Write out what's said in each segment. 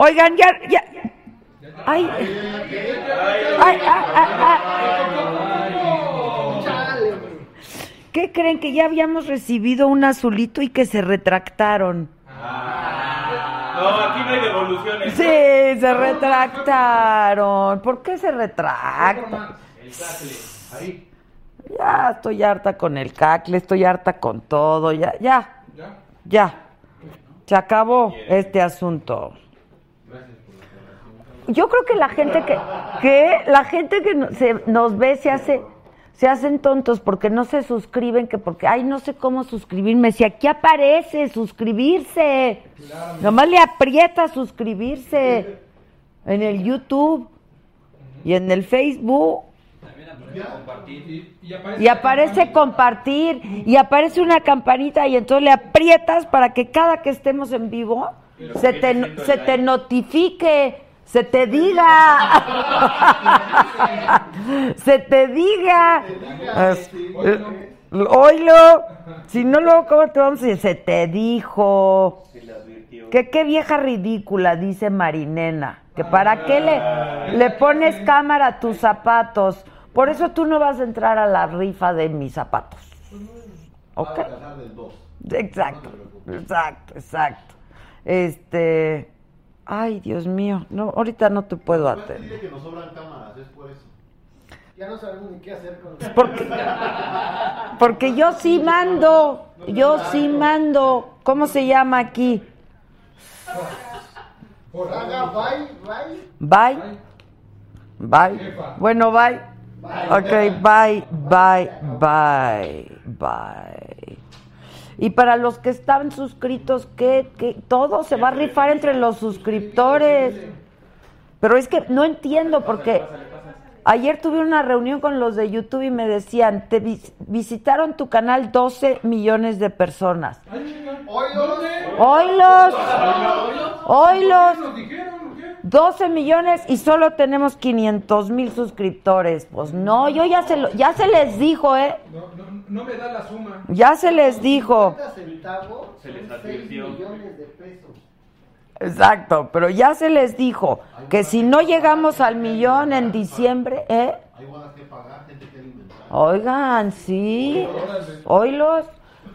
Oigan, ya, ya. Ay. Ay, ay, ay, ay. ¿Qué creen que ya habíamos recibido un azulito y que se retractaron? No, aquí no hay devoluciones. Sí, se retractaron. ¿Por qué se retractan? El cacle. Ahí. Ya estoy harta con el cacle, estoy harta con todo, ya, ya, ya. Se acabó este asunto. Yo creo que la gente que, que la gente que no- se, nos ve se hace, se hacen tontos porque no se suscriben, que porque, ay, no sé cómo suscribirme. Si aquí aparece suscribirse, nomás le aprieta suscribirse en el YouTube y en el Facebook. Y aparece compartir y aparece una campanita y entonces le aprietas para que cada que estemos en vivo se te, se te notifique, se te diga, se te diga. Oílo, si no luego cómo te vamos a decir, se te dijo. Que qué vieja ridícula, dice Marinena. Que para qué le, le pones cámara a tus zapatos. Por eso tú no vas a entrar a la rifa de mis zapatos. ¿Ok? Exacto, exacto, exacto. Este. Ay, Dios mío. No, ahorita no te puedo atender. Dile que nos sobran cámaras, es por eso. Ya no sabemos ni qué hacer con Porque, porque yo sí mando. Yo sí mando. ¿Cómo se llama aquí? Bye, bye. Bye. Bye. Bueno, bye. Ok, bye, bye, bye, bye. Y para los que estaban suscritos, ¿qué, qué? Todo se va a rifar entre los suscriptores. Pero es que no entiendo porque ayer tuve una reunión con los de YouTube y me decían, te vis- visitaron tu canal 12 millones de personas. ¡Oilos! ¡Oilos! 12 millones y solo tenemos 500 mil suscriptores. Pues no, yo ya se, lo- ya se les dijo, ¿eh? No me da la suma. Ya se les dijo. centavos Se les son 6 advirtió. millones de pesos. Exacto, pero ya se les dijo que si no llegamos al millón en diciembre, ¿eh? Hay bodas que pagar, gente que alimentar. Oigan, sí, oílos.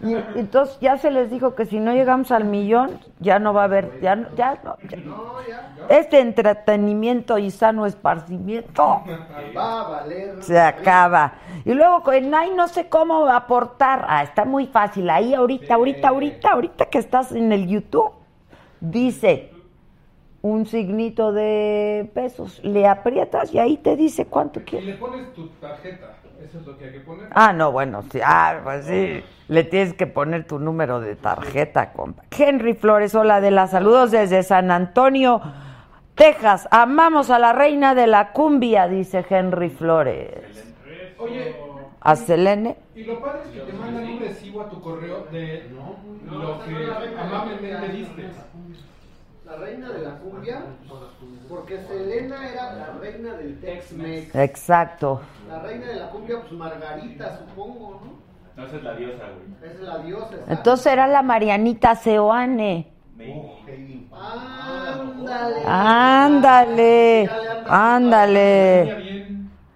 Y entonces ya se les dijo que si no llegamos al millón, ya no va a haber, ya, no- ya, no, ya. Este entretenimiento y sano esparcimiento se acaba. Y luego en ahí no sé cómo aportar. Ah, está muy fácil. Ahí ahorita, ahorita, ahorita, ahorita que estás en el YouTube, dice un signito de pesos. Le aprietas y ahí te dice cuánto Y quieres. le pones tu tarjeta. Eso es lo que hay que poner. Ah, no, bueno, sí, ah, pues sí. Le tienes que poner tu número de tarjeta, compa. Henry Flores, hola de las saludos desde San Antonio, Texas. Amamos a la reina de la cumbia, dice Henry Flores. Oye, ¿A Selene? y lo padre es que te mandan un recibo a tu correo de lo que amablemente diste. La reina de la cumbia. Porque Selena era la reina del Tex-Mex. Exacto. La reina de la cumbia, pues Margarita, supongo, ¿no? No, esa es la diosa, güey. Es la diosa. esa. Entonces era la Marianita Seoane. Ándale. Ándale, ándale.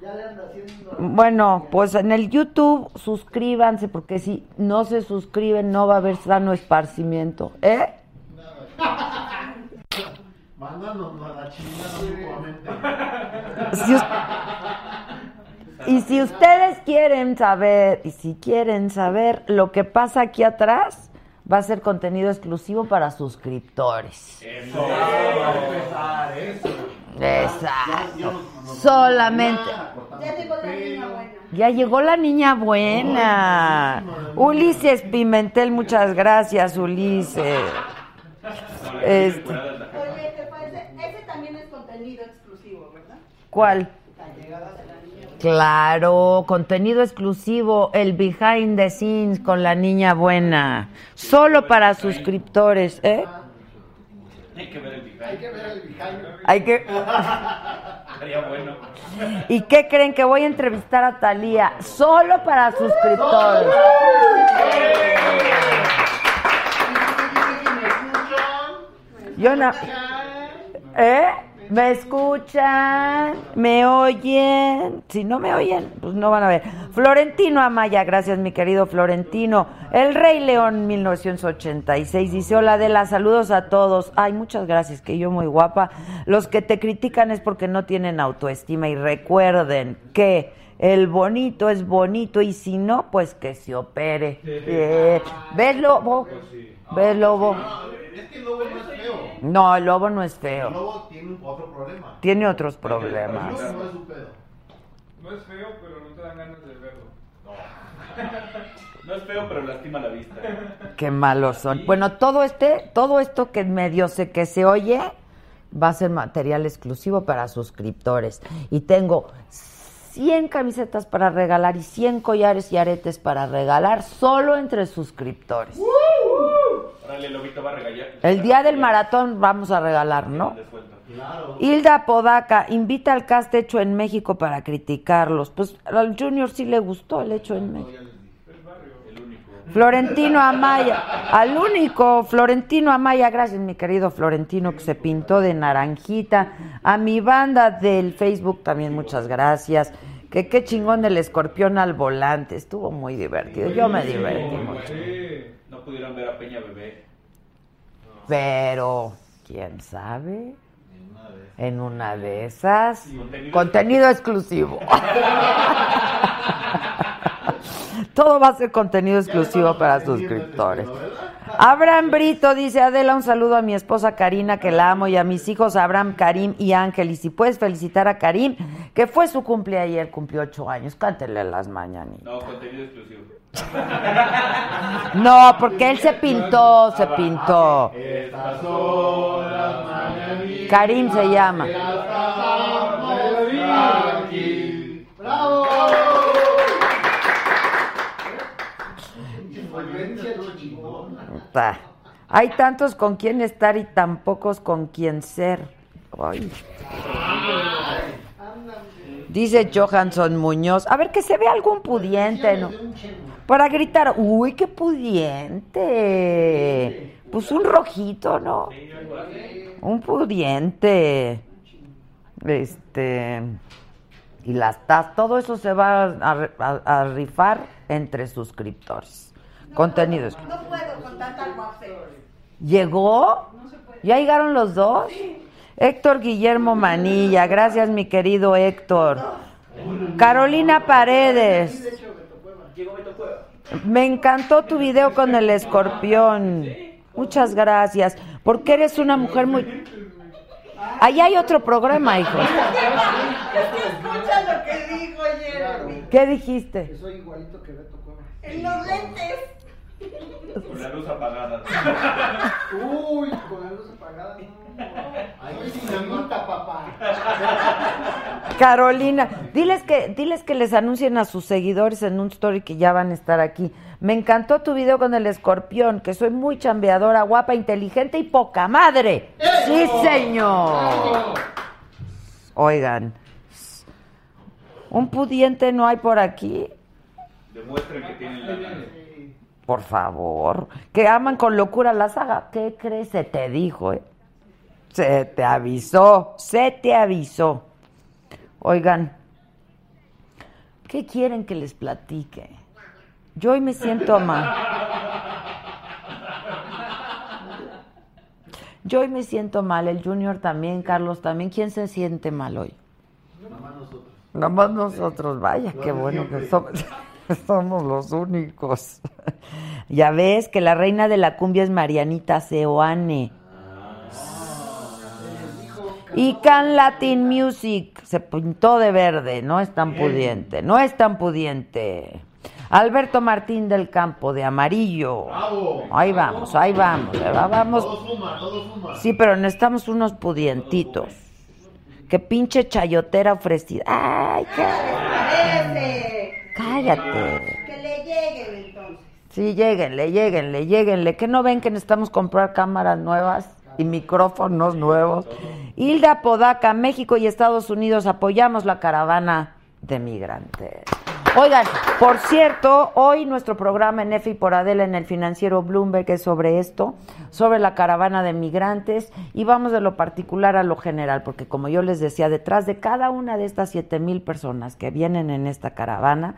Ya le anda haciendo. Bueno, pues en el YouTube suscríbanse porque si no se suscriben no va a haber sano esparcimiento. ¿Eh? Mándanos a la chingada us- y si ustedes quieren saber, y si quieren saber lo que pasa aquí atrás, va a ser contenido exclusivo para suscriptores. Exacto. Solamente. Ya llegó la niña buena. Ya llegó la niña buena. Ulises Pimentel, muchas gracias, Ulises. Este. temporada es la cara. Oye, jefa, ese, ese también es contenido exclusivo, ¿verdad? ¿Cuál? La llegada de la niña. Claro, contenido exclusivo, el behind the scenes con la niña buena. Solo para suscriptores, ¿eh? Hay que ver el behind. Hay que ver el behind. Hay que... Estaría bueno. ¿Y qué creen que voy a entrevistar a Talía? Solo para suscriptores. Yo no... ¿Eh? ¿Me escuchan? ¿Me oyen? Si no me oyen, pues no van a ver. Florentino Amaya, gracias mi querido Florentino. El Rey León 1986 dice, hola de las saludos a todos. Ay, muchas gracias, que yo muy guapa. Los que te critican es porque no tienen autoestima y recuerden que el bonito es bonito y si no, pues que se opere. Eh, ¿Ves, Lobo? ¿Ves, Lobo? Es que el lobo no es feo. No, el lobo no es El feo. lobo tiene otro problema. Tiene otros El problemas. lobo no es un pedo. No es feo, pero no te dan ganas de verlo. No es feo, pero lastima la vista. Qué malos son. Bueno, todo este, todo esto que medio sé que se oye va a ser material exclusivo para suscriptores. Y tengo 100 camisetas para regalar y 100 collares y aretes para regalar solo entre suscriptores. Órale, Lobito va a regalar. El día del maratón vamos a regalar, ¿no? Claro. Hilda Podaca invita al cast hecho en México para criticarlos. Pues al Junior sí le gustó el hecho en México. Florentino Amaya, al único. Florentino Amaya, gracias mi querido Florentino que se pintó de naranjita, a mi banda del Facebook también muchas gracias, que qué chingón el escorpión al volante, estuvo muy divertido, yo me divertí mucho, pudieron ver a Peña Bebé. pero quién sabe, en una de esas, Contenido- contenido exclusivo. Todo va a ser contenido exclusivo para suscriptores. Abraham Brito dice, Adela, un saludo a mi esposa Karina, que la amo, y a mis hijos Abraham, Karim y Ángel. Y si puedes felicitar a Karim, que fue su cumple ayer, cumplió ocho años. Cántele las mañanitas. No, contenido exclusivo. No, porque él se pintó, se pintó. Karim se llama. Hay tantos con quien estar y tan pocos con quien ser. Ay. Dice Johansson Muñoz. A ver, que se ve algún pudiente, ¿no? Para gritar, uy, qué pudiente. Pues un rojito, ¿no? Un pudiente. Este. Y las tas, todo eso se va a, a- a rifar entre suscriptores. Contenidos. No puedo con tanta. ¿Llegó? ¿Ya llegaron los dos? Héctor Guillermo Manilla, gracias mi querido Héctor. Carolina Paredes. Me encantó tu video con el escorpión. Muchas gracias. Porque eres una mujer muy... Ahí hay otro programa, hijo. Escucha lo que dijo ayer. ¿Qué dijiste? Que soy igualito que Beto Cueva. En los lentes. Con la luz apagada. Uy, con la luz apagada, no. Ahí sí, Dinamita, papá. Carolina, diles que, diles que les anuncien a sus seguidores en un story que ya van a estar aquí. Me encantó tu video con el escorpión, que soy muy chambeadora, guapa, inteligente y poca madre. Sí, señor. Oigan, un pudiente no hay por aquí. Demuestren que tienen la. Por favor, que aman con locura la saga. ¿Qué crees? Se te dijo, ¿eh? Se te avisó, se te avisó. Oigan, ¿qué quieren que les platique? Yo hoy me siento mal. Yo hoy me siento mal, el Junior también, Carlos también. ¿Quién se siente mal hoy? Nada más nosotros, vaya, qué bueno que somos, somos los únicos. Ya ves que la reina de la cumbia es Marianita Seoane. Y Can Latin Music se pintó de verde, no es tan pudiente, no es tan pudiente. Alberto Martín del Campo de amarillo. Bravo. Ahí vamos, ahí vamos, vamos. Todo suma, todo suma. Sí, pero necesitamos unos pudientitos. Que pinche chayotera ofrecida. Ay, cállate. Cállate. Que le lleguen entonces. Sí, lleguenle, lleguenle, lleguenle. ¿Que no ven que necesitamos comprar cámaras nuevas y micrófonos nuevos? Hilda Podaca, México y Estados Unidos apoyamos la caravana de migrantes. Oigan, por cierto, hoy nuestro programa en y por Adela en el financiero Bloomberg es sobre esto, sobre la caravana de migrantes y vamos de lo particular a lo general, porque como yo les decía, detrás de cada una de estas siete mil personas que vienen en esta caravana,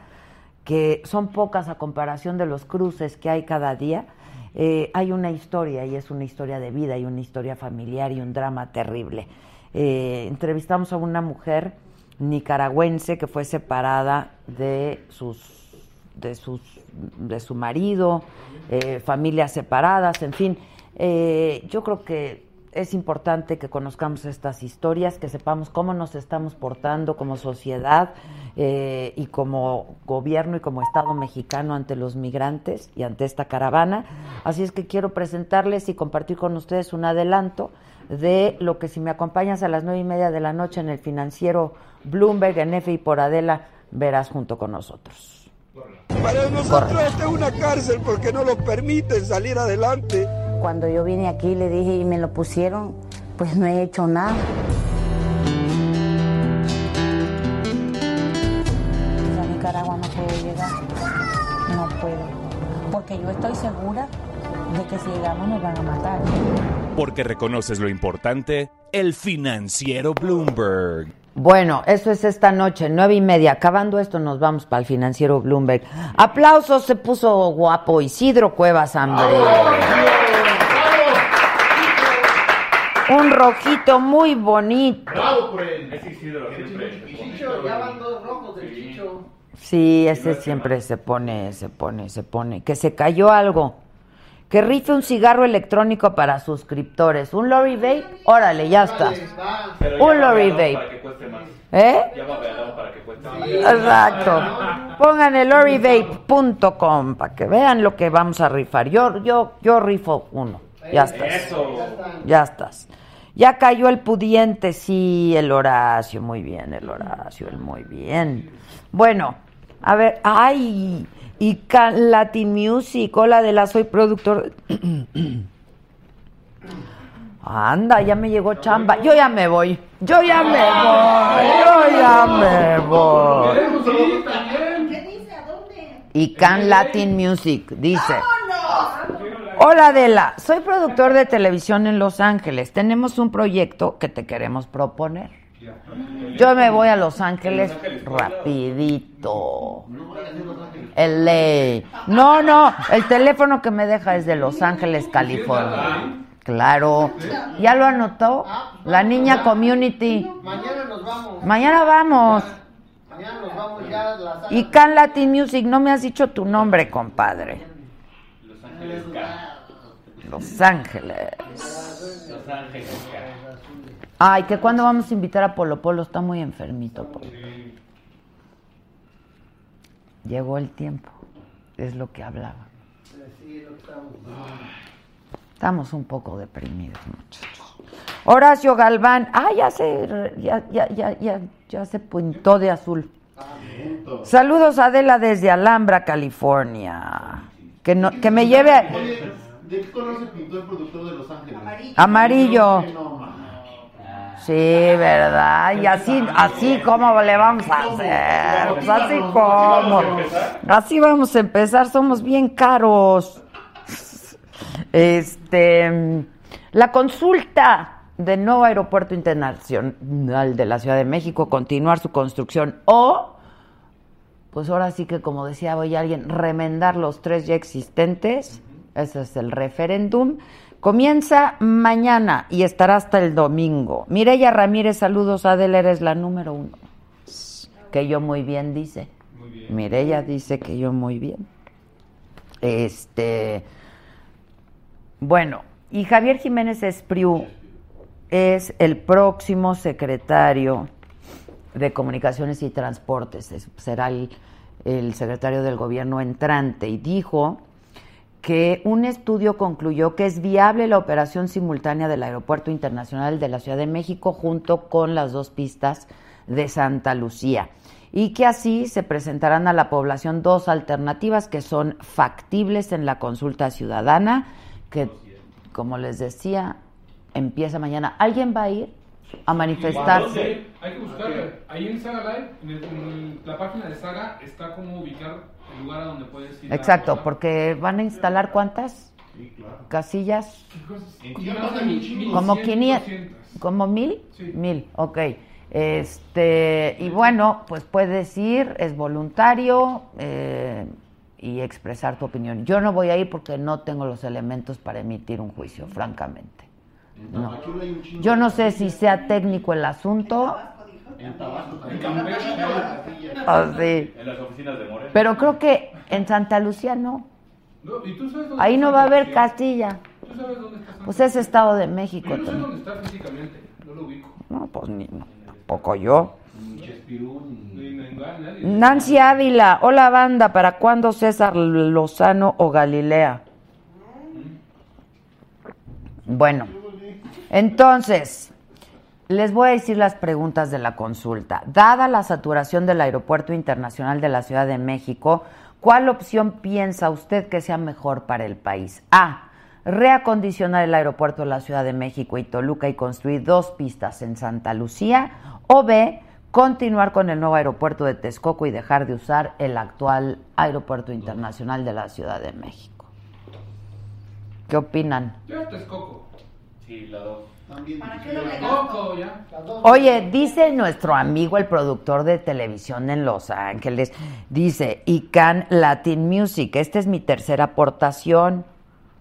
que son pocas a comparación de los cruces que hay cada día, eh, hay una historia y es una historia de vida y una historia familiar y un drama terrible. Eh, entrevistamos a una mujer nicaragüense que fue separada de sus de sus de su marido, eh, familias separadas, en fin. Eh, yo creo que es importante que conozcamos estas historias, que sepamos cómo nos estamos portando como sociedad eh, y como gobierno y como Estado mexicano ante los migrantes y ante esta caravana. Así es que quiero presentarles y compartir con ustedes un adelanto de lo que si me acompañas a las nueve y media de la noche en el financiero Bloomberg en y por Adela verás junto con nosotros. Para nosotros esta es una cárcel porque no nos permiten salir adelante. Cuando yo vine aquí le dije y me lo pusieron, pues no he hecho nada. A Nicaragua no puedo llegar, no puedo, porque yo estoy segura de que si llegamos nos van a matar. Porque reconoces lo importante, el financiero Bloomberg. Bueno, eso es esta noche, nueve y media. Acabando esto, nos vamos para el financiero Bloomberg. Aplausos, se puso guapo Isidro Cuevas, hombre. Un rojito muy bonito. Bravo por él. Es Isidro, siempre. Chicho, ya van dos rojos del Chicho. Sí, ese siempre se pone, se pone, se pone. Que se cayó algo. Que rife un cigarro electrónico para suscriptores. ¿Un Lori Vape? Órale, ya está. Pero ya Un va Lori Vape. Para que cueste más. ¿Eh? Ya para que cueste más. Exacto. Pongan el lorivape.com para que vean lo que vamos a rifar. Yo, yo, yo rifo uno. Ya estás. Eso. Ya estás. Ya cayó el pudiente, sí, el Horacio, muy bien, el Horacio, el muy bien. Bueno, a ver, ay, y Can Latin Music, hola de la soy productor. Anda, ya me llegó chamba. Yo ya me voy. Yo ya me voy. Yo ya me voy. ¿Qué dice? ¿A dónde? Y Can Latin Music dice. Hola Adela, soy productor de televisión en Los Ángeles. Tenemos un proyecto que te queremos proponer. Yo me voy a Los Ángeles rapidito. El ley. No, no, el teléfono que me deja es de Los Ángeles, California. Claro. ¿Ya lo anotó? La niña community. Mañana nos vamos. Mañana vamos. Mañana nos vamos ya la. Y Can Latin Music, no me has dicho tu nombre, compadre. Los Ángeles. Los Ángeles. Los Ángeles. Ay, que cuando vamos a invitar a Polo Polo está muy enfermito. Polo. Llegó el tiempo, es lo que hablaba. Estamos. Un poco deprimidos, muchachos. Horacio Galván, ah, ya se, ya, ya, ya, ya, se pintó de azul. Saludos Adela desde Alhambra, California. Que, no, que me lleve a- ¿de qué color se pintó el productor de Los Ángeles? amarillo. Sí, ¿verdad? Y así, así como le vamos a hacer. Pues así como. Así vamos a empezar, somos bien caros. Este, la consulta del nuevo aeropuerto internacional de la Ciudad de México, continuar su construcción o, pues ahora sí que como decía hoy alguien, remendar los tres ya existentes, ese es el referéndum, comienza mañana y estará hasta el domingo. Mireya Ramírez, saludos, Adela, eres la número uno. Que yo muy bien dice. Mireya dice que yo muy bien. Este, bueno, y Javier Jiménez Espriu es el próximo secretario de Comunicaciones y Transportes. Es- será el, el secretario del gobierno entrante y dijo que un estudio concluyó que es viable la operación simultánea del Aeropuerto Internacional de la Ciudad de México junto con las dos pistas de Santa Lucía y que así se presentarán a la población dos alternativas que son factibles en la consulta ciudadana, que como les decía, empieza mañana. ¿Alguien va a ir a manifestarse? Sí, hay que buscarlo. Ahí en Saga Live, en, el- en la página de Saga, está como ubicar el lugar a donde puedes ir. Exacto, porque van a instalar cuántas casillas, como 500, como mil, mil, ok. Este, y bueno, pues puedes ir, es voluntario eh, y expresar tu opinión. Yo no voy a ir porque no tengo los elementos para emitir un juicio, francamente. No. Yo no sé si sea técnico el asunto. En Tabasco En también. Campeche. Ah, sí. En las oficinas de Morena. Pero creo que en Santa Lucía no. No, ¿y tú sabes dónde Ahí está no va a haber castilla. ¿Tú sabes dónde está Santa Pues es Estado de México Yo no sé dónde está físicamente, no lo ubico. No, pues ni, no, tampoco yo. Nancy Ávila, hola banda, ¿para cuándo César Lozano o Galilea? Bueno, entonces, les voy a decir las preguntas de la consulta. Dada la saturación del Aeropuerto Internacional de la Ciudad de México, ¿cuál opción piensa usted que sea mejor para el país? A. Reacondicionar el aeropuerto de la Ciudad de México y Toluca y construir dos pistas en Santa Lucía. O B. Continuar con el nuevo aeropuerto de Texcoco y dejar de usar el actual Aeropuerto Internacional de la Ciudad de México. ¿Qué opinan? Yo Texcoco. Sí, la dos. También ¿Para qué dije, lo le Texcoco, ya. Las dos- Oye, dice nuestro amigo el productor de televisión en Los Ángeles, dice, ICANN Latin Music, esta es mi tercera aportación,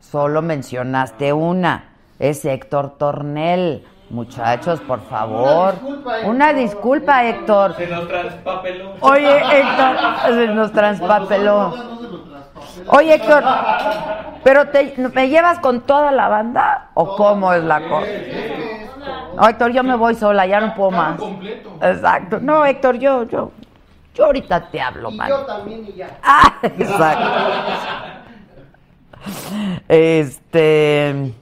solo mencionaste una, es Héctor Tornel. Muchachos, por favor. disculpa, Una Héctor. disculpa, Héctor. Se nos transpapeló. Oye, Héctor, se nos transpapeló. No se lo traspapela. Oye, Héctor, ¿pero te, me llevas con toda la banda o cómo es la cosa? No, Héctor, yo me voy sola, ya no puedo más. completo. Exacto. No, Héctor, yo, yo, yo ahorita te hablo, Y man. yo también y ya. Ah, exacto. Este.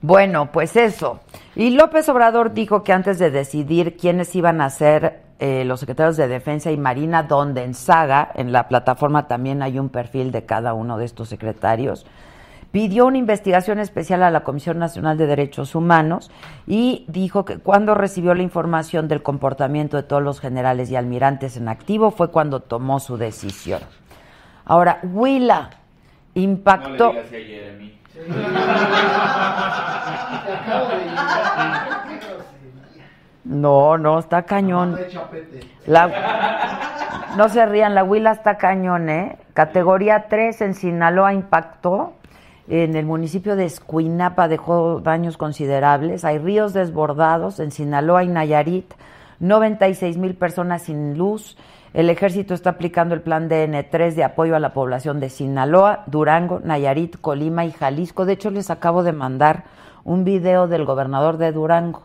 Bueno, pues eso. Y López Obrador dijo que antes de decidir quiénes iban a ser eh, los secretarios de Defensa y Marina, donde en Saga, en la plataforma también hay un perfil de cada uno de estos secretarios, pidió una investigación especial a la Comisión Nacional de Derechos Humanos y dijo que cuando recibió la información del comportamiento de todos los generales y almirantes en activo fue cuando tomó su decisión. Ahora, Huila No le impactó... digas a No, no, está cañón. La, no se rían, la Huila está cañón, ¿eh? Categoría 3 en Sinaloa impactó. En el municipio de Escuinapa dejó daños considerables. Hay ríos desbordados en Sinaloa y Nayarit. 96 mil personas sin luz. El ejército está aplicando el plan DN3 de apoyo a la población de Sinaloa, Durango, Nayarit, Colima y Jalisco. De hecho, les acabo de mandar un video del gobernador de Durango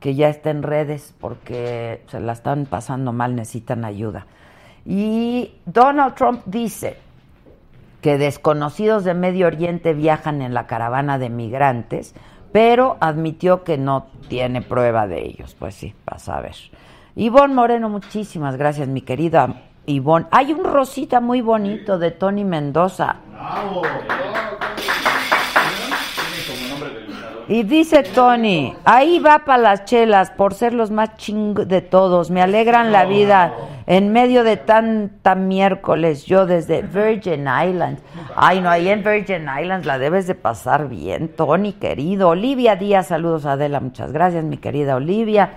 que ya está en redes porque se la están pasando mal, necesitan ayuda. Y Donald Trump dice que desconocidos de Medio Oriente viajan en la caravana de migrantes, pero admitió que no tiene prueba de ellos. Pues sí, vas a ver. Ivonne Moreno, muchísimas gracias, mi querida Ivonne. Hay un rosita muy bonito de Tony Mendoza. Bravo. Tiene como nombre de luchador. Y dice Tony, ahí va para las chelas por ser los más ching de todos. Me alegran la vida en medio de tanta miércoles. Yo desde Virgin Islands. Ay, no, ahí en Virgin Islands la debes de pasar bien, Tony, querido. Olivia Díaz, saludos Adela, muchas gracias, mi querida Olivia.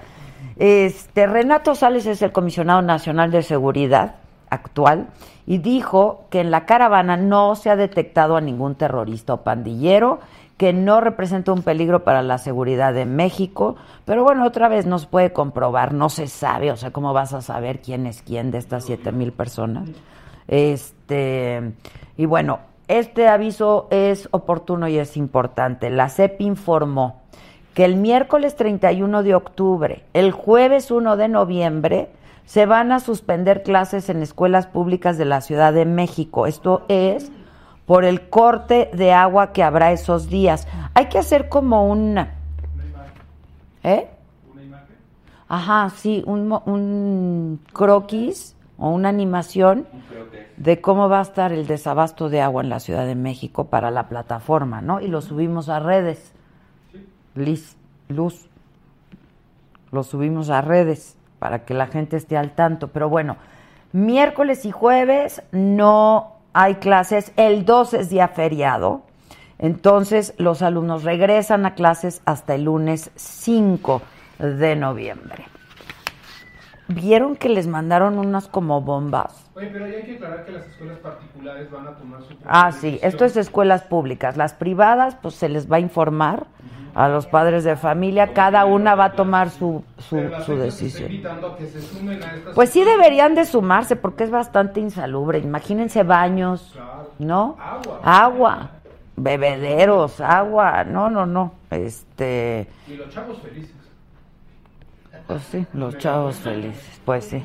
Este Renato Sales es el comisionado nacional de seguridad actual y dijo que en la caravana no se ha detectado a ningún terrorista o pandillero, que no representa un peligro para la seguridad de México, pero bueno, otra vez no se puede comprobar, no se sabe, o sea, ¿cómo vas a saber quién es quién de estas siete mil personas? Este, y bueno, este aviso es oportuno y es importante. La CEP informó que el miércoles 31 de octubre, el jueves 1 de noviembre, se van a suspender clases en escuelas públicas de la Ciudad de México. Esto es por el corte de agua que habrá esos días. Hay que hacer como una... ¿Eh? Ajá, sí, un, un croquis o una animación de cómo va a estar el desabasto de agua en la Ciudad de México para la plataforma, ¿no? Y lo subimos a redes. Liz, Luz, lo subimos a redes para que la gente esté al tanto. Pero bueno, miércoles y jueves no hay clases, el 2 es día feriado, entonces los alumnos regresan a clases hasta el lunes 5 de noviembre. ¿Vieron que les mandaron unas como bombas? Oye, pero ya hay que aclarar que las escuelas particulares van a tomar su Ah, sí, esto es escuelas públicas. Las privadas, pues se les va a informar a los padres de familia, cada una va a tomar su, su, decisión. Pues sí deberían de sumarse porque es bastante insalubre. Imagínense baños, ¿no? Agua. Agua, bebederos, agua. No, no, no. Este, Y los chavos felices. pues sí, los chavos felices. Pues sí.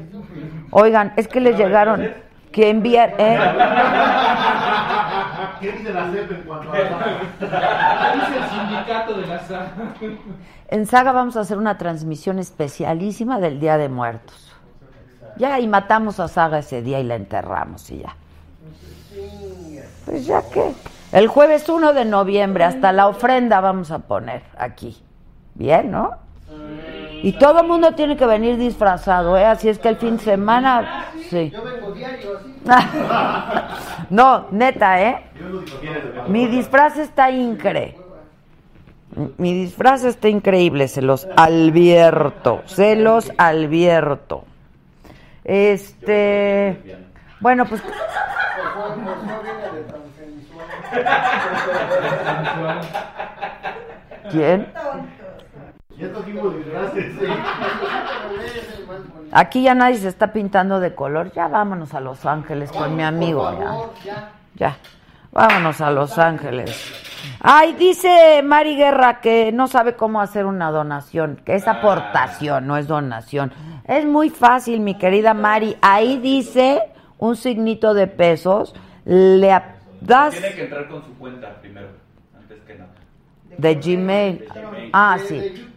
Oigan, es que les llegaron que enviar, ¿eh? ¿Qué dice la CEP en cuanto a ¿Qué dice el sindicato de la SAG? En Saga vamos a hacer una transmisión especialísima del Día de Muertos. Ya, y matamos a Saga ese día y la enterramos y ya. Pues ya que. El jueves 1 de noviembre, hasta la ofrenda vamos a poner aquí. Bien, ¿no? Y todo el mundo tiene que venir disfrazado, ¿eh? Así es que el fin de semana. Sí. Yo vengo diario así. No, neta, ¿eh? Mi disfraz está incre. Mi disfraz está increíble, se los advierto, se los advierto. Este, bueno, pues. ¿quién? Ya trajimos disfraces. Aquí ya nadie se está pintando de color. Ya vámonos a Los Ángeles con mi amigo. Ya. Vámonos a Los Ángeles. Ay, dice Mari Guerra que no sabe cómo hacer una donación, que es aportación, no es donación. Es muy fácil, mi querida Mari. Ahí dice un signito de pesos, le das Tiene que entrar con su cuenta primero, antes que nada. de Gmail. Ah, sí.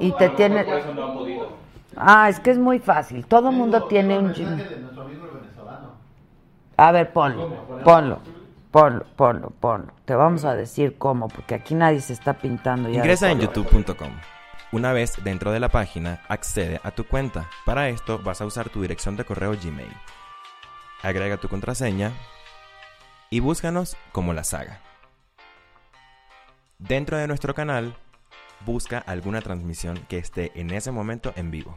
Y te tiene... Por eso no ha podido. Ah, es que es muy fácil. Todo el mundo tiene un. A ver, ponlo, ponlo, ponlo, ponlo, ponlo. Te vamos a decir cómo, porque aquí nadie se está pintando ya. Ingresa en youtube.com. Una vez dentro de la página, accede a tu cuenta. Para esto vas a usar tu dirección de correo Gmail. Agrega tu contraseña y búscanos como la saga. Dentro de nuestro canal, busca alguna transmisión que esté en ese momento en vivo.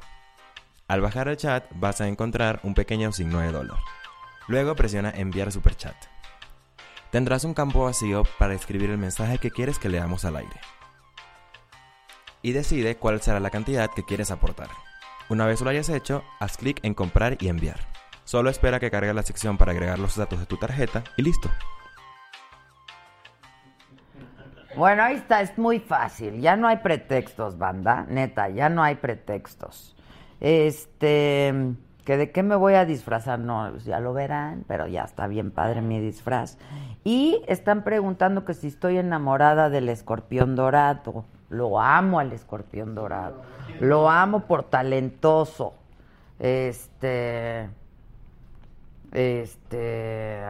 Al bajar el chat vas a encontrar un pequeño signo de dólar. Luego presiona enviar superchat. Tendrás un campo vacío para escribir el mensaje que quieres que leamos al aire. Y decide cuál será la cantidad que quieres aportar. Una vez lo hayas hecho, haz clic en comprar y enviar. Solo espera que cargue la sección para agregar los datos de tu tarjeta y listo. Bueno, ahí está, es muy fácil. Ya no hay pretextos, banda. Neta, ya no hay pretextos. Este, que de qué me voy a disfrazar, no, pues ya lo verán, pero ya está bien padre mi disfraz. Y están preguntando que si estoy enamorada del escorpión dorado. Lo amo al escorpión dorado. Lo amo por talentoso. Este, este,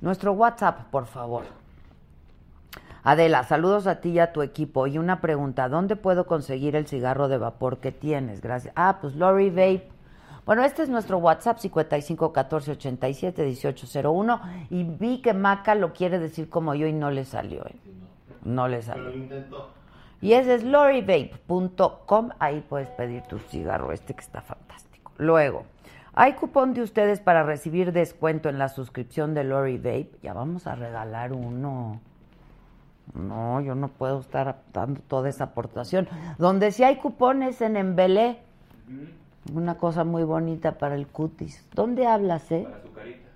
nuestro WhatsApp, por favor. Adela, saludos a ti y a tu equipo. Y una pregunta, ¿dónde puedo conseguir el cigarro de vapor que tienes? Gracias. Ah, pues Lori Vape. Bueno, este es nuestro WhatsApp, 55 14 87 1801. Y vi que Maca lo quiere decir como yo y no le salió. ¿eh? No le salió. Y ese es lorivape.com. Ahí puedes pedir tu cigarro este que está fantástico. Luego, hay cupón de ustedes para recibir descuento en la suscripción de Lori Vape. Ya vamos a regalar uno. No, yo no puedo estar dando toda esa aportación. Donde sí hay cupones en Embelé. Una cosa muy bonita para el cutis. ¿Dónde hablas, eh? Para su carita.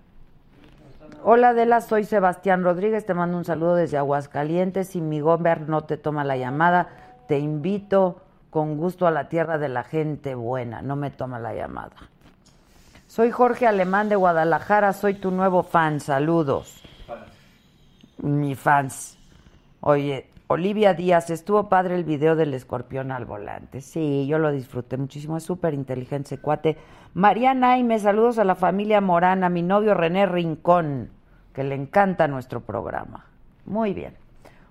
Hola Adela, soy Sebastián Rodríguez, te mando un saludo desde Aguascalientes. Si mi Gomber no te toma la llamada, te invito con gusto a la tierra de la gente buena. No me toma la llamada. Soy Jorge Alemán de Guadalajara, soy tu nuevo fan. Saludos. Mi fans. Oye, Olivia Díaz, estuvo padre el video del escorpión al volante. Sí, yo lo disfruté muchísimo, es súper inteligente ese cuate. Mariana Aime, saludos a la familia Morana, mi novio René Rincón, que le encanta nuestro programa. Muy bien.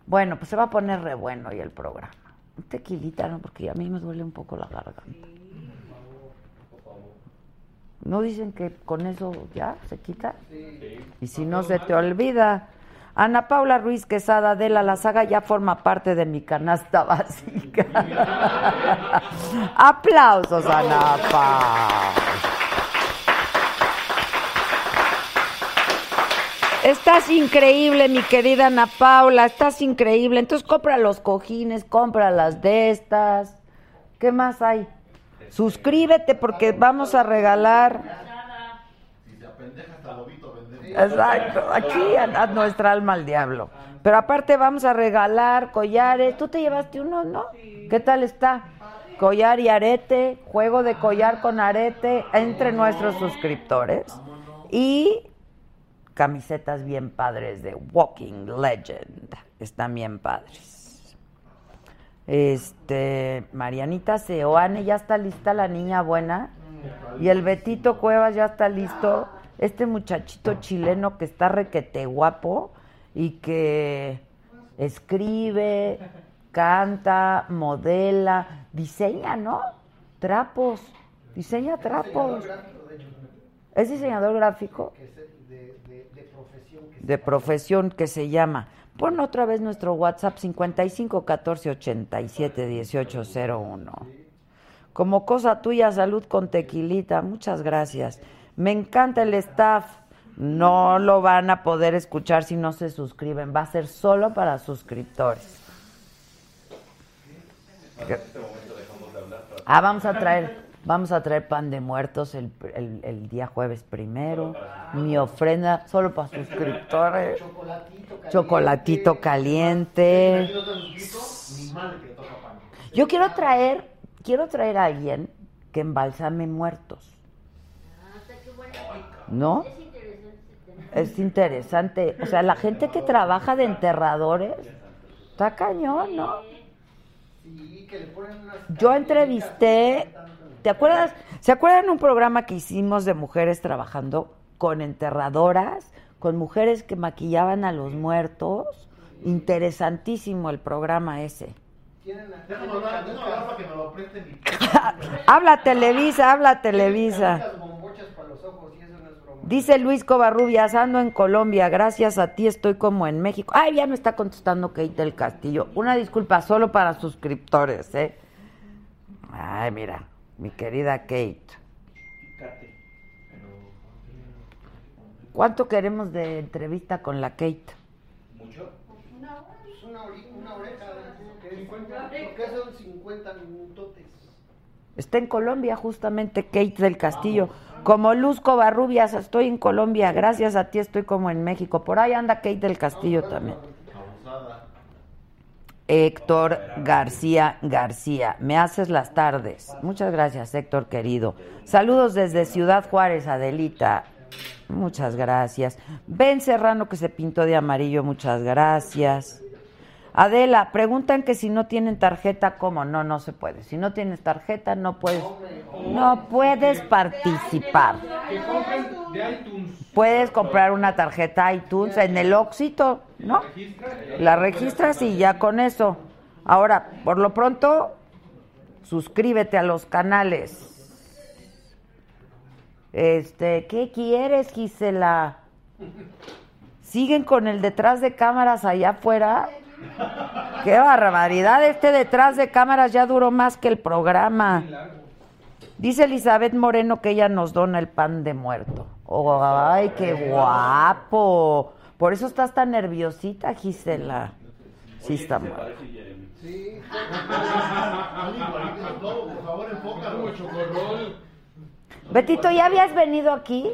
Bueno, pues se va a poner re bueno hoy el programa. Un tequilita, ¿no? Porque a mí me duele un poco la garganta. ¿No dicen que con eso ya se quita? Y si no se te olvida. Ana Paula Ruiz Quesada de la Saga ya forma parte de mi canasta básica. Aplausos, Ana Paula. Estás increíble, mi querida Ana Paula, estás increíble. Entonces compra los cojines, compra las de estas. ¿Qué más hay? Suscríbete porque vamos a regalar. Si se apendeja hasta lobito vender. Exacto, aquí a, nuestra alma al diablo. Pero aparte vamos a regalar collares. Tú te llevaste uno, ¿no? ¿Qué tal está? Collar y arete, juego de collar con arete entre nuestros suscriptores. Y camisetas bien padres de Walking Legend. Están bien padres. Este, Marianita Seoane, ya está lista la niña buena. Y el Betito Cuevas ya está listo. Este muchachito chileno que está requete guapo y que escribe, canta, modela, diseña, ¿no? Trapos, diseña trapos. ¿Es diseñador gráfico? De, de, de profesión. Que de profesión que se llama. Pon otra vez nuestro WhatsApp 55 14 87 18 01. Como cosa tuya, salud con tequilita. Muchas gracias. Me encanta el staff. No lo van a poder escuchar si no se suscriben. Va a ser solo para suscriptores. Ah, vamos a traer, vamos a traer pan de muertos el, el, día jueves primero. Mi ofrenda solo para suscriptores. Chocolatito caliente. Yo quiero traer, quiero traer a alguien que embalsame muertos. ¿No? Es interesante. O sea, la gente que trabaja de enterradores está cañón, ¿no? Yo entrevisté, ¿te acuerdas? ¿Se acuerdan un programa que hicimos de mujeres trabajando con enterradoras, con mujeres que maquillaban a los muertos? Interesantísimo el programa ese. habla Televisa, habla Televisa. Dice Luis Covarrubias, ando en Colombia, gracias a ti estoy como en México. Ay, ya me está contestando Kate del Castillo. Una disculpa solo para suscriptores, ¿eh? Ay, mira, mi querida Kate. ¿Cuánto queremos de entrevista con la Kate? ¿Mucho? Una hora. Una, hora, una oreja. ¿Por qué son 50 minutotes? Está en Colombia justamente Kate del Castillo. Como Luz Covarrubias, estoy en Colombia. Gracias a ti estoy como en México. Por ahí anda Kate del Castillo también. Héctor García García, me haces las tardes. Muchas gracias, Héctor querido. Saludos desde Ciudad Juárez, Adelita. Muchas gracias. Ben Serrano que se pintó de amarillo, muchas gracias. Adela, preguntan que si no tienen tarjeta, ¿cómo? No, no se puede. Si no tienes tarjeta, no puedes, no puedes participar. Puedes comprar una tarjeta iTunes en el Óxito, ¿no? La registras y ya con eso. Ahora, por lo pronto, suscríbete a los canales. Este, ¿qué quieres, Gisela? ¿Siguen con el detrás de cámaras allá afuera? Qué barbaridad, este detrás de cámaras ya duró más que el programa. Dice Elizabeth Moreno que ella nos dona el pan de muerto. Oh, ay, qué guapo. Por eso estás tan nerviosita, Gisela. Sí, está mal. Sí. Betito, ¿ya habías venido aquí?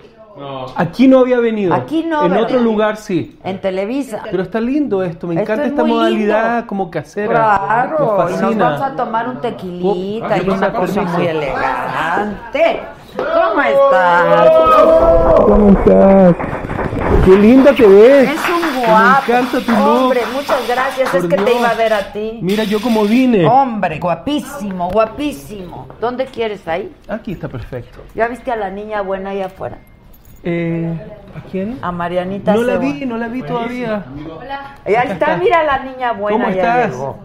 Aquí no había venido. Aquí no, En ¿verdad? otro lugar sí. En Televisa. Pero está lindo esto, me Esto encanta es esta modalidad lindo. como casera. Claro, me y nos vamos a tomar un tequilita y Oh, una cosa muy elegante. ¿Cómo estás? ¿Cómo estás? Qué linda te ves. Es un Me guapo. encanta tu look. Hombre, muchas gracias. Por es que te iba a ver a ti. Mira yo cómo vine. Hombre, guapísimo, guapísimo. ¿Dónde quieres ahí? Aquí está perfecto. ¿Ya viste a la niña buena ahí afuera? Eh, ¿A quién? A Marianita No la vi, no la vi todavía. Y ahí está, está. mira la niña buena, ¿Cómo ya estás? llegó.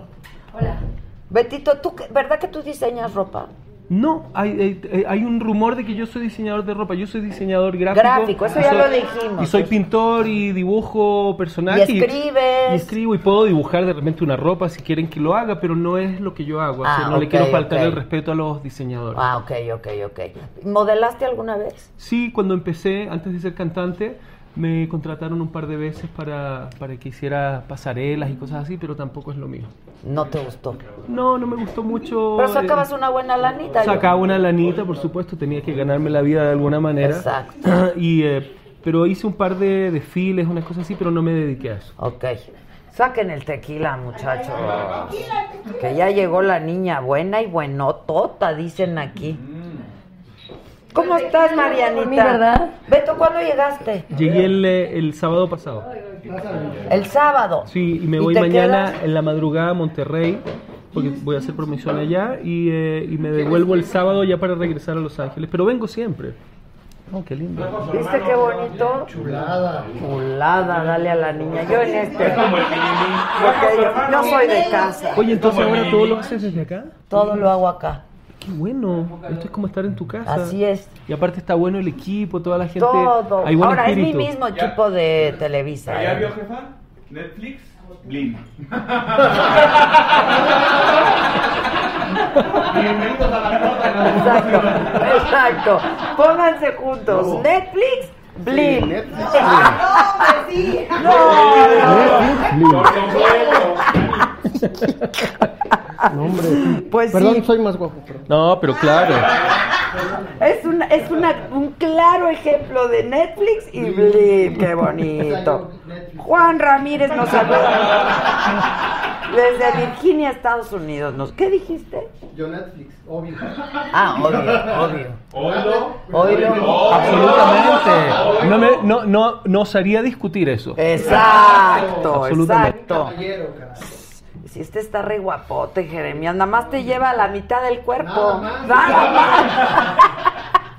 Betito, ¿tú, ¿verdad que tú diseñas ropa? No, hay, hay, hay un rumor de que yo soy diseñador de ropa. Yo soy diseñador gráfico. Gráfico, eso ya soy- lo dijimos. Y soy pintor y dibujo personajes. Y escribes. Y escribo y puedo dibujar de repente una ropa si quieren que lo haga, pero no es lo que yo hago. Ah, no le quiero faltar el respeto a los diseñadores. Ah, ok, ok, ok. ¿Modelaste alguna vez? Sí, cuando empecé, antes de ser cantante, me contrataron un par de veces para, para que hiciera pasarelas y cosas así, pero tampoco es lo mío. No te gustó. No, no me gustó mucho. Pero eh, sacabas una buena lanita. yo. Sacaba una lanita, por supuesto, tenía que ganarme la vida de alguna manera. Exacto. y, eh, pero hice un par de desfiles, unas cosas así, pero no me dediqué a eso. Ok. Saquen el tequila, muchachos. Que ya llegó la niña buena y buenotota, dicen aquí. ¿Cómo estás, Marianita? mí, ¿verdad? Beto, ¿cuándo llegaste? Llegué el, el sábado pasado. El sábado. Sí, y me ¿Y voy mañana quedas? en la madrugada a Monterrey, porque voy a hacer promoción allá, y, eh, y me devuelvo el sábado ya para regresar a Los Ángeles. Pero vengo siempre. Oh, qué lindo. ¿Viste qué bonito? Chulada. Chulada, dale a la niña. Yo en este. Es como el yo, yo soy de casa. Oye, entonces ahora todo lo haces desde acá. Todo lo hago acá. Qué bueno. Esto es como estar en tu casa. Así es. Y aparte está bueno el equipo, toda la gente. Todo. Hay buen Ahora, espíritu. es mi mismo equipo de Televisa. ¿Ya vio, jefa? Netflix, Blim. Bienvenidos a la nota. Exacto, exacto. Pónganse juntos. Netflix, Blim. Netflix, Ah, sí. No, no. Por completo. No, hombre. Pues Perdón, sí. soy más guapo. Perdón. No, pero claro. Es, una, es una, un claro ejemplo de Netflix y Blim. Qué bonito. Juan Ramírez nos saluda desde Virginia, Estados Unidos. Nos, ¿Qué dijiste? Yo Netflix, obvio. Ah, obvio, obvio. Oílo. Absolutamente. No, me, no, no, no osaría discutir eso. Exacto, Absolutamente. exacto. Si este está re guapote, Jeremías, nada más te lleva a la mitad del cuerpo. Nada más. Nada más.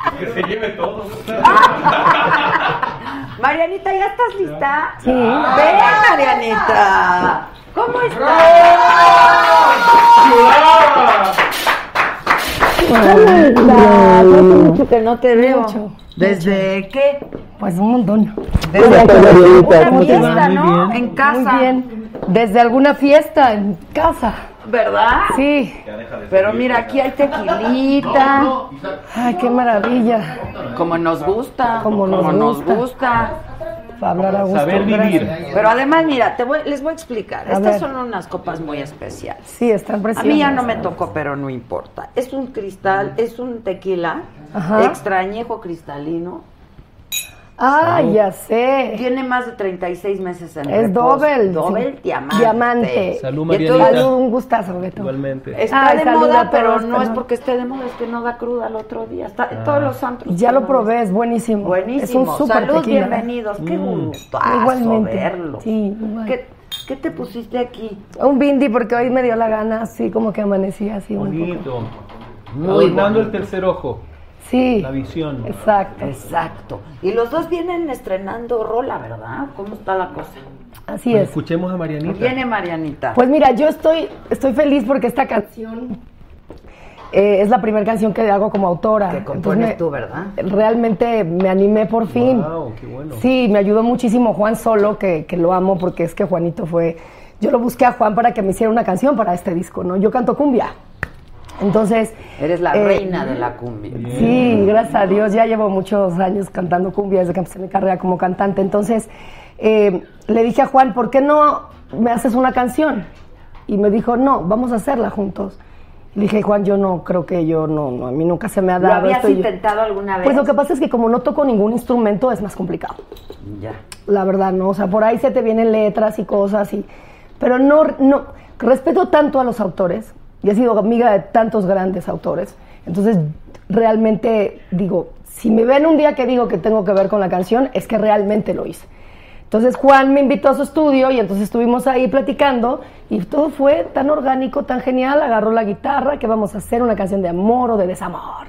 Que se lleve todo. Marianita, ¿ya estás lista? Sí. Ven, Marianita. ¿Cómo estás? ¿Cómo estás? Hace mucho que no te veo. Mucho, ¿Desde qué? Pues un montón. Desde una fiesta, ¿no? En casa. Muy bien. Desde alguna fiesta en casa. ¿Verdad? Sí. Pero mira, aquí hay tequilita. Ay, qué maravilla. Como nos gusta. Como nos gusta. gusta. Para hablar a gusto. Saber vivir. Pero además, mira, te voy- les voy a explicar. A Estas ver. son unas copas muy especiales. Sí, están A preciosas. mí ya no me tocó, pero no importa. Es un cristal, es un tequila Ajá. extrañejo cristalino. Ah, ya sé. Tiene más de 36 meses en Es reposo. doble. Doble sí. diamante. Diamante. Salud, Marianita. Salud, un gustazo, Beto. Igualmente. Está Ay, de moda, pero no es porque esté de moda, es que no da cruda al otro día. Está en todos los santos. Ya lo probé, es buenísimo. Buenísimo. Es un súper Salud, tequila. bienvenidos. Qué Mm. gustazo Igualmente. verlo. Sí, igual. ¿Qué, qué te pusiste aquí? Un bindi porque hoy me dio la gana, así como que amanecí así un poco. Bonito. Muy Adornando bonito. el tercer ojo. Sí. La visión. Exacto. Exacto. Y los dos vienen estrenando rola, ¿verdad? ¿Cómo está la cosa? Así Pues es. escuchemos a Marianita. Viene Marianita. Pues mira, yo estoy, estoy feliz porque esta canción eh, es la primera canción que hago como autora. que compones tú, ¿verdad? me- Realmente me animé por fin. Wow, qué bueno. Sí, me ayudó muchísimo Juan Solo, que, que lo amo porque es que Juanito fue... Yo lo busqué a Juan para que me hiciera una canción para este disco, ¿no? Yo canto cumbia. Entonces... Eres la eh, reina de la cumbia. Sí, gracias a Dios. Ya llevo muchos años cantando cumbia desde que empecé mi carrera como cantante. Entonces, eh, le dije a Juan, ¿por qué no me haces una canción? Y me dijo, no, vamos a hacerla juntos. Le dije, Juan, yo no creo que yo no, no, a mí nunca se me ha ¿Lo dado habías esto. y yo- intentado alguna vez? Pues lo que pasa es que como no toco ningún instrumento es más complicado. Ya. La verdad, no. O sea, por ahí se te vienen letras y cosas y... Pero no, no... Respeto tanto a los autores y he sido amiga de tantos grandes autores. Entonces, realmente digo, si me ven un día que digo que tengo que ver con la canción, es que realmente lo hice. Entonces Juan me invitó a su estudio y entonces estuvimos ahí platicando y todo fue tan orgánico, tan genial. Agarró la guitarra, que vamos a hacer una canción de amor o de desamor.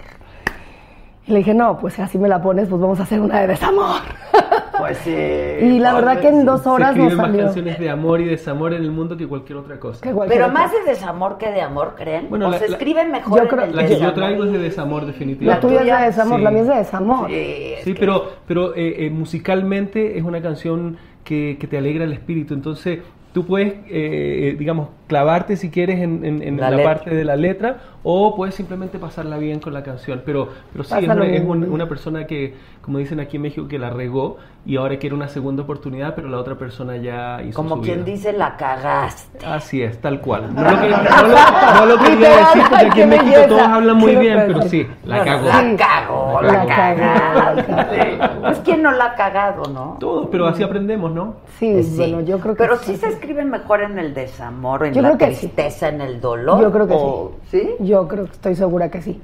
Y le dije, no, pues si así me la pones, pues vamos a hacer una de desamor. Pues sí. Y la verdad que en dos Se horas nos escriben más salió. canciones de amor y desamor en el mundo que cualquier otra cosa. Cualquier Pero otra. más de desamor que de amor, ¿creen? Bueno, o la- se la- escribe mejor Yo creo- en el La que yo traigo es de desamor, La definitivamente. tuya es de desamor, Sí. la mía es de desamor. Sí, Sí, pero, pero eh, eh, musicalmente es una canción que, que te alegra el espíritu. Entonces, tú puedes, eh, eh, digamos, clavarte si quieres en, en- en La parte de la letra o puedes simplemente pasarla bien con la canción. Pero, pero sí, es, una, es un- una persona que, como dicen aquí en México, que la regó y ahora quiere una segunda oportunidad, pero la otra persona ya hizo Como su quien vida. dice, la cagaste. Así es, tal cual. No lo, que- no lo- no lo quería Literal, decir porque aquí en México belleza. todos hablan muy Sí, bien, pero sí. sí, la cagó. La cagó, la, cagaste. Pues quién no la ha cagado, ¿no? Todos, pero así aprendemos, ¿no? Sí, Pues sí. bueno, yo creo que Pero sí se escribe mejor en el desamor, en Yo la creo que sí. tristeza, en el dolor. Yo creo que o- sí. Yo creo que estoy segura que sí.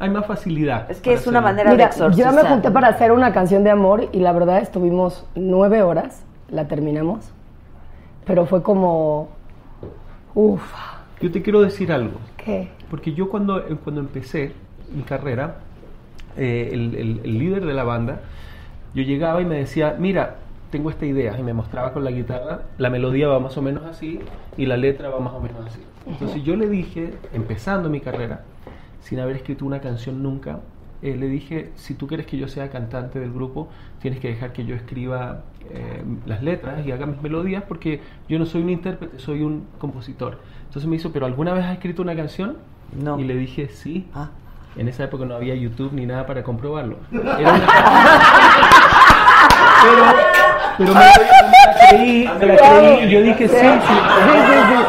Hay más facilidad. Es que es una hacerlo. manera de Mira, exorcizar. yo me junté para hacer una canción de amor y la verdad estuvimos nueve horas, la terminamos, pero fue como, uff, Yo te quiero decir algo. ¿qué? Porque yo cuando, eh, cuando empecé mi carrera, eh, el, el- el líder de la banda, yo llegaba y me decía, mira, tengo esta idea, y me mostraba con la guitarra, la melodía va más o menos así y la letra va más o menos así. Entonces yo le dije, empezando mi carrera, sin haber escrito una canción nunca, eh, le dije, si tú quieres que yo sea cantante del grupo, tienes que dejar que yo escriba eh, las letras y haga mis melodías, porque yo no soy un intérprete, soy un compositor. Entonces me hizo, ¿pero alguna vez has escrito una canción? No. Y le dije, sí. Ah. En esa época no había YouTube ni nada para comprobarlo. Era una- pero, pero me, la creí, me la creí yo dije sí, sí,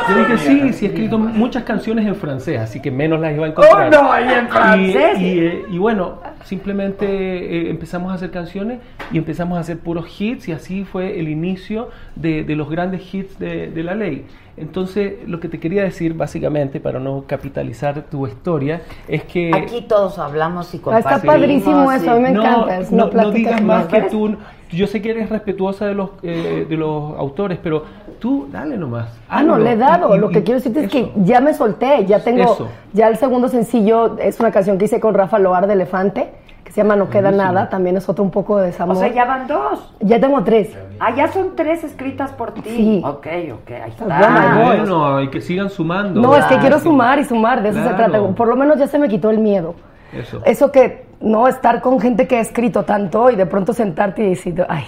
yo dije sí, sí he escrito muchas canciones en francés, así que menos las iba a encontrar. Oh, no, y en francés. Y, y, eh, y bueno, simplemente eh, empezamos a hacer canciones y empezamos a hacer puros hits y así fue el inicio de, de los grandes hits de, de la ley. Entonces, lo que te quería decir, básicamente, para no capitalizar tu historia, es que... Aquí todos hablamos y Ah, compartimos. está padrísimo eso, a mí me No, encanta. es no, digas más que tú. Yo sé que eres respetuosa de los, eh, de los autores, pero tú dale nomás. Ah, no, le he dado. Y- Lo que y quiero decirte es que ya me solté, ya tengo, Eso. ya el segundo sencillo es una canción que hice con Rafa Loar de Elefante, que se llama No queda Buenísimo. nada, también es otro un poco de O desamor. sea, ya van dos. Ya tengo tres. Ah, ya son tres escritas por ti. Sí. Ok, ok, ahí está. Bueno, Bueno, y que sigan sumando. No, es que Ah, quiero sí. sumar y sumar, de eso se trata. Por lo menos ya se me quitó el miedo. Eso. Eso que, no, estar con gente que ha escrito tanto y de pronto sentarte y decir, ay,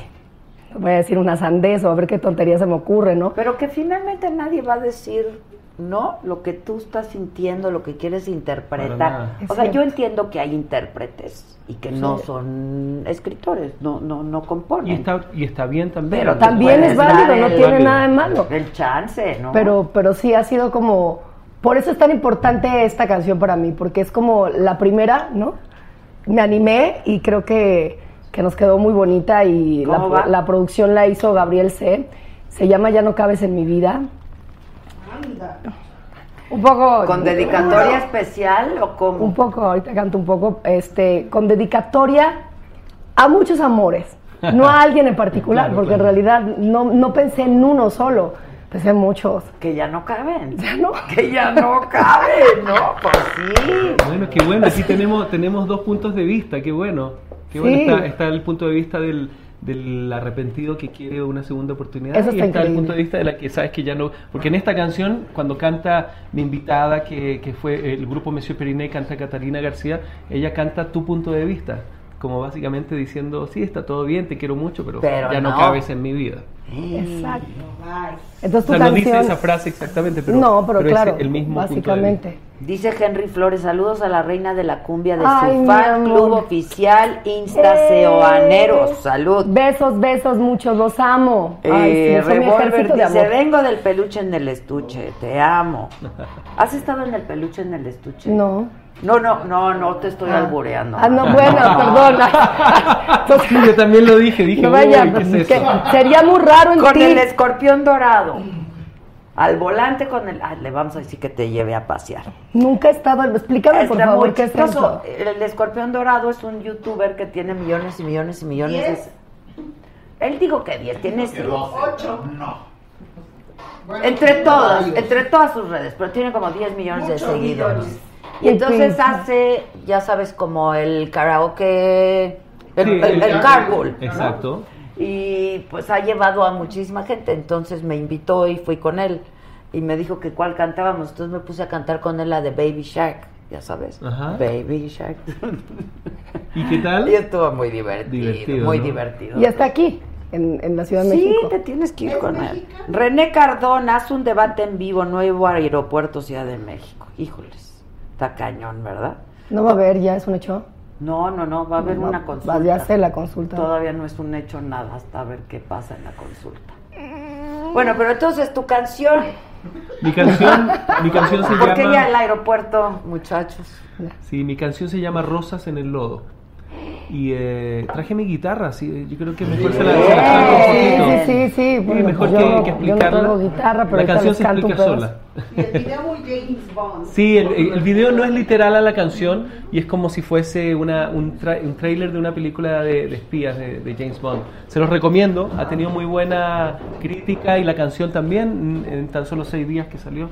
voy a decir una sandez o a ver qué tontería se me ocurre, ¿no? Pero que finalmente nadie va a decir no lo que tú estás sintiendo, lo que quieres interpretar. O sea, yo entiendo que hay intérpretes y que no son escritores, no no no componen. Y está, y está bien también. pero También es válido, no tiene nada de malo. El chance, ¿no? Pero, pero sí ha sido como. Por eso es tan importante esta canción para mí, porque es como la primera, ¿no? Me animé y creo que, que nos quedó muy bonita y la, la producción la hizo Gabriel C. Se llama Ya no cabes en mi vida. Un poco. con dedicatoria especial o cómo? Un poco, ahorita canto un poco, este, con dedicatoria a muchos amores, no a alguien en particular, Claro, porque claro. en realidad no, no pensé en uno solo, pensé en muchos. que ya no caben. Ya no. Que ya no caben, ¿no? Pues sí. Bueno, qué bueno. Aquí tenemos, tenemos dos puntos de vista. Qué bueno. Qué bueno. Sí. Está, está el punto de vista del, del arrepentido que quiere una segunda oportunidad. Eso y está el punto de vista de la que sabes que ya no. Porque en esta canción, cuando canta mi invitada, que, que fue el grupo Monsieur Periné, canta Catalina García, ella canta tu punto de vista. Como básicamente diciendo, sí, está todo bien, te quiero mucho, pero, Pero ya no. no. cabes en mi vida. Exacto. Entonces Entonces O tu sea, no dice esa frase exactamente, pero, no, pero, es claro, el mismo punto de básicamente. Dice Henry Flores, saludos a la reina de la cumbia de Ay, su fan club oficial Insta ¡Eh! Seoaneros. Salud. Besos, besos, muchos, los amo. Ay, Eh, sí, mi Revolver de dice, vengo del peluche en el estuche, te amo. ¿Has estado en el peluche en el estuche? No. No, no, no, no te estoy albureando. Ah, no, bueno, perdón. Sí, yo también lo dije, dije, No vaya, "Uy, ¿qué es eso?". que sería muy raro en Con ti. el escorpión dorado. Al volante con el... ah, le vamos a decir que te lleve a pasear. Nunca he estado. Explícame, por Está favor, muy qué es eso. El escorpión dorado es un youtuber que tiene millones y millones y millones ¿Diez? de... Él digo que 10, tiene Que doce. Ocho. No. Entre todas, entre todas sus redes, pero tiene como 10 millones de seguidores. millones. Y entonces hace, ya sabes, como el karaoke, el, Sí, el- el carpool. ¿no? Exacto. Y pues ha llevado a muchísima gente, entonces me invitó y fui con él. Y me dijo que cuál cantábamos, entonces me puse a cantar con él la de Baby Shark, ya sabes. Ajá. Baby Shark. ¿Y qué tal? Y estuvo muy divertido, Divertido, muy ¿no? divertido. Y está aquí, en, en la Ciudad de Sí, México. te tienes que ir ¿Es con él. René Cardón hace un debate en vivo, nuevo aeropuerto Ciudad de México. Híjoles, está cañón, ¿verdad? No va a haber, ya es un hecho. No, no, no, va a haber Va- una va- consulta. ya sé la consulta. Todavía no es un hecho nada, hasta ver qué pasa en la consulta. Bueno, pero entonces tu canción, Mi canción, mi canción se ¿por qué ya el llama... aeropuerto, muchachos? Sí, mi canción se llama Rosas en el lodo. Y eh, traje mi guitarra, sí, yo creo que mejor se la, se la un Sí, poquito. sí, sí, sí. Bueno, mejor yo que, no- que yo no explicarla. guitarra, pero la canción se explica sola. Y el video muy James Bond. Sí, el, video no es literal a la canción y es como si fuese una, un, tra- un trailer de una película de, de espías de, de James Bond. Se los recomiendo, ha tenido muy buena crítica y la canción también en tan solo seis días que salió.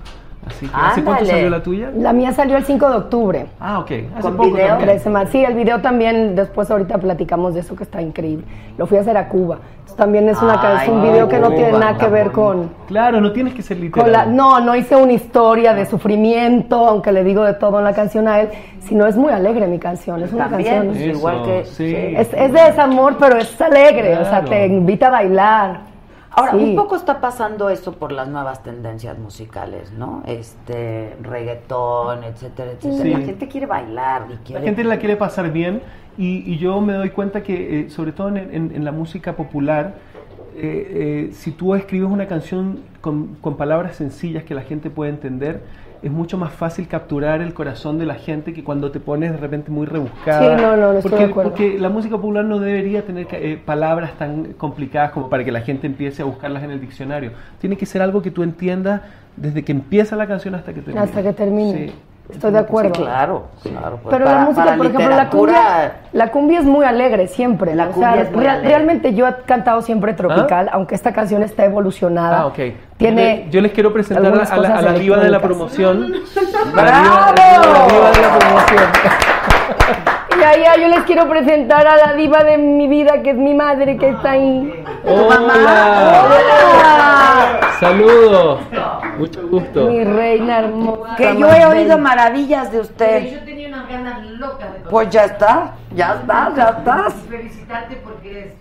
Así que, ¿hace cuánto salió la tuya? La mía salió el 5 de octubre. Ah, ok. Hace ¿Con poco video? también. Tres semanas. Sí, el video también, después ahorita platicamos de eso que está increíble. Lo fui a hacer a Cuba. Entonces, también es, una, ca- es un Ay, video que no tiene nada que ver con. Claro, no tienes que ser literal. con la... No, no hice una historia de sufrimiento, aunque le digo de todo en la canción a él, sino es muy alegre mi canción. Es una También, canción... es igual que... sí. Es, es de desamor, pero es alegre, o sea, Claro. te invita a bailar. Ahora, Sí. un poco está pasando eso por las nuevas tendencias musicales, ¿no? Este, reggaetón, etcétera, etcétera. Sí. La gente quiere bailar y La quiere... gente la quiere pasar bien y, y yo me doy cuenta que, eh, sobre todo en, en- en la música popular, eh, eh, si tú escribes una canción con, con palabras sencillas que la gente puede entender, es mucho más fácil capturar el corazón de la gente que cuando te pones de repente muy rebuscada. Sí, no, no, no estoy porque, de acuerdo. porque la música popular no debería tener eh, palabras tan complicadas como para que la gente empiece a buscarlas en el diccionario. Tiene que ser algo que tú entiendas desde que empieza la canción hasta que termina. Hasta que termine. Sí. Estoy de acuerdo. Sí, claro, claro. pues, Pero para- la música, por ejemplo, la cumbia, la cumbia es muy alegre siempre. La o cumbia sea, es muy real- alegre. realmente yo he cantado siempre tropical, aunque esta canción está evolucionada. Ah, ok. Tiene yo, le- yo les quiero presentar a, la, a cosas la diva de la promoción. ¡Bravo! La diva, la diva de la promoción. Ya, ya, yo les quiero presentar a la diva de mi vida, que es mi madre, que está ahí. Hola. ¡Hola! Saludos. Mucho gusto. Mi reina hermosa. Que yo he oído maravillas de usted. Yo tenía unas ganas locas de Pues ya está, ya está, ya estás. felicitarte porque eres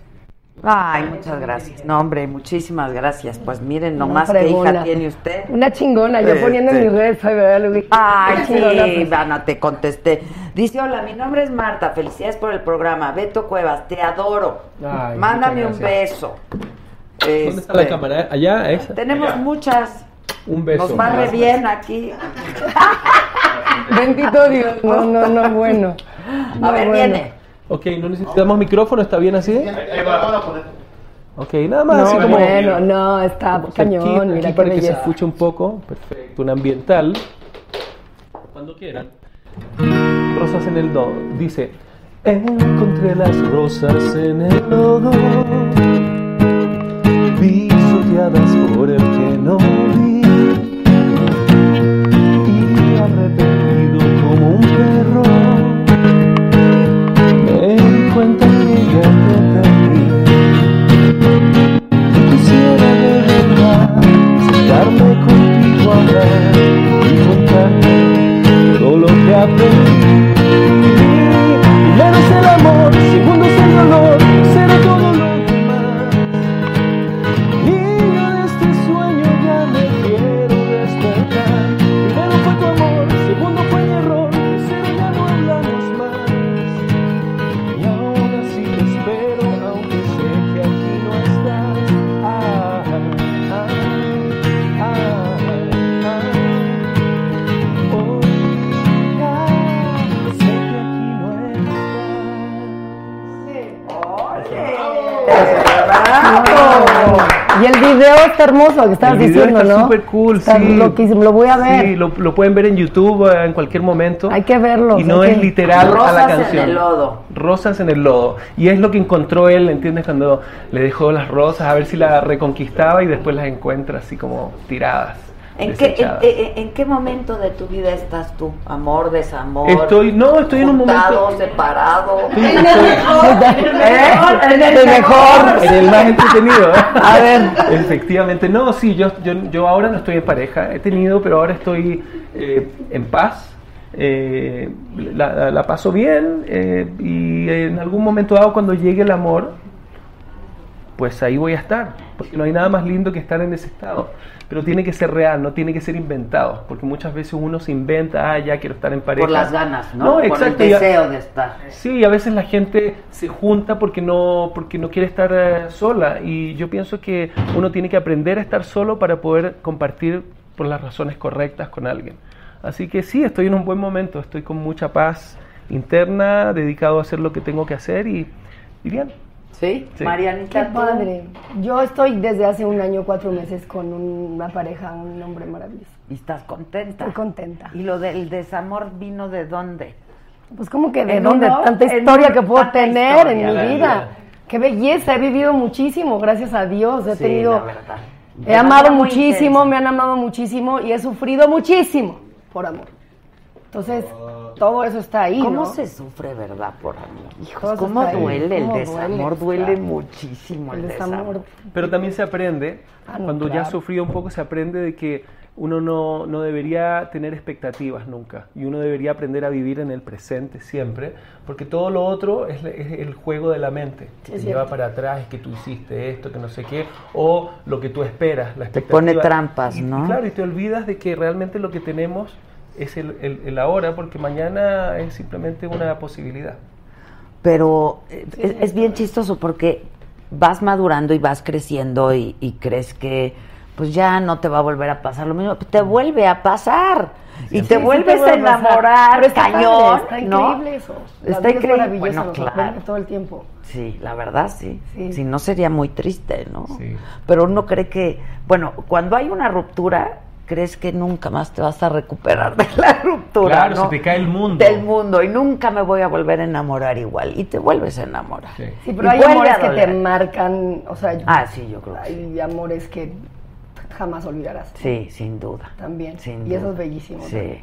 Ay, muchas gracias. No, hombre, muchísimas gracias. Pues miren nomás qué hija tiene usted. Una chingona, yo Este. poniendo en mis redes, ay, ¿verdad, Luis? Ay, sí. Ivana, te contesté. Dice, hola, mi nombre es Marta, felicidades por el programa. Beto Cuevas, te adoro. Ay, Mándame un muchas ¿Dónde está la Este, cámara? Allá, esa. Tenemos muchas. Un beso. Nos va re bien aquí. Bendito Dios. No, no, no, bueno. A ver, bueno. viene. Ok, no necesitamos micrófono, ¿está bien así? Ahí va, ahora poner. Ok, nada más No, así como. bueno, no, está cañón, mira aquí qué para que se escuche un poco. Perfecto, un ambiental. Cuando quieran. Rosas en el do. Dice: Encontré las rosas en el lodo, together. Está hermoso que estabas diciendo, está ¿no? súper cool, Está sí. loquísimo, lo voy a ver. Sí, lo, lo pueden ver en YouTube eh, en cualquier momento. Hay que verlo. Y no es que- literal a la Rosas en canción. el lodo. Rosas en el lodo. Y es lo que encontró él, ¿entiendes? Cuando le dejó las rosas a ver si las reconquistaba y después las encuentra así como tiradas. ¿En qué, en, desechadas. en- en qué momento de tu vida estás tú? ¿Amor, desamor? Estoy, no, estoy en un juntado, momento. separado. En el mejor. ¿Eh? En el mejor, en el más entretenido. ¿eh? A ver. Efectivamente, no, sí, yo, yo, yo ahora no estoy en pareja, he tenido, pero ahora estoy eh, en paz, eh, la, la- la paso bien eh, y en algún momento dado cuando llegue el amor, pues ahí voy a estar, porque no hay nada más lindo que estar en ese estado. Pero tiene que ser real, no tiene que ser inventado, porque muchas veces uno se inventa, ah, ya quiero estar en pareja. Por las ganas, ¿no? No, Por exacto. el deseo de estar. Sí, a veces la gente se junta porque no, porque no quiere estar eh, sola. Y yo pienso que uno tiene que aprender a estar solo para poder compartir por las razones correctas con alguien. Así que sí, estoy en un buen momento, estoy con mucha paz interna, dedicado a hacer lo que tengo que hacer y, y bien. ¿Sí? Qué Marianita, ¿tú? padre. Yo estoy desde hace un año, cuatro meses con una pareja, un hombre maravilloso. ¿Y estás contenta? Estoy contenta. ¿Y lo del desamor vino de dónde? Pues como que de En dónde uno, tanta historia que puedo tener historia, en mi vida. Qué belleza, he vivido muchísimo, gracias a Dios. He Sí, tenido, la verdad. he amado muchísimo, me han amado muchísimo y he sufrido muchísimo por amor. Entonces, todo eso está ahí, ¿Cómo ¿no? se sufre, verdad, por amor? Hijos, Todo eso ¿cómo duele el ¿Cómo desamor? duele? Duele muchísimo el, El desamor. desamor. Pero también se aprende, Ah, no, cuando ya claro. has sufrido un poco, se aprende de que uno no, no debería tener expectativas nunca y uno debería aprender a vivir en el presente siempre, porque todo lo otro es, es el juego de la mente, que te lleva para atrás, es que tú hiciste esto, que no sé qué, o lo que tú esperas, la Te expectativa. pone trampas, Y- y ¿no? claro, y te olvidas de que realmente lo que tenemos es el, el- el ahora, porque mañana es simplemente una posibilidad. Pero eh, es, es bien chistoso porque vas madurando y vas creciendo y, y crees que pues ya no te va a volver a pasar lo mismo. Te vuelve a pasar. Y te sí, vuelves te a enamorar, cañón, padre, está ¿no? increíble eso. La Está es increíble. Bueno, claro. todo el tiempo. Sí, la verdad sí. Sí. Si no sería muy triste, ¿no? Sí. Pero uno cree que, bueno, cuando hay una ruptura, crees que nunca más te vas a recuperar de la ruptura. Claro, ¿no? se te cae el mundo. Del mundo y nunca me voy a volver a enamorar igual. Y te vuelves a enamorar. Sí. Sí, Y pero hay amores que te marcan, o sea, Ah, sí, yo creo que hay amores que jamás olvidarás. Sí, sin duda. También. Sin y eso duda. es bellísimo. Sí.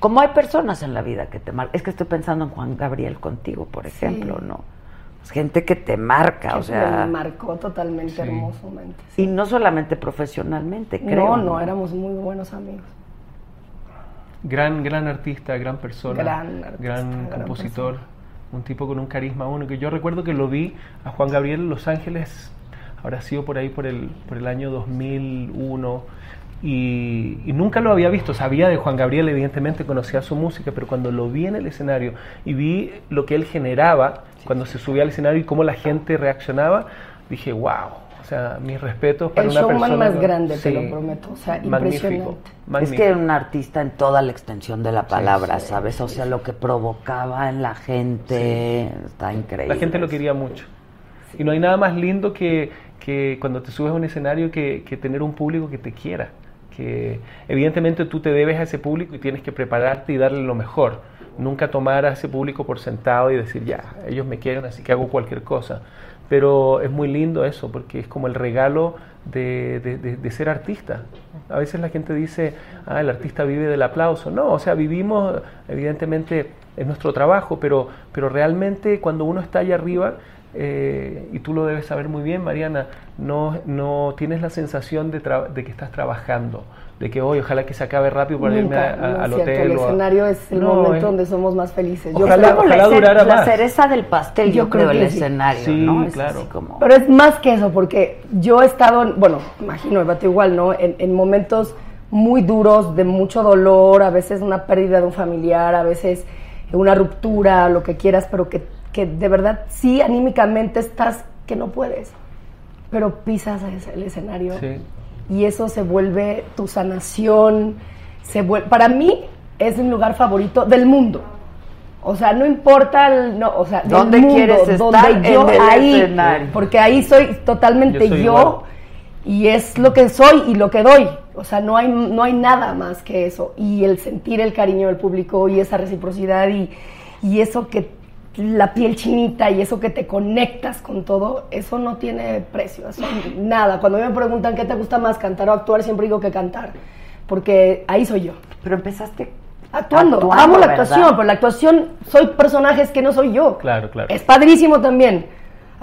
Como hay personas en la vida que te marcan. Es que estoy pensando en Juan Gabriel contigo, por ejemplo, ¿no? Es gente que te marca, o Que sea. me marcó totalmente Sí. hermosamente. Y no solamente profesionalmente, creo. no, no, éramos muy buenos amigos. Gran, gran artista, gran persona, Gran artista, gran gran compositor, un tipo con un carisma único. Yo recuerdo que lo vi a Juan Gabriel en Los Ángeles, habrá sido por ahí por el, por el año 2001, y, y nunca lo había visto. Sabía de Juan Gabriel, evidentemente conocía su música, pero cuando lo vi en el escenario y vi lo que él generaba cuando se subía al escenario y cómo la gente reaccionaba, dije, wow. O sea, mis respetos para El una showman persona. más con- grande, te Sí, lo prometo. O sea, magnífico, impresionante. Es que era un artista en toda la extensión de la palabra, sí, ¿sabes? O sea, lo que provocaba en la gente está increíble. La gente lo quería mucho. Y no hay nada más lindo que, que cuando te subes a un escenario que, que tener un público que te quiera. Que evidentemente tú te debes a ese público y tienes que prepararte y darle lo mejor. Nunca tomar a ese público por sentado y decir, ya, ellos me quieren, así que hago cualquier cosa. Pero es muy lindo eso, porque es como el regalo de, de- ser artista. A veces la gente dice, ah, el artista vive del aplauso. No, o sea, vivimos, evidentemente, es nuestro trabajo, pero, pero realmente cuando uno está allá arriba, eh, y tú lo debes saber muy bien, Mariana, no, no tienes la sensación de, de que estás trabajando, de que hoy ojalá que se acabe rápido para irme a- a- es al cierto, hotel. El o a- escenario es el No, momento es- donde somos más felices. Yo Ojalá- creo. La ojalá cere- durara la más. cereza del pastel, yo, Yo creo, creo el sí. escenario, Sí, ¿no? Es claro. así como... Pero es más que eso, porque yo he estado, en- bueno, imagino, el vato igual, ¿no? En, en momentos muy duros, de mucho dolor, a veces una pérdida de un familiar, a veces una ruptura, lo que quieras, pero que, que de verdad sí anímicamente estás que no puedes. Pero pisas el escenario Sí. Y eso se vuelve tu sanación, se vuelve, para mí es mi lugar favorito del mundo. O sea, no importa, el- no, o sea, ¿Dónde mundo, quieres estar? donde yo En el ahí, escenario. porque ahí soy totalmente Yo soy yo. Y es lo que soy y lo que doy. O sea, no hay, no hay nada más que eso. Y el sentir el cariño del público y esa reciprocidad y, y eso que la piel chinita y eso que te conectas con todo, eso no tiene precio, eso nada. Cuando me preguntan qué te gusta más, cantar o actuar, siempre digo que cantar, porque ahí soy yo. Pero empezaste Actuando, Actuando, amo la ¿verdad? actuación, pero la actuación soy personajes que no soy yo. Claro, claro. Es padrísimo también.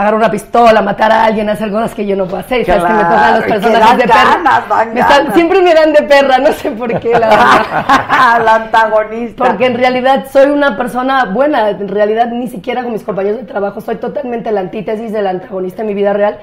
Agarrar una pistola, matar a alguien, hacer cosas que yo no puedo hacer. ¿Sabes que me tocan los Claro, y que personajes dan de perra? ganas, dan Me están- ganas. siempre me dan de perra, no sé por qué, la verdad. la antagonista. Porque en realidad soy una persona buena. En realidad ni siquiera con mis compañeros de trabajo soy totalmente la antítesis del antagonista en mi vida real.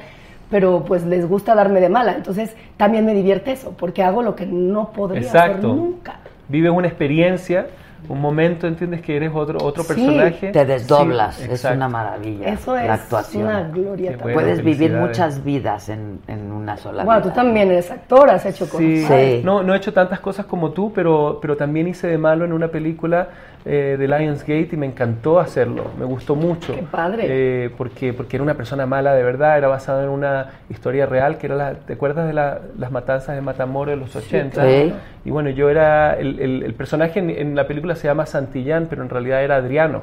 Pero pues les gusta darme de mala. Entonces también me divierte eso, porque hago lo que no podría hacer nunca. Vives una experiencia, un momento, entiendes que eres otro otro Sí, personaje. Te desdoblas, Sí, es una maravilla. Eso es la actuación. una gloria bueno, Puedes vivir muchas vidas en, en una sola Bueno, vida. tú también eres actor, has hecho cosas. Sí, Sí. No, no he hecho tantas cosas como tú, pero, pero también hice de malo en una película eh, de Lionsgate y me encantó hacerlo, me gustó mucho. Qué padre. Eh, porque, porque era una persona mala de verdad, era basado en una historia real, que era la, ¿te acuerdas de la- las matanzas de Matamoros de los 80? Sí. Y bueno, yo era, el, el- el personaje en, en la película se llama Santillán, pero en realidad era Adriano,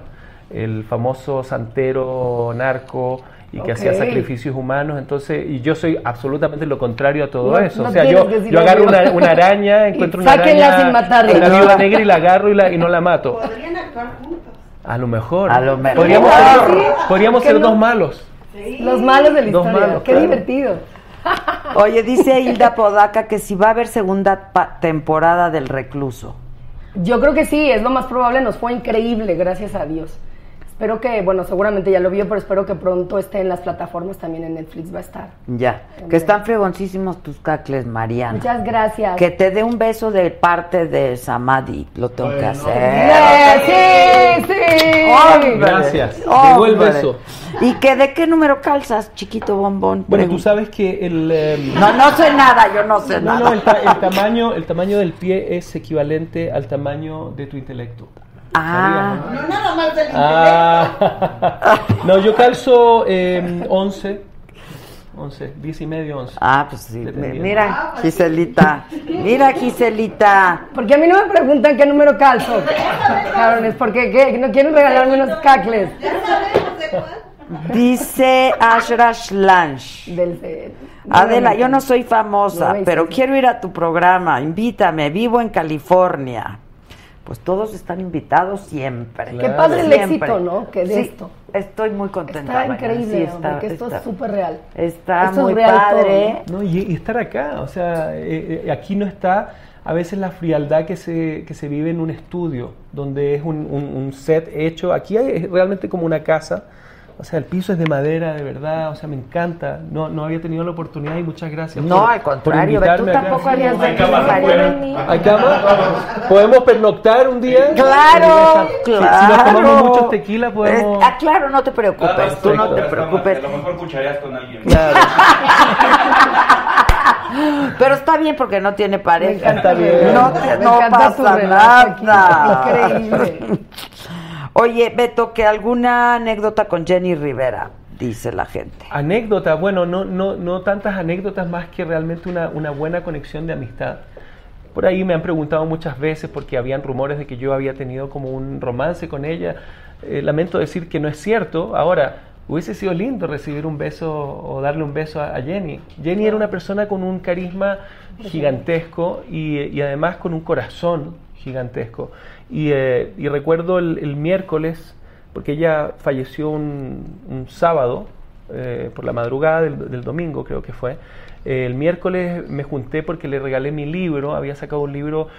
el famoso santero narco y que hacía sacrificios humanos, entonces, y yo soy absolutamente lo contrario a todo No- eso. no o sea, yo, yo agarro una, una araña, encuentro una araña sin matarla. No. viuda negra y la agarro y, la, y no la mato. Podrían actuar juntos. A lo mejor. A lo mejor. Podríamos Ah, ser, ¿sí? podríamos ¿Por qué ser no? dos malos. Los malos de la Dos historia. malos, Qué claro. divertido. Oye, dice Hilda Podaca que si va a haber segunda pa- temporada del recluso. Yo creo que sí, es lo más probable. Nos fue increíble, gracias a Dios. Espero que, bueno, seguramente ya lo vio, pero espero que pronto esté en las plataformas, también en Netflix va a estar. Ya. Que están fregoncísimos tus cacles, Mariana. Muchas gracias. Que te dé un beso de parte de Samadhi. Lo tengo que hacer. ¡Eh, sí, sí! Hombre. Gracias. Hombre. Llegó el beso. ¿Y que de qué número calzas, chiquito bombón? Bueno, tú sabes que el... em, No, no sé nada, yo no sé No, nada. no, el, ta- el tamaño, el tamaño del pie es equivalente al tamaño de tu intelecto. Ah, No nada más del. Ah, no, yo calzo eh, 11, 11, 10 y medio, 11. ah, pues sí. Mira, Giselita. Mira, Giselita. Porque a mí no me preguntan qué número calzo. Cabrones, porque ¿qué? no quieren regalarme unos cacles. Ya sabemos de cuál. Dice Ashrash Lange. Del de- Adela, yo no soy famosa, pero quiero ir a tu programa. Invítame, vivo en California. Pues todos están invitados siempre. Qué Claro. padre el Siempre. éxito, ¿no? Que de Sí, esto. Estoy muy contenta. Está increíble, Sí, hombre, está- que esto está- es súper real. Está Esto es muy real padre. No, y, y estar acá, o sea, eh, eh, aquí no está a veces la frialdad que se, que se vive en un estudio, donde es un, un- un set hecho. Aquí hay, es realmente como una casa, o sea, el piso es de madera, de verdad, o sea, me encanta. No, no había tenido la oportunidad y muchas gracias. No, por- al contrario, tú tampoco habías venido. ¿Hay camas? ¿Podemos pernoctar un día? Claro, Si- claro. Si, nos tomamos muchos tequila, podemos... Ah, claro, no te preocupes, tú no te preocupes. A lo mejor cuchareas con alguien. Claro. Pero está bien porque no tiene pareja. Está bien. No, te- Me no encanta tu pasa nada. increíble. Oye, Beto, que alguna anécdota con Jenny Rivera, dice la gente. Anécdotas, bueno, no, no, no tantas anécdotas más que realmente una, buena conexión de amistad. Por ahí me han preguntado muchas veces porque habían rumores de que yo había tenido como un romance con ella. Eh, lamento decir que no es cierto. Ahora, hubiese sido lindo recibir un beso o darle un beso a, Jenny. Jenny era una persona con un carisma gigantesco y además con un corazón gigantesco. Y, eh, y recuerdo el, miércoles, porque ella falleció un, un sábado, eh, por la madrugada del, domingo creo que fue. Eh, el miércoles me junté porque le regalé mi libro, había sacado un libro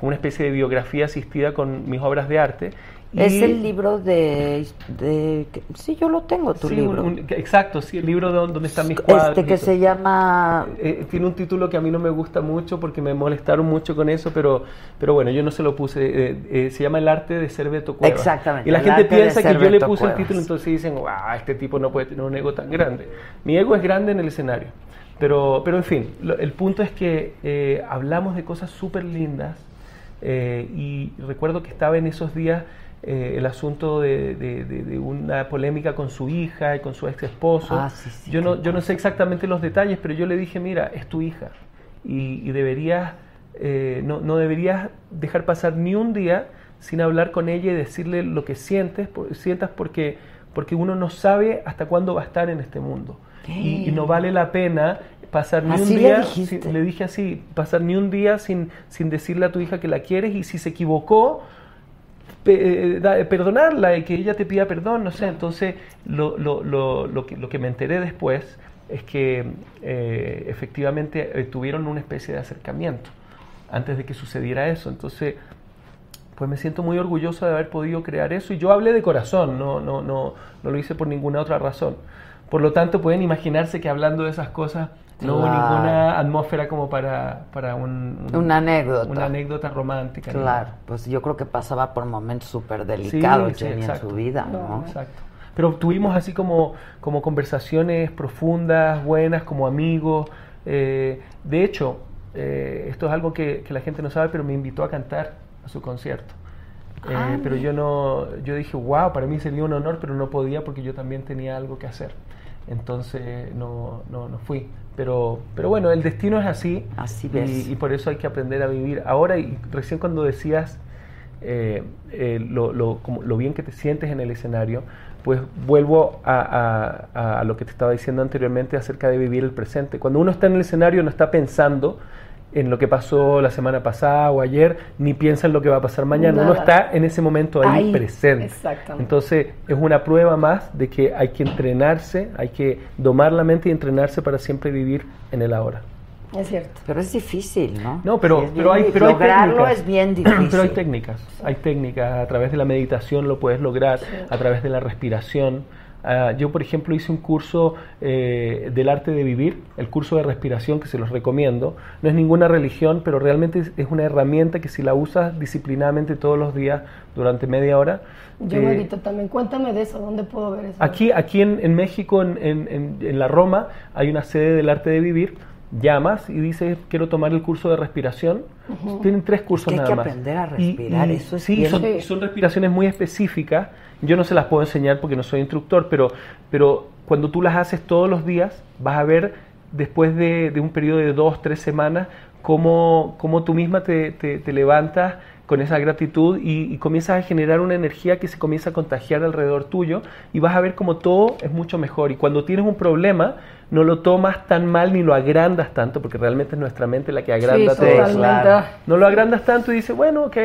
con una especie de biografía asistida con mis obras de arte. Es el libro de, de- Sí, yo lo tengo, tu Sí, libro. un- un- exacto, sí, el libro de donde están mis cuadros. este que se llama... Eh, tiene un título que a mí no me gusta mucho porque me molestaron mucho con eso, pero, pero bueno, yo no se lo puse. eh, eh, se llama El arte de ser Beto Cuevas. Exactamente, Y la gente piensa que yo le puse Cuevas. el título, entonces dicen, wow, este tipo no puede tener un ego tan grande. Mi ego es grande en el escenario. Pero, pero en fin, lo- el punto es que eh, hablamos de cosas súper lindas eh, y recuerdo que estaba en esos días eh, el asunto de, de- de- de una polémica con su hija y con su ex esposo. Ah, sí, sí, yo, no, yo no sé exactamente los detalles, pero yo le dije, mira, es tu hija y, y deberías, eh, no, no deberías dejar pasar ni un día sin hablar con ella y decirle lo que sientes, por- sientas porque, porque uno no sabe hasta cuándo va a estar en este mundo. Y, y no vale la pena pasar ni Así un día, le dije así, pasar ni un día sin, sin decirle a tu hija que la quieres y si se equivocó, pe- eh, da- perdonarla y que ella te pida perdón, no sé. Entonces, lo, lo, lo, lo, que, lo que me enteré después es que eh, efectivamente eh, tuvieron una especie de acercamiento antes de que sucediera eso. Entonces, pues me siento muy orgulloso de haber podido crear eso y yo hablé de corazón, no, no, no, no lo hice por ninguna otra razón. Por lo tanto, pueden imaginarse que hablando de esas cosas no hubo ninguna atmósfera como para, para un- un- Una anécdota. Una anécdota romántica. Claro, pues yo creo que pasaba por momentos súper delicados, Sí, en su vida, ¿no? Exacto. Pero tuvimos así como, como conversaciones profundas, buenas, como amigos. eh, de hecho, eh, esto es algo que, que la gente no sabe, pero me invitó a cantar a su concierto. Eh, Ah, pero yo no, yo dije, wow, para mí sería un honor, pero no podía porque yo también tenía algo que hacer. Entonces no, no, no fui. Pero, pero bueno, el destino es así. Y, y por eso hay que aprender a vivir. Ahora, y recién cuando decías eh, eh, lo, lo- como- lo bien que te sientes en el escenario, pues vuelvo a, a- a lo que te estaba diciendo anteriormente acerca de vivir el presente. Cuando uno está en el escenario no está pensando en lo que pasó la semana pasada o ayer, ni piensa en lo que va a pasar mañana. Uno Nada. está en ese momento ahí, Ahí, presente. exactamente. Entonces es una prueba más de que hay que entrenarse, hay que domar la mente y entrenarse para siempre vivir en el ahora. Es cierto. Pero es difícil, ¿no? No, pero, Sí, pero hay, pero hay lograrlo técnicas. es bien difícil. Pero hay técnicas, hay técnicas. A través de la meditación lo puedes lograr, a través de la respiración. Ah, yo, por ejemplo, hice un curso eh, del arte de vivir, el curso de respiración que se los recomiendo. No es ninguna religión, pero realmente es, es una herramienta que si la usas disciplinadamente todos los días durante media hora. Yo eh, medito también. Cuéntame de eso. ¿Dónde puedo ver eso? Aquí, aquí en, en México, en, en- en- en la Roma, hay una sede del arte de vivir. Llamas y dices, quiero tomar el curso de respiración. Tienen tres cursos Que hay nada que más. aprender a Y- respirar, y eso es sí, bien- son, Sí. son respiraciones muy específicas. Yo no se las puedo enseñar porque no soy instructor, pero, pero cuando tú las haces todos los días, vas a ver después de, de un periodo de dos, tres semanas, cómo, cómo tú misma te, te- te levantas con esa gratitud y, y comienzas a generar una energía que se comienza a contagiar alrededor tuyo y vas a ver cómo todo es mucho mejor. Y cuando tienes un problema, no lo tomas tan mal ni lo agrandas tanto, porque realmente es nuestra mente la que agranda Sí, todo. Claro. No lo agrandas tanto y dices, bueno, ok,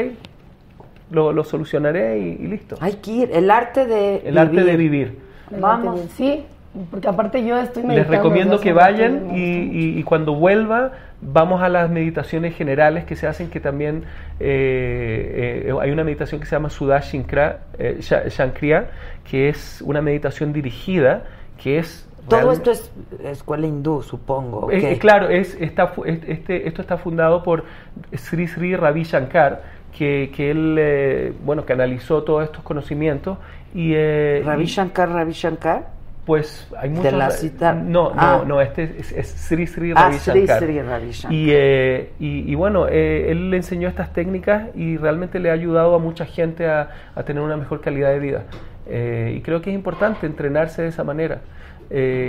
lo, lo solucionaré y, y listo. Hay que ir, el arte de El arte de vivir. Vamos. Sí, porque aparte yo estoy Les recomiendo que vayan y cuando vuelva vamos a las meditaciones generales que se hacen, que también eh, eh, hay una meditación que se llama Sudashinkra, eh, Sha- Shankriya, que es una meditación dirigida, que es... Todo esto es escuela hindú, supongo. Eh, claro, es, está, es- este, esto está fundado por Sri Sri Ravi Shankar, que, que él, eh, bueno, canalizó todos estos conocimientos y... eh, Ravi y- Shankar, Ravi Shankar. Pues hay De muchos... la cita- No, Ah. no, no, este es, es Sri Sri Ah, Ravi Sri Shankar. Sri Ravi Shankar. Y, eh, y, y bueno, eh, él le enseñó estas técnicas y realmente le ha ayudado a mucha gente a, a tener una mejor calidad de vida. Eh, y creo que es importante entrenarse de esa manera.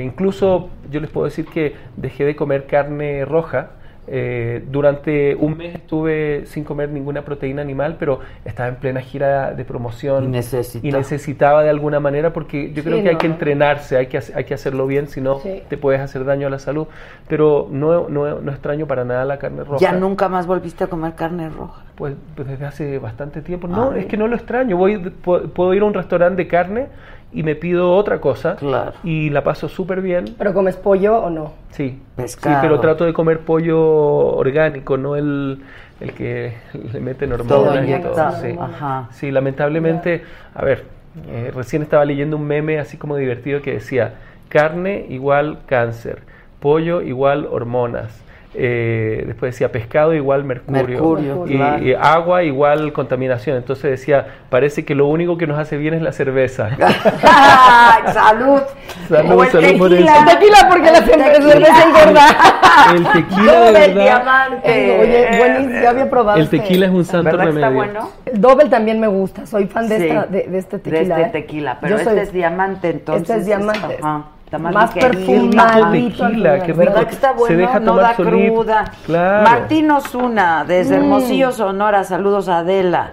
Incluso yo les puedo decir que dejé de comer carne roja. Eh, durante un mes estuve sin comer ninguna proteína animal, pero estaba en plena gira de promoción Y necesita. y necesitaba de alguna manera porque yo Sí, creo que hay que entrenarse, hay que, hay que hacerlo bien, si no Sí. te puedes hacer daño a la salud. Pero no, no, no extraño para nada la carne roja. Ya nunca más volviste a comer carne roja. Pues, pues desde hace bastante tiempo. No, es que no lo extraño. Voy, pu- puedo ir a un restaurante de carne y me pido otra cosa Claro. y la paso súper bien. ¿Pero comes pollo o no? Sí, Pescado. sí, pero trato de comer pollo orgánico, no el, el que le meten Todo hormonas y todo. Sí. Ajá. Sí, lamentablemente, a ver, eh, recién estaba leyendo un meme así como divertido que decía, carne igual cáncer, pollo igual hormonas, eh, después decía pescado igual mercurio, Mercurio, y, claro. y agua igual contaminación. Entonces decía, parece que lo único que nos hace bien es la cerveza. ¡Ay, salud! Salud, O el salud por tequila. eso. El tequila porque la El cerveza tequila. engorda. El tequila de verdad. diamante. Oye, buenísimo, ya había probado. El este. tequila es un santo ¿Verdad que está remedio. bueno? El Doble también me gusta, soy fan de, Sí. esta, de, de este tequila. De ¿eh? este tequila, pero Yo este soy- es diamante, entonces. Este es diamante. ajá, está más, perfumadito. Final. ¿Verdad que está Se bueno? deja no tomar da cruda. Claro. Martín Osuna, desde Mm. Hermosillo, Sonora. Saludos a Adela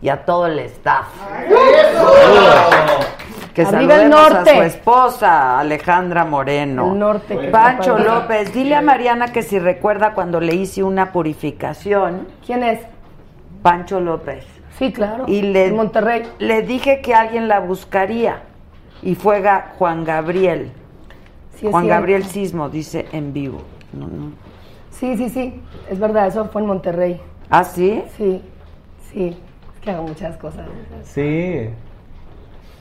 y a todo el staff. Que Arriba el saludemos norte. a su esposa, Alejandra Moreno. El norte, que Pancho. López, dile a Mariana que si recuerda cuando le hice una purificación. ¿Quién es? Pancho López. Sí, claro. Y le, En Monterrey. le dije que alguien la buscaría. Y fue Juan Gabriel. Sí, Juan cierto. Gabriel Sismo dice en vivo. No, no. Sí, sí, sí. Es verdad, eso fue en Monterrey. ¿Ah, sí? Sí, sí. Es que hago muchas cosas. Sí.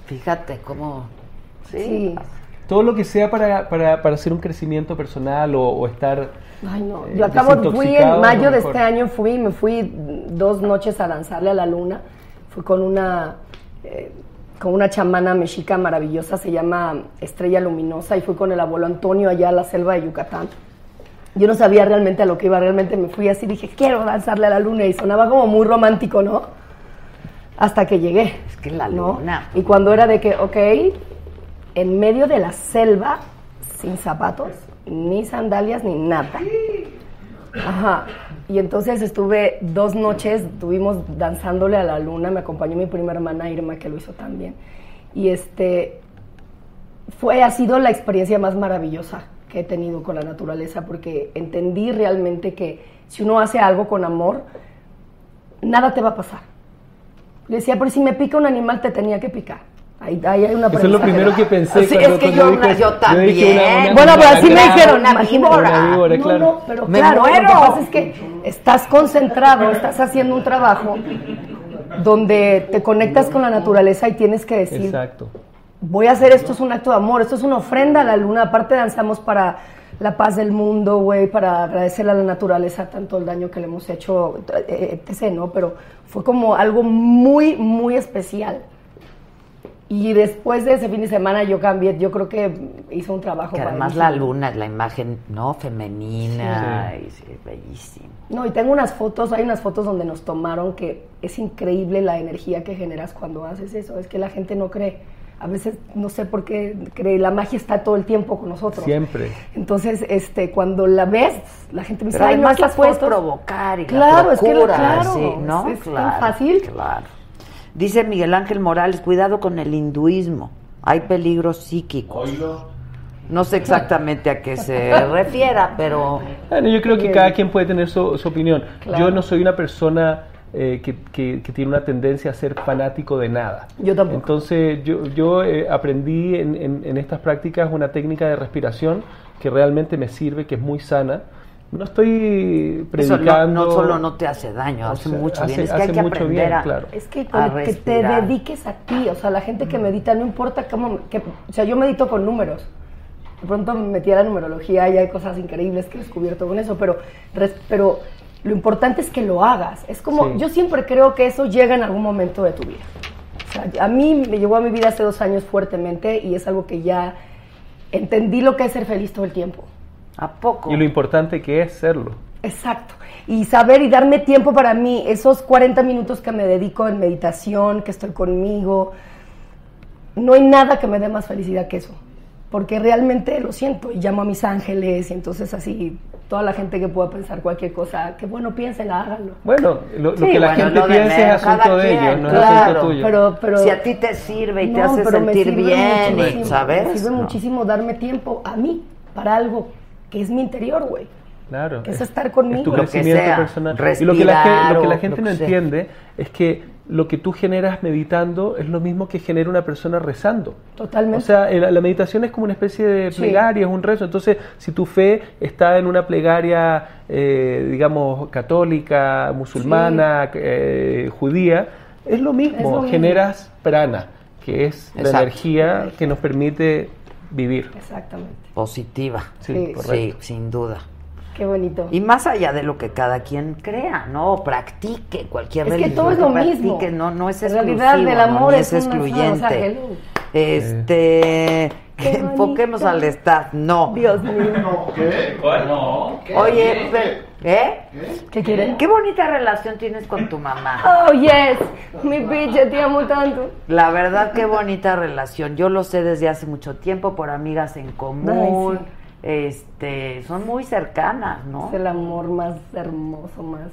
Fíjate cómo. Sí. Todo lo que sea para, para, para hacer un crecimiento personal o, o estar. Ay, no. eh, Yo acabo, fui en mayo de este año, fui, me fui dos noches a danzarle a la luna. Fui con una, eh, con una chamana mexica maravillosa, se llama Estrella Luminosa, y fui con el abuelo Antonio allá a la selva de Yucatán. Yo no sabía realmente a lo que iba, realmente me fui así, dije, quiero danzarle a la luna, y sonaba como muy romántico, ¿no? Hasta que llegué. Es que la ¿no? luna. Y cuando era de que, ok, en medio de la selva, sin zapatos, ni sandalias, ni nada. Ajá. Y entonces estuve dos noches, estuvimos danzándole a la luna, me acompañó mi prima hermana Irma, que lo hizo también. Y este, fue, ha sido la experiencia más maravillosa que he tenido con la naturaleza, porque entendí realmente que si uno hace algo con amor, nada te va a pasar. Le decía, pero si me pica un animal, te tenía que picar. Ahí, ahí hay una Eso es lo primero que pensé. Sí, cuando- es que yo- dije- yo también. dije una- una- Bueno, pero así me dijeron, una víbora. No, claro. no, pero Me claro, muero. lo que pasa es que estás concentrado, estás haciendo un trabajo donde te conectas con la naturaleza y tienes que decir, Exacto. voy a hacer esto, es un acto de amor, esto es una ofrenda a la luna, aparte danzamos para la paz del mundo, güey, para agradecerle a la naturaleza tanto el daño que le hemos hecho, eh, etc., ¿no? Pero fue como algo muy, muy especial. Y después de ese fin de semana yo cambié, yo creo que hice un trabajo. Que además la luna es la imagen, ¿no? Femenina. y sí, bellísimo. No, y tengo unas fotos, hay unas fotos donde nos tomaron que es increíble la energía que generas cuando haces eso. Es que la gente no cree. A veces no sé por qué cree, la magia está todo el tiempo con nosotros. Siempre. Entonces, este, cuando la ves, la gente me dice, Pero ay, no, además la estas puedes fotos". provocar y Claro, la es que claro, sí, ¿no? es tan claro, fácil. Claro. Dice Miguel Ángel Morales, cuidado con el hinduismo. Hay peligros psíquicos. No sé exactamente a qué se refiera, pero Bueno, yo creo que Bien. cada quien puede tener su, su opinión. Claro. Yo no soy una persona eh, que, que- que tiene una tendencia a ser fanático de nada. Yo tampoco. Entonces yo, yo eh, aprendí en, en- en estas prácticas una técnica de respiración que realmente me sirve, que es muy sana. No estoy eso no, predicando. no solo no te hace daño, O hace sea, mucho hace- bien. Es que hay que mucho aprender bien, a, claro. Es que a con que te dediques a ti, o sea, la gente que medita, no importa cómo, que, o sea, yo medito con números. De pronto me metí a la numerología y hay cosas increíbles que he descubierto con eso, pero, res- pero lo importante es que lo hagas. Es como, Sí. yo siempre creo que eso llega en algún momento de tu vida. O sea, a mí me llegó a mi vida hace dos años fuertemente y es algo que ya entendí lo que es ser feliz todo el tiempo. ¿A poco? Y lo importante que es serlo. Exacto. Y saber y darme tiempo para mí, esos 40 minutos que me dedico en meditación, que estoy conmigo, no hay nada que me dé más felicidad que eso. Porque realmente lo siento y llamo a mis ángeles y entonces así toda la gente que pueda pensar cualquier cosa, que bueno, piénsela, háganlo. Bueno, lo, lo Sí, que la bueno, gente piense es asunto de ellos, no es claro, asunto tuyo. Pero, pero, si a ti te sirve y te No, hace pero me sentir sirve bien, y, muchísimo, ¿sabes? Me sirve No. muchísimo darme tiempo a mí para algo que es mi interior, güey. Claro. Que es estar conmigo. Es tu Lo que crecimiento sea, personal. y respirar lo que la, gen- lo que la gente lo no entiende es que lo que tú generas meditando es lo mismo que genera una persona rezando. Totalmente. O sea, el- la meditación es como una especie de Sí. plegaria, es un rezo. Entonces, si tu fe está en una plegaria, eh, digamos, católica, musulmana, eh, judía, es lo mismo. Es lo mismo. Generas prana, que es la energía que nos permite vivir. Exactamente. Positiva. Sí, Sí. sin duda. Qué bonito. Y más allá de lo que cada quien crea, ¿no? O practique cualquier Es que religión todo es lo practique, mismo. No, no es En exclusivo, realidad, el ¿no? amor Ni es es una sola, o excluyente. sea. Este, Qué enfoquemos bonito. al staff. No. Dios mío. ¿Qué? ¿Cuál? No. Oye, pero- ¿eh? ¿Qué quieren? Qué bonita relación tienes con tu mamá. Oh, yes. Mi picha, te amo tanto. La verdad, qué bonita relación. Yo lo sé desde hace mucho tiempo por amigas en común. Ay, Este, son muy cercanas, ¿no? Es el amor más hermoso, más.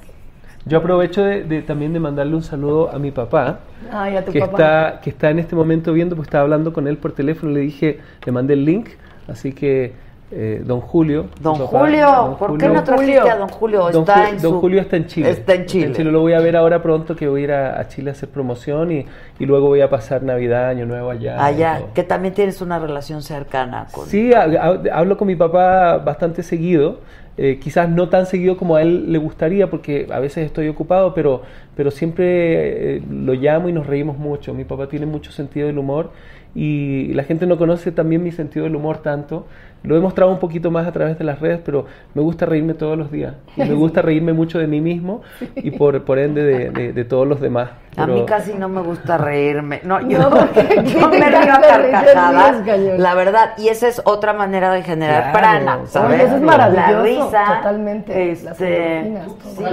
Yo aprovecho de, de- también de mandarle un saludo a mi papá, Ay, a tu que papá. está que está en este momento viendo, pues estaba hablando con él por teléfono, le dije, le mandé el link, así que eh, don Julio. Don papá, Julio, don ¿por qué Julio- no trajiste a don Julio? Don, Está Ju- en don su- Julio está en Chile. Está en Chile. Lo voy a ver ahora pronto, que voy a ir a, a Chile a hacer promoción y, y luego voy a pasar Navidad, Año Nuevo allá. Allá, que también tienes una relación cercana con... Sí, ha- ha- hablo con mi papá bastante seguido. Eh, quizás no tan seguido como a él le gustaría, porque a veces estoy ocupado, pero, pero siempre eh, lo llamo y nos reímos mucho. Mi papá tiene mucho sentido del humor y la gente no conoce también mi sentido del humor tanto. Lo he mostrado un poquito más a través de las redes, pero me gusta reírme todos los días. Y me gusta reírme mucho de mí mismo y por, por ende de, de- de todos los demás. A Pero- mí casi no me gusta reírme. No, yo, No, yo me río a carcajadas. La verdad, y esa es otra manera de generar Claro. prana, ¿sabes? Oye, eso es maravilloso. La risa. Totalmente. Este, todo.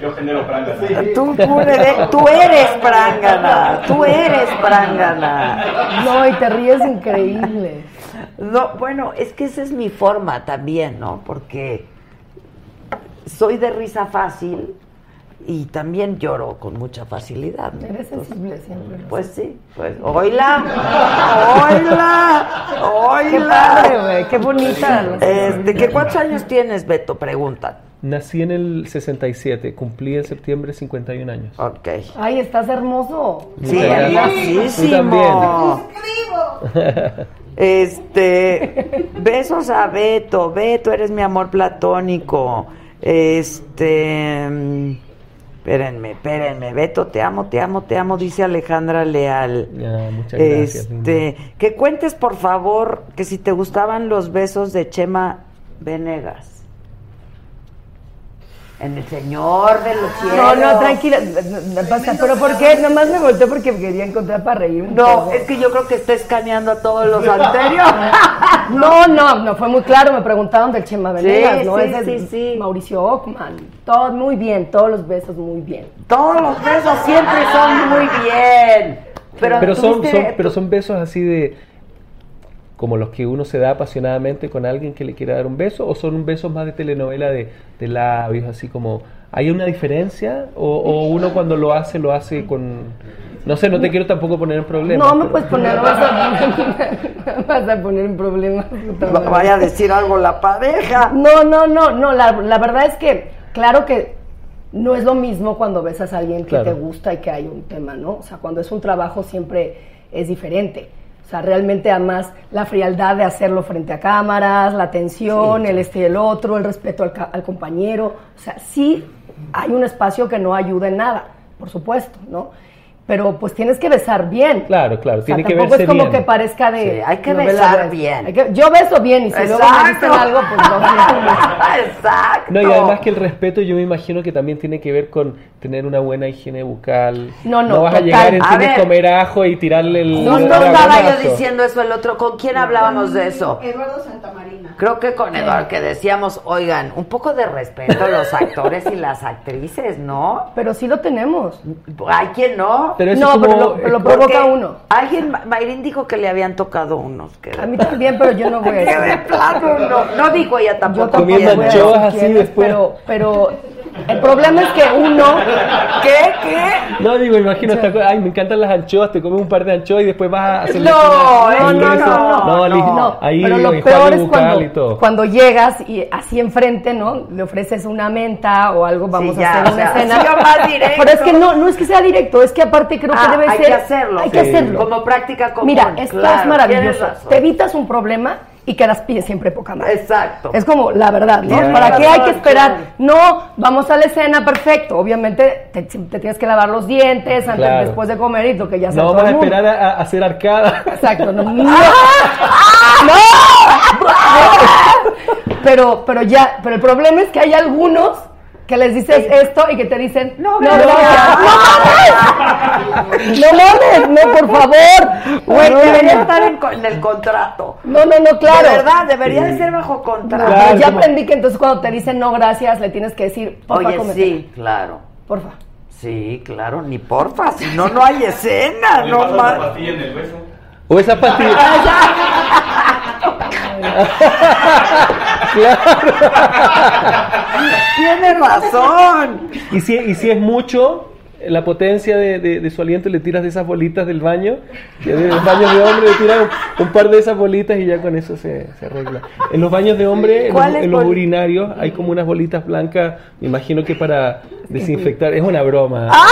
Yo genero pranga. tú, tú eres, tú eres prangana, tú eres prangana. No, y te ríes increíble. No, bueno, es que esa es mi forma también, ¿no? Porque soy de risa fácil y también lloro con mucha facilidad. ¿no? Eres sensible siempre. Pues sí, pues oíla, oíla, Qué oíla. padre, qué bonita. Este, ¿qué cuántos años tienes, Beto? Preguntan. Nací en el 67, cumplí en septiembre 51 años. Ok. Ay, estás hermoso. Sí, hermosísimo. Tú también. Este, besos a Beto. Beto, eres mi amor platónico. Este, espérenme, espérenme. Beto, te amo, te amo, te amo, dice Alejandra Leal. Muchas gracias. linda. Este, que cuentes por favor que si te gustaban los besos de Chema Venegas. En el Señor de los cielos. No, no, tranquila. no, no pasa. Pero ¿por qué? Nomás me volteó porque quería encontrar para reír un No, poco. es que yo creo que está escaneando a todos los anteriores. No, no, no, fue muy claro. Me preguntaron del Chema Venegas, ¿no? sí, Ese es sí, sí. Mauricio Ockman. Todo muy bien, todos los besos muy bien. Todos los besos siempre son muy bien. Pero, Pero, son- pero son besos así de como los que uno se da apasionadamente con alguien que le quiere dar un beso o son besos más de telenovela de, de labios así como hay una diferencia o, o uno cuando lo hace lo hace con no sé no te quiero tampoco poner en problemas No me puedes poner, no vas a, vas a poner en problemas. vaya a decir algo la pareja. No, no, no, no, la, la verdad es que, claro que no es lo mismo cuando besas a alguien que Claro. te gusta y que hay un tema, ¿no? O sea, cuando es un trabajo siempre es diferente. O sea, realmente además la frialdad de hacerlo frente a cámaras, la atención, el este y el otro, el respeto al, ca- al compañero. O sea, sí hay un espacio que no ayuda en nada, por supuesto, ¿no? Pero pues tienes que besar bien. claro claro O sea, tiene que tampoco verse es como bien que parezca de... Sí, hay que besar bien. hay que- yo beso bien y si luego me dicen algo, pues no. Exacto. no y además que el respeto yo me imagino que también tiene que ver con tener una buena higiene bucal No, no, vas a llegar en A ver. comer ajo y tirarle el Justo estaba yo diciendo eso el otro. ¿Con quién hablábamos de eso? Eduardo Santamarina. Creo que con Eduardo, que decíamos, oigan, un poco de respeto a los actores y las actrices, ¿no? Pero sí lo tenemos. Hay quien no. pero eso No, es como pero lo- pero lo eh, provoca uno. Alguien, Ma- Mayrín dijo que le habían tocado unos. Que, A mí también, pero yo no voy a de plano no. No dijo ella tampoco. Yo tampoco Comiendo voy a anchoas decir así quién es, después. Pero, pero el problema es que uno... ¿Qué? ¿Qué? No, digo, imagino ay, me encantan las anchoas, te comes un par de anchoas y después vas a hacer No, no, no, no, no, no. No, ahí pero lo peor es cuando, cuando llegas y así enfrente, ¿no? Le ofreces una menta o algo, vamos a hacer una sea, escena. Pero es que no, no es que sea directo, es que aparte creo que Ah, debe hay ser. que hacerlo. Hay que hacerlo. Como práctica común. Mira, claro, es maravilloso. Te evitas un problema y quedas pie siempre poca madre. Exacto. Es como la verdad, ¿no? ¿Para qué hay que esperar? claro. No, vamos a la escena, perfecto. Obviamente te, te tienes que lavar los dientes antes, Claro. después de comer y lo que ya sea No vamos a esperar a, a hacer arcada. Exacto, no. no. Pero, pero ya, pero el problema es que hay algunos que les dices esto y que te dicen, no, no, gracias. no mames, no, por favor. Güey, No, debería no. estar en, el contrato. No, no, no, claro. De verdad, debería de ser bajo No, contrato. pero ya aprendí que entonces cuando te dicen no gracias, le tienes que decir, porfa, Oye, sí, claro. Porfa. Sí, claro, ni porfa, si no, no hay escena, Le no pasas la más. pastilla en el beso. O esa pastilla. Tienes razón. Y si, y si es mucho, la potencia de, de- de su aliento, le tiras de esas bolitas del baño, de los baños de hombre, le tiras un, un par de esas bolitas y ya con eso se, se arregla. En los baños de hombre, en los, ¿Cuáles en los urinarios, hay como unas bolitas blancas, me imagino que para desinfectar. Es una broma. ¡Ah!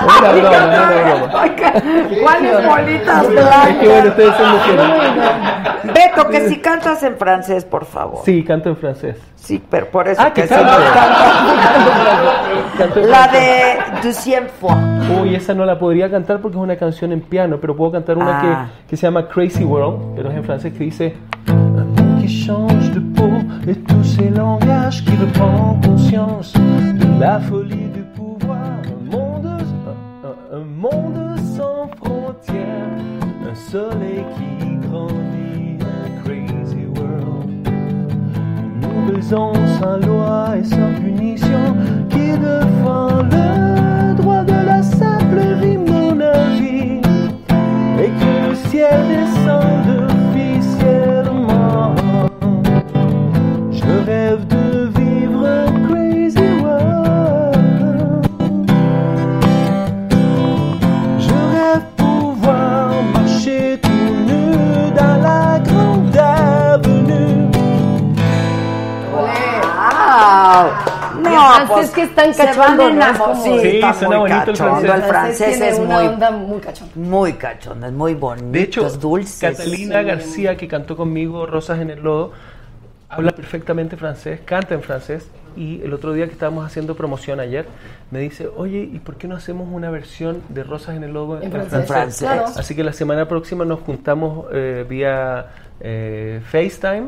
Es una broma, es una broma. ¿Cuáles bolitas Es que bueno, blancas? ustedes son mujeres. Beto, que si cantas en francés, por favor. Sí, canto en francés. Sí, pero por eso Ah, que que canto. La de Deuxième fois. Uy, esa no la podría cantar porque es una canción en piano, pero puedo cantar una Ah. que, que se llama Crazy World, pero es en francés que dice change de peau et tous ces langages qui reprend conscience de la folie du pouvoir. Un monde, un, monde sans frontières, un soleil qui grandit, un crazy world. Une maison sans loi et sans punition qui défend le droit de la simple vie, mon avis, et que le ciel descende No, pues que es tan se van cachondo, ¿no? Es como- Sí, Sí, está suena muy bonito el cachondo. francés. El francés tiene es una muy, onda muy cachonda. muy cachondo, es muy bonito, De hecho, es dulce. Catalina García, que cantó conmigo Rosas en el Lodo, habla perfectamente francés, canta en francés. Y el otro día que estábamos haciendo promoción ayer, me dice, oye, ¿y por qué no hacemos una versión de Rosas en el Lodo en, En francés? francés, francés. claro. Así que la semana próxima nos juntamos eh, vía eh, FaceTime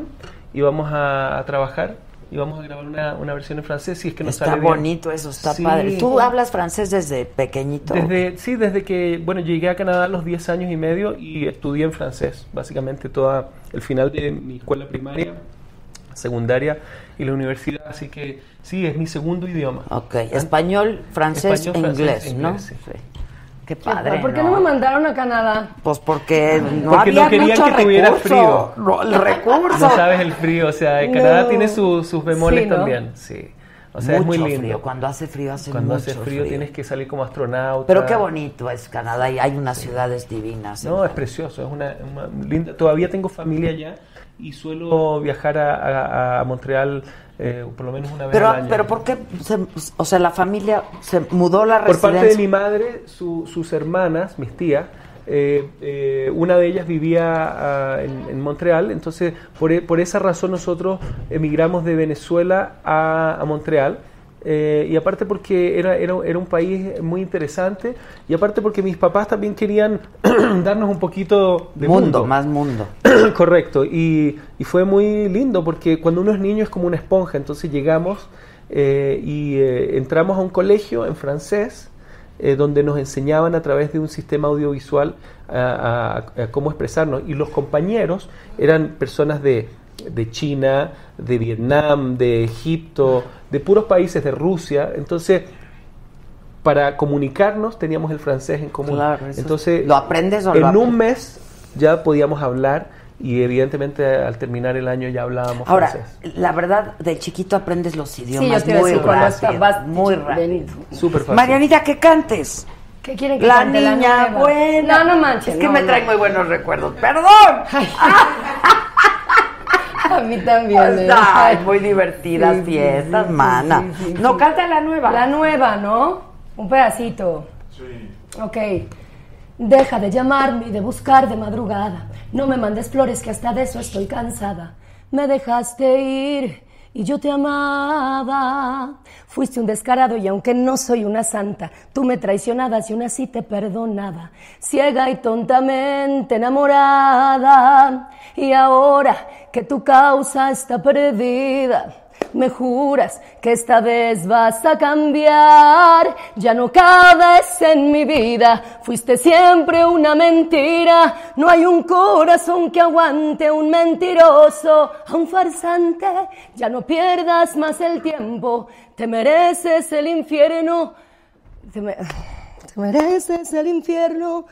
y vamos a, a trabajar y vamos a grabar una, una versión en francés si es que nos Está sale bien. bonito eso, está Sí. padre. ¿Tú hablas francés desde pequeñito? Desde, sí, desde que, bueno, llegué a Canadá a los 10 años y medio y estudié en francés, básicamente toda el final de mi escuela primaria, secundaria y la universidad, así que sí, es mi segundo idioma. Ok, español, francés, Español, francés, inglés, ¿no? inglés, sí. Sí. Qué padre, ¿Por qué no me mandaron a Canadá? Pues porque no Porque no querían mucho que tuviera recurso. frío. No, el recurso. No sabes el frío, o sea, Canadá No. tiene su- sus bemoles Sí, ¿no? también, sí. O sea, es muy Mucho lindo. frío. Cuando hace frío hace Cuando mucho hace frío, tienes que salir como astronauta. Pero qué bonito es Canadá y hay unas ciudades divinas. No, es precioso, es una, una linda. Todavía tengo familia allá y suelo viajar a, a- a Montreal eh, por lo menos una vez Pero, al año. pero ¿por qué? se- o sea, la familia se mudó la Por residencia. parte de mi madre, su- sus hermanas, mis tías, eh, eh, una de ellas vivía ah, en, en Montreal, entonces por, e- por esa razón nosotros emigramos de Venezuela a, a Montreal. Eh, y aparte porque era, era, era un país muy interesante y aparte porque mis papás también querían darnos un poquito de mundo, mundo. más mundo. Correcto, y, y fue muy lindo porque cuando uno es niño es como una esponja, entonces llegamos eh, y eh, entramos a un colegio en francés donde nos enseñaban a través de un sistema audiovisual a, a- a cómo expresarnos y los compañeros eran personas de, de China, de Vietnam, de Egipto, de puros países de Rusia, entonces para comunicarnos teníamos el francés en común. Claro, eso entonces ¿Lo aprendes o en lo un mes ya podíamos hablar y evidentemente al terminar el año ya hablábamos Ahora, francés. la verdad, de chiquito aprendes los Sí, idiomas yo te muy decir, cuando rápido. vas- muy rápido. Súper fácil. Marianita, que cantes. ¿Qué quieren que La cante niña nueva? buena. No, no manches. Es que no, me no. trae muy buenos recuerdos. ¡Perdón! A mí también. ¿eh? Ay, muy divertidas Sí, fiestas, sí, mana. sí, sí, no, canta la nueva. La nueva, ¿no? Un pedacito. Sí. Ok. Deja de llamarme y de buscar de madrugada. No me mandes flores que hasta de eso estoy cansada. Me dejaste ir y yo te amaba. Fuiste un descarado y aunque no soy una santa, tú me traicionabas y aún así te perdonaba. Ciega y tontamente enamorada. Y ahora que tu causa está perdida, me juras que esta vez vas a cambiar. Ya no cabes en mi vida, fuiste siempre una mentira. No hay un corazón que aguante a un mentiroso, a un farsante. Ya no pierdas más el tiempo, te mereces el infierno. Te, me- te mereces el infierno.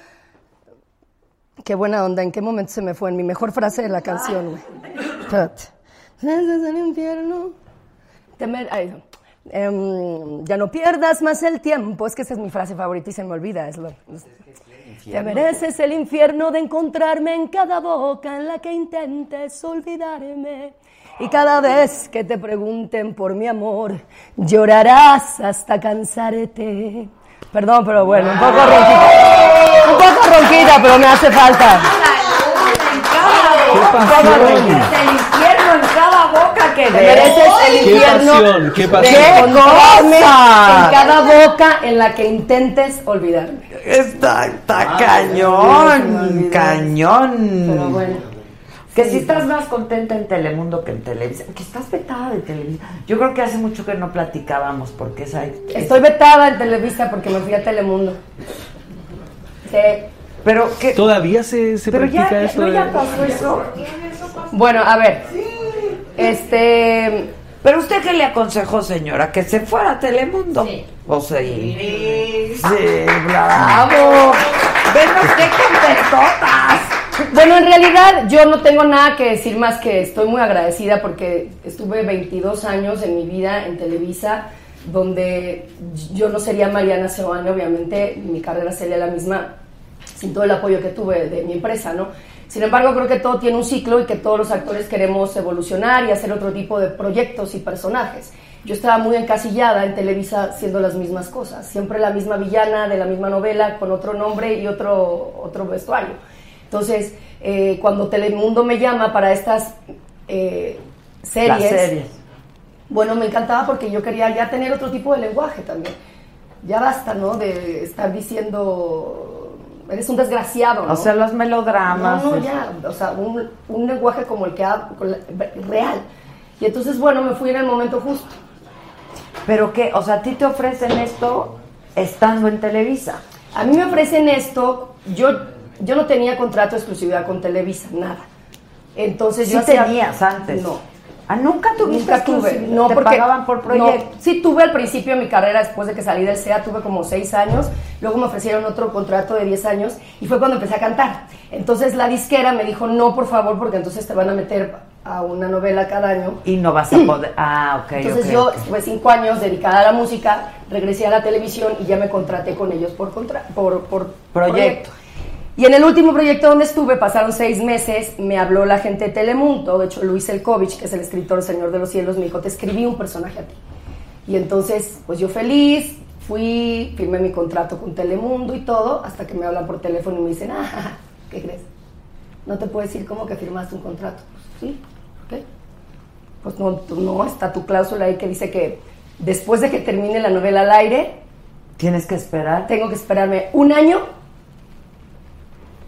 Qué buena onda, ¿en qué momento se me fue? En mi mejor frase de la canción, güey. Espérate. Mereces el infierno. Te mer- ay, em, ya no pierdas más el tiempo. Es que esa es mi frase favorita y se me olvida. Es lo- es- te mereces el infierno de encontrarme en cada boca en la que intentes olvidarme. Y cada vez que te pregunten por mi amor, llorarás hasta cansarte. Perdón, pero bueno, un poco ronquita. Un poco ronquita, pero me hace falta. ¿Qué El infierno en cada boca que Te mereces el Qué infierno pasión, qué pasión. cosa! en cada boca en la que intentes olvidarme. Está, está Ay, cañón, cañón. Pero bueno. Que si estás más contenta en Telemundo que en Televisa. Que estás vetada de Televisa. Yo creo que hace mucho que no platicábamos porque esa... Estoy vetada en Televisa porque me fui a Telemundo. Sí. Pero que... Todavía se, se Pero practica ya- eso. no, ya pasó eso. Bueno, a ver. Este. Pero usted qué le aconsejó, señora, que se fuera a Telemundo. O sea, sí. Sí, bravo. Venos qué contentotas. Bueno, en realidad yo no tengo nada que decir más que estoy muy agradecida porque estuve 22 años en mi vida en Televisa, donde yo no sería Mariana Seoane, obviamente, mi carrera sería la misma sin todo el apoyo que tuve de mi empresa, ¿no? Sin embargo, creo que todo tiene un ciclo y que todos los actores queremos evolucionar y hacer otro tipo de proyectos y personajes. Yo estaba muy encasillada en Televisa haciendo las mismas cosas, siempre la misma villana de la misma novela con otro nombre y otro, otro vestuario. Entonces, eh, cuando Telemundo me llama para estas eh, series, series. bueno, me encantaba porque yo quería ya tener otro tipo de lenguaje también. Ya basta, ¿no? De estar diciendo, eres un desgraciado, ¿no? O sea, los melodramas. No, no, ya, o sea, un, un lenguaje como el que ha, real. Y entonces, bueno, me fui en el momento justo. Pero que, o sea, a ti te ofrecen esto estando en Televisa. A mí me ofrecen esto, yo, yo no tenía contrato de exclusividad con Televisa, nada. Entonces Sí yo hacía- tenías antes. No. Ah, nunca tuviste Nunca tuve. No, Te porque pagaban por proyecto. no, sí tuve al principio de mi carrera, después de que salí del SEA, tuve como seis años. Luego me ofrecieron otro contrato de 10 años y fue cuando empecé a cantar. Entonces la disquera me dijo, no, por favor, porque entonces te van a meter a una novela cada año. Y no vas a poder. Ah, ok. Entonces yo ok. estuve cinco años dedicada a la música, regresé a la televisión y ya me contraté con ellos por, contra por, por Proyecto. Y en el último proyecto donde estuve, pasaron seis meses, me habló la gente de Telemundo, de hecho Luis Elkovich, que es el escritor Señor de los Cielos, me dijo, te escribí un personaje a ti. Y entonces, pues yo feliz, fui, firmé mi contrato con Telemundo y todo, hasta que me hablan por teléfono y me dicen, ah, ¿qué crees? No te puedo decir cómo que firmaste un contrato. Pues, sí, ¿ok? Pues no, no, está tu cláusula ahí que dice que después de que termine la novela al aire, Tienes que esperar. tengo que esperarme un año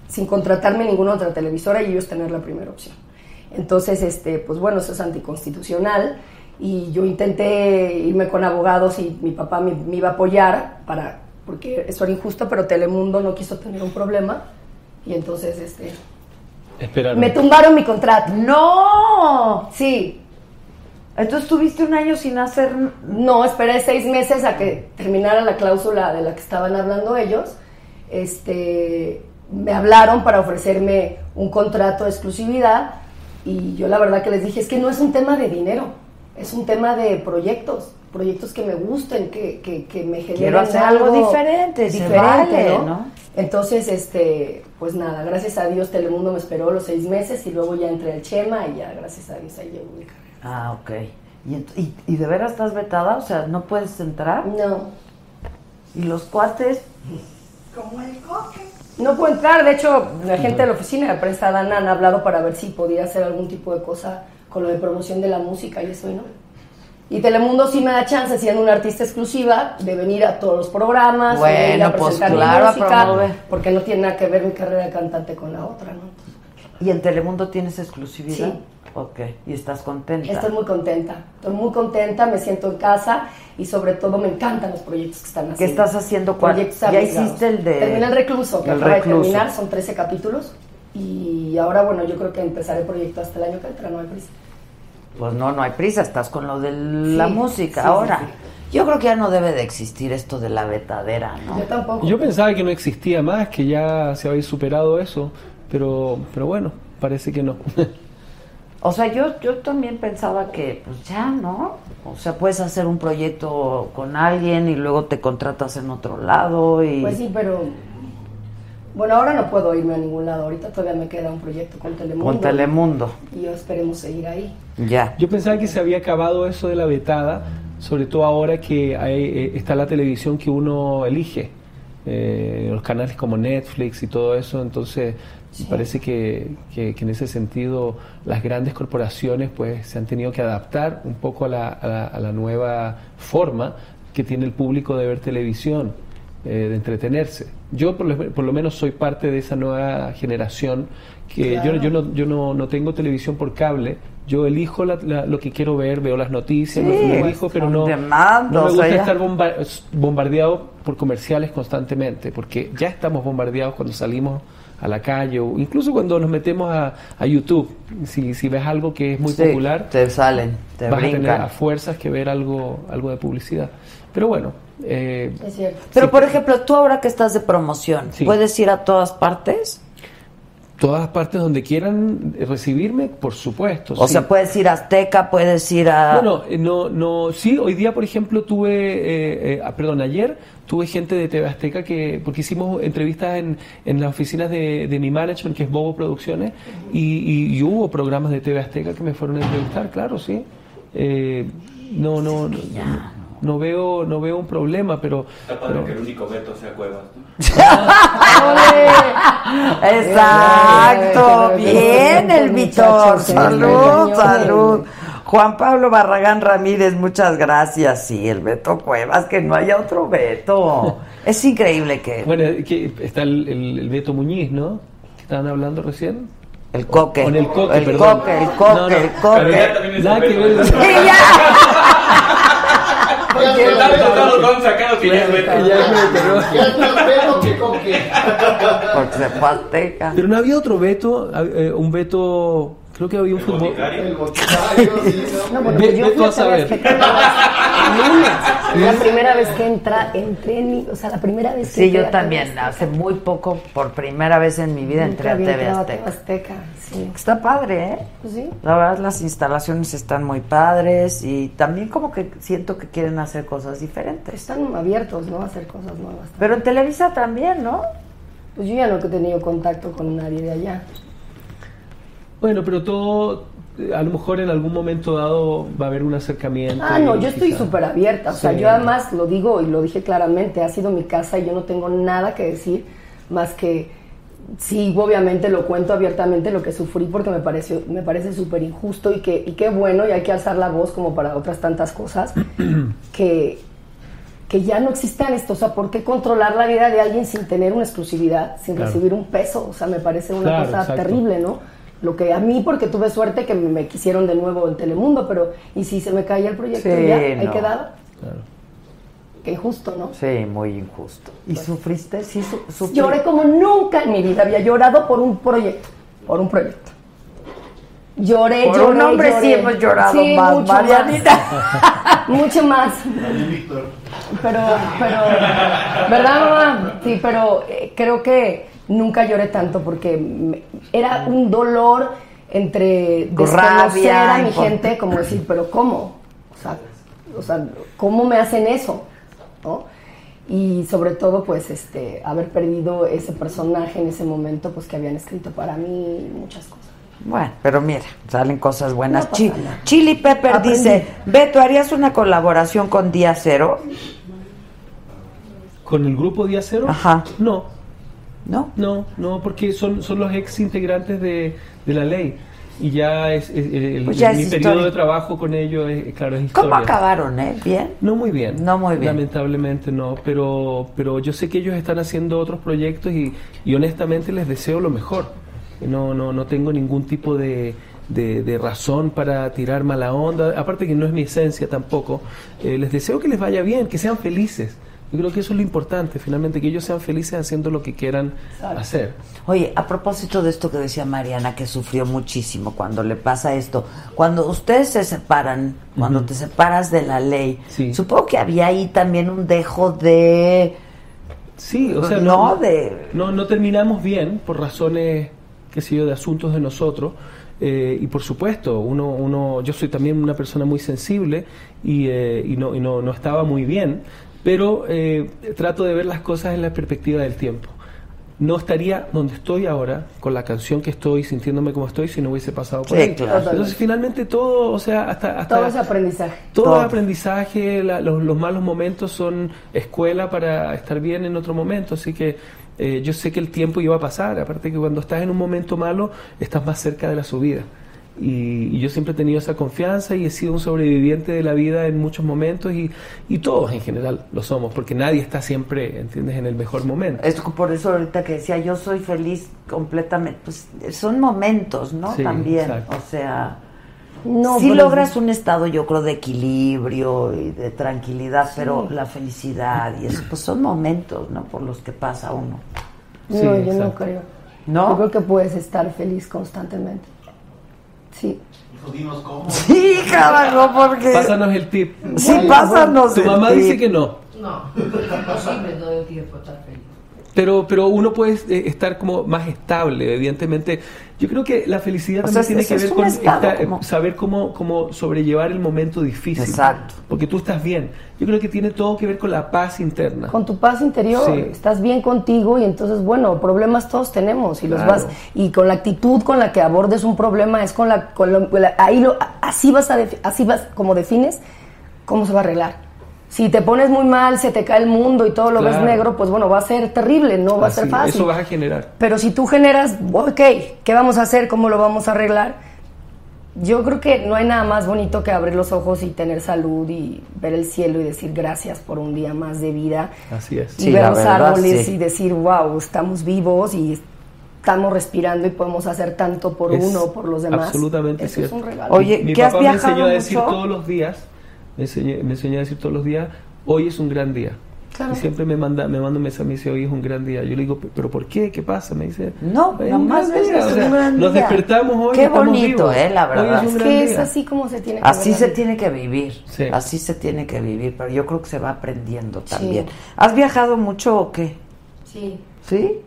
sin contratarme ninguna otra televisora y ellos tener la primera opción. Entonces, este, pues bueno, eso es anticonstitucional y yo intenté irme con abogados y mi papá me, me iba a apoyar para porque eso era injusto, pero Telemundo no quiso tener un problema y entonces este Esperaron. me tumbaron mi contrato. ¡No! Sí. Entonces tuviste un año sin hacer. No, esperé seis meses a que terminara la cláusula de la que estaban hablando ellos. Este, me hablaron para ofrecerme un contrato de exclusividad y yo la verdad que les dije, es que no es un tema de dinero, es un tema de proyectos, proyectos que me gusten, que, que, que me generen Quiero hacer algo diferente, se vale, ¿no? Entonces, este, pues nada, gracias a Dios Telemundo me esperó los seis meses y luego ya entré al Chema y ya gracias a Dios ahí llevo mi carrera. Ah, ok. ¿Y, y, y de veras estás vetada? O sea, ¿no puedes entrar? No. ¿Y los cuates? Como el coque. No puedo entrar, de hecho, la gente de la oficina de prensa Dana han hablado para ver si podía hacer algún tipo de cosa con lo de promoción de la música y eso, y ¿no? Y Telemundo sí me da chance, siendo una artista exclusiva, de venir a todos los programas, de ir a pues, presentar mi claro, a música, porque no tiene nada que ver mi carrera de cantante con la otra, ¿no? ¿Y en Telemundo tienes exclusividad? Sí. Ok, y estás contenta. Estoy muy contenta, estoy muy contenta, me siento en casa y sobre todo me encantan los proyectos que están haciendo. ¿Qué estás haciendo? ¿Cuál? Proyectos Ya hiciste el de- Terminé el recluso, que el acaba recluso. de terminar, son 13 capítulos y ahora bueno, yo creo que empezaré el proyecto hasta el año que entra, no hay prisa. Pues no, no hay prisa, estás con lo de la Sí, música. sí, Ahora, sí, yo creo que ya no debe de existir esto de la vetadera, ¿no? Yo tampoco. Yo pensaba que no existía más, que ya se había superado eso, pero, pero bueno, parece que no. O sea, yo, yo también pensaba que, pues ya, ¿no? O sea, puedes hacer un proyecto con alguien y luego te contratas en otro lado y... Pues sí, pero bueno, ahora no puedo irme a ningún lado, ahorita todavía me queda un proyecto con Telemundo. Con Telemundo. Y yo esperemos seguir ahí. Ya. Yo pensaba que se había acabado eso de la vetada, sobre todo ahora que hay, eh, está la televisión que uno elige, eh, los canales como Netflix y todo eso, entonces me parece que, que- que en ese sentido las grandes corporaciones pues se han tenido que adaptar un poco a la, a la- a la nueva forma que tiene el público de ver televisión, eh, de entretenerse. Yo por lo, por lo menos soy parte de esa nueva generación que yo, Claro. yo no, yo no, no tengo televisión por cable, yo elijo la- la- lo que quiero ver, veo las noticias, Sí, lo, elijo, pero no, no me gusta estar bomba- bombardeado por comerciales constantemente, porque ya estamos bombardeados cuando salimos a la calle o incluso cuando nos metemos a, a YouTube. Si, si ves algo que es muy Sí, popular, te salen, te vas a tener a fuerzas que ver algo, algo de publicidad. Pero bueno, eh, Es cierto. Pero, por ejemplo, tú ahora que estás de promoción, Sí. ¿puedes ir a todas partes? Todas partes donde quieran recibirme, por supuesto. O sí. sea, puedes ir a Azteca, puedes ir a... Bueno, eh, no, no, sí, hoy día, por ejemplo, tuve, eh, eh, ah, perdón, ayer tuve gente de TV Azteca que, porque hicimos entrevistas en, en las oficinas de, de mi management, que es Bobo Producciones, y, y- y hubo programas de TV Azteca que me fueron a entrevistar, claro, sí. Eh, no, no, no, no veo, no veo un problema, pero, Está padre pero- que el único veto sea Cuevas. Exacto, Bien, el Vitor, salud, salud. Juan Pablo Barragán Ramírez, muchas gracias. Sí, el Beto Cuevas, que no haya otro Beto. Es increíble que Bueno, que está el, el- el Beto Muñiz, ¿no? Que estaban hablando recién. el coque, Con el coque, el perdón. coque, el coque, No, no, el coque. pero Ya también es nada el que Beto. ver. Sí, ya. De tantos lados lo han sacado que ya es Beto. Ya es Beto, ¿no? Ya es más pedo que coque. Porque se a. Pero no había otro Beto, eh, un Beto, creo que había un fútbol. El boticario, sí, ¿no? No, bueno, Ve- pues yo ve tú a saber. La primera vez que entra, entré, en mi- o sea, la primera vez que Sí, yo también, hace muy poco, por primera vez en mi vida, entré a TV a Azteca. TV Azteca, sí. Está padre, ¿eh? Pues sí. La verdad, las instalaciones están muy padres y también como que siento que quieren hacer cosas diferentes. Están abiertos, ¿no? A hacer cosas nuevas. Pero en Televisa también, ¿no? Pues yo ya no he tenido contacto con nadie de allá. Bueno, pero todo, eh, a lo mejor en algún momento dado va a haber un acercamiento. Ah, no, yo estoy súper abierta. O sea, yo además lo digo y lo dije claramente, ha sido mi casa y yo no tengo nada que decir más que sí, obviamente lo cuento abiertamente lo que sufrí porque me pareció, me parece súper injusto y que, y qué bueno, y hay que alzar la voz como para otras tantas cosas, que, que ya no existan esto. O sea, ¿por qué controlar la vida de alguien sin tener una exclusividad, sin Claro. recibir un peso? O sea, me parece una Claro, cosa exacto. terrible, ¿no? Lo que a mí, porque tuve suerte que me quisieron de nuevo en Telemundo, pero ¿y si se me caía el proyecto Sí, ya? Ahí no. quedaba. Claro. Qué injusto, ¿no? Sí, muy injusto. ¿Y sufriste? Sí, su- sufrí. Lloré como nunca en mi vida había llorado por un proyecto, por un proyecto. Lloré, Por lloré, un hombre lloré. sí hemos llorado Sí, más, mucho Marianita. más. mucho más. Pero, pero, ¿verdad, mamá? Sí, pero eh, creo que nunca lloré tanto porque me- era un dolor entre desconocer Rabia, a mi gente, como decir, pero ¿cómo? O sea, o sea, ¿cómo me hacen eso? ¿No? Y sobre todo, pues, este, haber perdido ese personaje en ese momento, pues, que habían escrito para mí muchas cosas. Bueno, pero mira, salen cosas buenas. No nada. Chili Pepper Aprendí. dice, Beto, ¿harías una colaboración con Día Cero? ¿Con el grupo Día Cero? Ajá. No. ¿No? No, no, porque son, son los ex integrantes de, de la ley. Y ya es, es- el, Pues ya mi es periodo de trabajo con ellos, es, claro, es historia. ¿Cómo acabaron, eh? ¿Bien? No muy bien. No muy bien. Lamentablemente no, pero, pero yo sé que ellos están haciendo otros proyectos y, y honestamente les deseo lo mejor. No, no, no tengo ningún tipo de, de, de razón para tirar mala onda, aparte que no es mi esencia tampoco. Eh, les deseo que les vaya bien, que sean felices. Yo creo que eso es lo importante, finalmente, que ellos sean felices haciendo lo que quieran hacer. Oye, a propósito de esto que decía Mariana, que sufrió muchísimo cuando le pasa esto, cuando ustedes se separan, cuando te separas de la ley, supongo que había ahí también un dejo de... Sí, o sea, no, no, de... no, no terminamos bien por razones, qué sé yo, de asuntos de nosotros. eh, y por supuesto, uno, uno, yo soy también una persona muy sensible y, eh, y no, y no, no estaba muy bien, pero eh, trato de ver las cosas en la perspectiva del tiempo. No estaría donde estoy ahora, con la canción que estoy, sintiéndome como estoy, si no hubiese pasado por Sí, ahí. claro. Entonces, finalmente todo, o sea, hasta... hasta Todo ese aprendizaje. todo es aprendizaje, la- los, los malos momentos son escuela para estar bien en otro momento, así que eh, yo sé que el tiempo iba a pasar, aparte que cuando estás en un momento malo estás más cerca de la subida. Y, y yo siempre he tenido esa confianza y he sido un sobreviviente de la vida en muchos momentos y, y todos en general lo somos, porque nadie está siempre, ¿entiendes?, en el mejor momento. Es por eso ahorita que decía, yo soy feliz completamente, pues son momentos, ¿no? Sí, También, exacto. o sea... No, sí logras un estado, yo creo, de equilibrio y de tranquilidad, pero la felicidad y eso, pues son momentos, ¿no? Por los que pasa uno. No, yo no creo. ¿No? Yo creo que puedes estar feliz constantemente. Sí. Dinos cómo. Sí, carajo, porque... Pásanos el tip. Sí, pásanos Tu el mamá tip. dice que no. No, imposible todo el tiempo estar feliz. Pero, pero uno puede eh, estar como más estable, evidentemente. Yo creo que la felicidad O también sea, tiene que ver con esta- como- saber cómo, cómo sobrellevar el momento difícil. Exacto. Porque tú estás bien. Yo creo que tiene todo que ver con la paz interna. Con tu paz interior, Sí. estás bien contigo y entonces, bueno, problemas todos tenemos y los Claro. vas y con la actitud con la que abordes un problema es con la, con la- ahí lo, así vas a así vas como defines cómo se va a arreglar. Si te pones muy mal, se te cae el mundo y todo lo ves Claro. negro, pues bueno, va a ser terrible, no va a ser Así, fácil. Eso vas a generar. Pero si tú generas, ok, ¿qué vamos a hacer? ¿Cómo lo vamos a arreglar? Yo creo que no hay nada más bonito que abrir los ojos y tener salud y ver el cielo y decir gracias por un día más de vida. Así es. Y ver los árboles y decir, wow, estamos vivos y estamos respirando y podemos hacer tanto por Es uno, por los demás. Absolutamente Eso cierto. es un regalo. Oye, mi ¿que has papá me viajado enseñó a decir mucho? todos los días, me enseñó a decir todos los días, hoy es un gran día. Claro. Y siempre me manda, me manda un mensaje, me dice, hoy es un gran día. Yo le digo, ¿pero por qué? ¿Qué pasa? Me dice, No, "Es un nomás gran ves, día". es O sea, nos despertamos hoy. Qué bonito, vivos. eh, la verdad. es que es así como se tiene que Así se tiene que vivir, Sí. así se tiene que vivir, pero yo creo que se va aprendiendo Sí. también. ¿Has viajado mucho o qué? Sí. ¿Sí?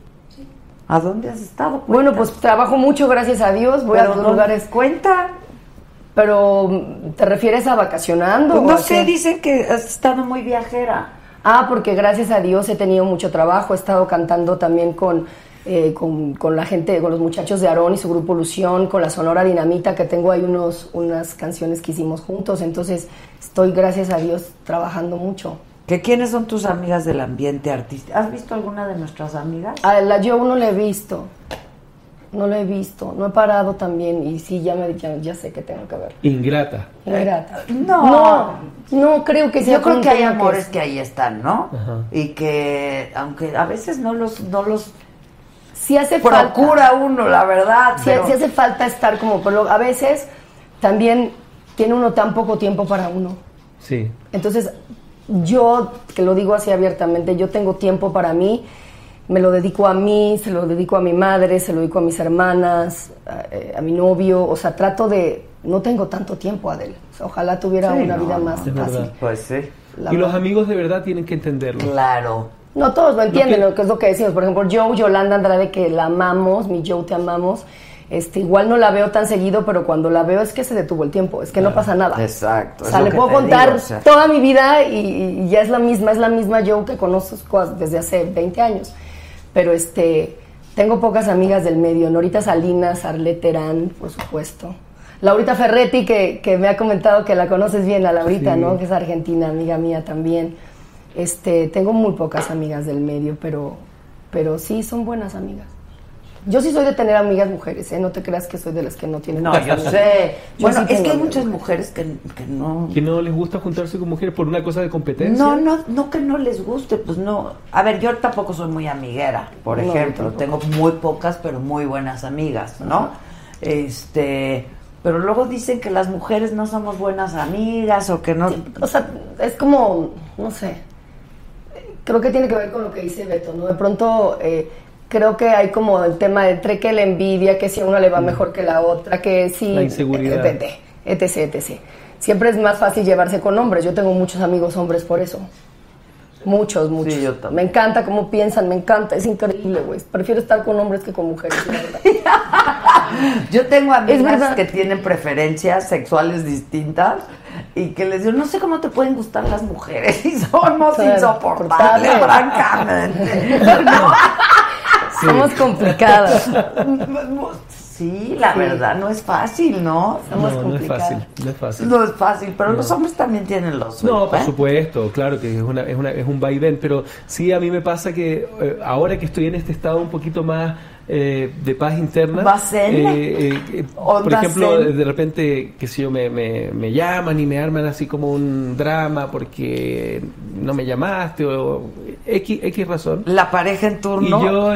¿A dónde has estado? Bueno, pues trabajo mucho, gracias a Dios. Voy a ¿dónde? lugares. Cuenta. Pero, ¿te refieres a vacacionando? Pues no sé, qué? dicen que has estado muy viajera. Ah, porque gracias a Dios he tenido mucho trabajo. He estado cantando también con, eh, con, con la gente, con los muchachos de Aarón y su grupo Ilusión, con la Sonora Dinamita, que tengo ahí unos, unas canciones que hicimos juntos. Entonces, estoy, gracias a Dios, trabajando mucho. ¿Que ¿Quiénes son tus amigas del ambiente artístico? ¿Has visto alguna de nuestras amigas? A la yo no la he visto. No la he visto. No he parado también. Y sí, ya, me, ya, ya sé que tengo que ver. Ingrata. Ingrata. No. No, no creo que sea Yo creo que hay amores es- que ahí están, ¿no? Ajá. Y que, aunque a veces no los, no los Sí hace procura falta. uno, la verdad. Pero- sí hace falta estar como, pero a veces también tiene uno tan poco tiempo para uno. Sí. Entonces, yo, que lo digo así abiertamente, yo tengo tiempo para mí, me lo dedico a mí, se lo dedico a mi madre, se lo dedico a mis hermanas, a, eh, a mi novio, o sea, trato de, no tengo tanto tiempo, Adel. O sea, ojalá tuviera Sí, una no, vida más fácil. verdad. Pues sí. La y los amigos de verdad tienen que entenderlo. Claro. No todos lo entienden, Lo lo que- es lo que decimos. Por ejemplo, Joe, Yolanda Andrade, que la amamos, mi Joe, te amamos. Este, igual no la veo tan seguido, pero cuando la veo es que se detuvo el tiempo, es que no pasa nada. Exacto. O sea, le puedo contar digo, o sea. toda mi vida y, y ya es la misma, es la misma Joe que conozco desde hace 20 años. Pero este, tengo pocas amigas del medio. Norita Salinas, Arlette Terán, por supuesto. Laurita Ferretti, que, que me ha comentado que la conoces bien, a Laurita, Sí. ¿no? Que es argentina, amiga mía también. Este, tengo muy pocas amigas del medio, pero pero sí son buenas amigas. Yo sí soy de tener amigas mujeres, ¿eh? No te creas que soy de las que no tienen No, yo sé. Yo Bueno, sí es que hay muchas mujeres que, que no... Que no les gusta juntarse con mujeres por una cosa de competencia. No, no, no que no les guste, pues no. A ver, yo tampoco soy muy amiguera, por No, ejemplo. Tengo muy pocas, pero muy buenas amigas, ¿no? Este, pero luego dicen que las mujeres no somos buenas amigas o que no. O sea, es como, no sé, creo que tiene que ver con lo que dice Beto, ¿no? De pronto eh, creo que hay como el tema de entre que la envidia, que si a una le va mejor que la otra, que si... La inseguridad. eh, etc, etc, etc. Siempre es más fácil llevarse con hombres. Yo tengo muchos amigos hombres por eso. Muchos, muchos. me encanta cómo piensan, me encanta, es increíble, güey. Prefiero estar con hombres que con mujeres. la verdad. Yo tengo amigas que tienen preferencias sexuales distintas y que les digo, no sé cómo te pueden gustar las mujeres y somos insoportables, insoportables. Somos complicadas. Sí, la Sí. verdad, no es fácil, ¿no? No, Somos no es complicadas. fácil, no es fácil. No es fácil, pero No. los hombres también tienen los suyos. No, por ¿eh? supuesto, claro que es, una, es, una, es un vaivén, pero sí a mí me pasa que eh, ahora que estoy en este estado un poquito más eh, de paz interna, eh, eh, eh, por ¿Onda ejemplo, de repente, que si yo, me, me, me llaman y me arman así como un drama porque no me llamaste o X, X razón. La pareja en turno. Y yo,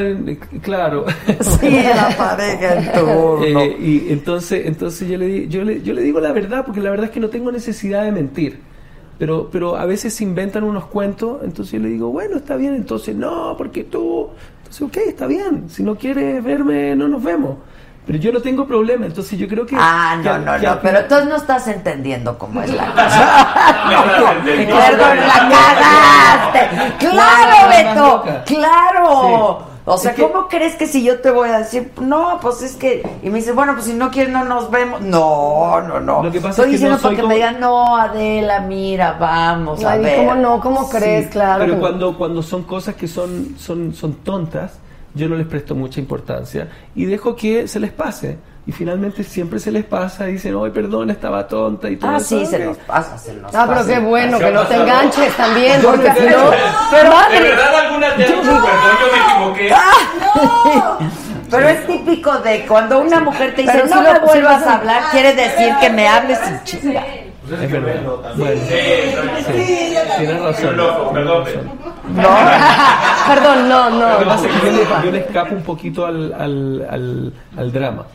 claro. Sí, la pareja en turno. Y entonces, entonces yo le, di- yo, le, yo le digo la verdad, porque la verdad es que no tengo necesidad de mentir. Pero, pero a veces se inventan unos cuentos, entonces yo le digo, bueno, está bien, entonces no, porque tú... Entonces, ok, está bien, si no quieres verme, no nos vemos. Pero yo no tengo problema, entonces yo creo que... Ah, que no, no, que no, pero entonces no estás entendiendo cómo es la cosa. Perdón, la cagaste. Claro, Beto, claro. O sea, Es que- ¿cómo crees que si yo te voy a decir, no, pues es que, y me dice, bueno, pues si no quieres no nos vemos. No, no, no. Lo que pasa Estoy es que diciendo no soy porque como- me digan, no, Adela, mira, vamos a ver. ¿cómo no? ¿Cómo crees? Sí, Claro. Pero que cuando, cuando son cosas que son, son, son tontas, yo no les presto mucha importancia y dejo que se les pase. Y finalmente siempre se les pasa y dicen, ay, perdón, estaba tonta y todo Ah, eso. sí, se nos pasa, se nos Ah, pero pasa. qué bueno ¿Se que no te enganches también, Yo porque si no. Pero ¿De verdad alguna te ha dicho, perdón, yo me equivoqué? Pero es típico de cuando una mujer te dice, Pero no me vuelvas a hablar, quiere decir que me hables sin chinga. Es verdad. Bueno, sí, tienes razón. loco, perdón. Perdón, no, no. Lo que pasa es que yo le, yo le escapo un poquito al, al, al, al drama.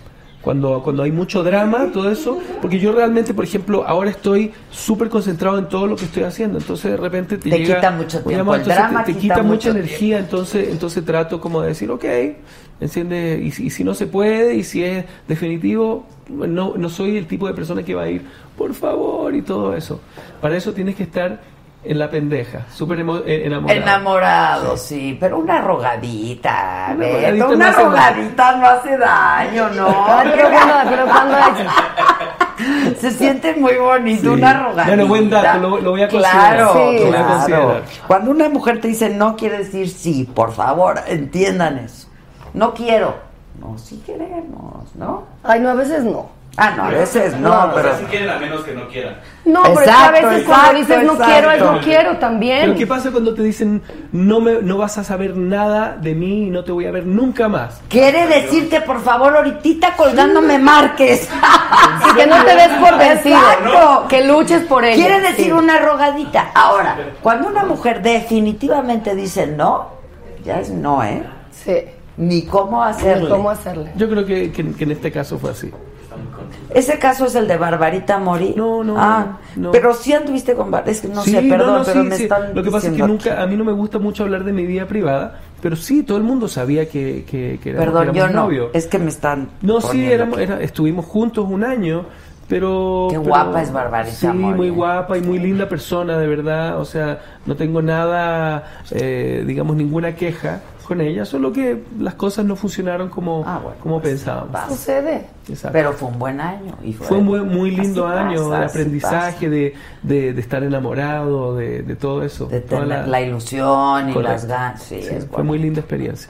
Cuando, cuando hay mucho drama, todo eso, porque yo realmente, por ejemplo, ahora estoy súper concentrado en todo lo que estoy haciendo, entonces de repente te, Te llega quita mucho un tiempo, el drama te, te quita quita mucha energía, entonces, entonces trato como de decir, ok, enciende, y y si no se puede, y si es definitivo, no, no soy el tipo de persona que va a ir, por favor, y todo eso. Para eso tienes que estar en la pendeja, súper emo- eh, enamorado. Enamorado, sí, pero una rogadita, Una Beto, rogadita una no hace rogadita no hace daño, ¿no? Pero bueno, pero cuando hay- Se siente muy bonito Sí. una rogadita. Bueno, buen dato, lo- lo voy a considerar. Claro, Sí. Lo voy a claro. considerar. Cuando una mujer te dice no, quiere decir sí, por favor, entiendan eso. No quiero. No, sí queremos, ¿no? Ay, no, a veces no. Ah, no, a veces no, No, pero... O sea, si quieren a menos que no quieran. No, pero es que a Exacto, veces exacto, cuando dices no exacto. quiero, es no quiero también. Pero ¿qué pasa cuando te dicen no me no vas a saber nada de mí y no te voy a ver nunca más? Quiere decir que por favor ahorita colgando me marques. Y que no te des por vencido. Exacto. Que luches por ella. Quiere decir Sí. una rogadita. Ahora, cuando una mujer definitivamente dice no, ya es no, ¿eh? Sí. Ni cómo hacerle. ¿Cómo hacerle? Yo creo que, que- que en este caso fue así. Ese caso es el de Barbarita Mori. No, no, Ah, no. pero sí anduviste con Bar- es que no Sí, sé, perdón, no, pero sí, me sí. están Lo que pasa es que nunca, a mí no me gusta mucho hablar de mi vida privada, pero sí, todo el mundo sabía que, que, que éramos, Perdón, que yo no. novios. Es que me están. No, sí, éramos, era- estuvimos juntos un año, pero... Qué pero- guapa es Barbarita Sí, muy guapa y muy linda persona, de verdad. O sea, no tengo nada, eh, digamos, ninguna queja con ella, solo que las cosas no funcionaron como, Ah, bueno, como pues, pensábamos. Sucede. Exacto. Pero fue un buen año. Y fue, Fue un buen- muy lindo Así año pasa, de aprendizaje, de, de, de estar enamorado, de, de todo eso. De tener la, ilusión y Correcto. las ganas. Sí, Sí, fue bueno. muy linda experiencia.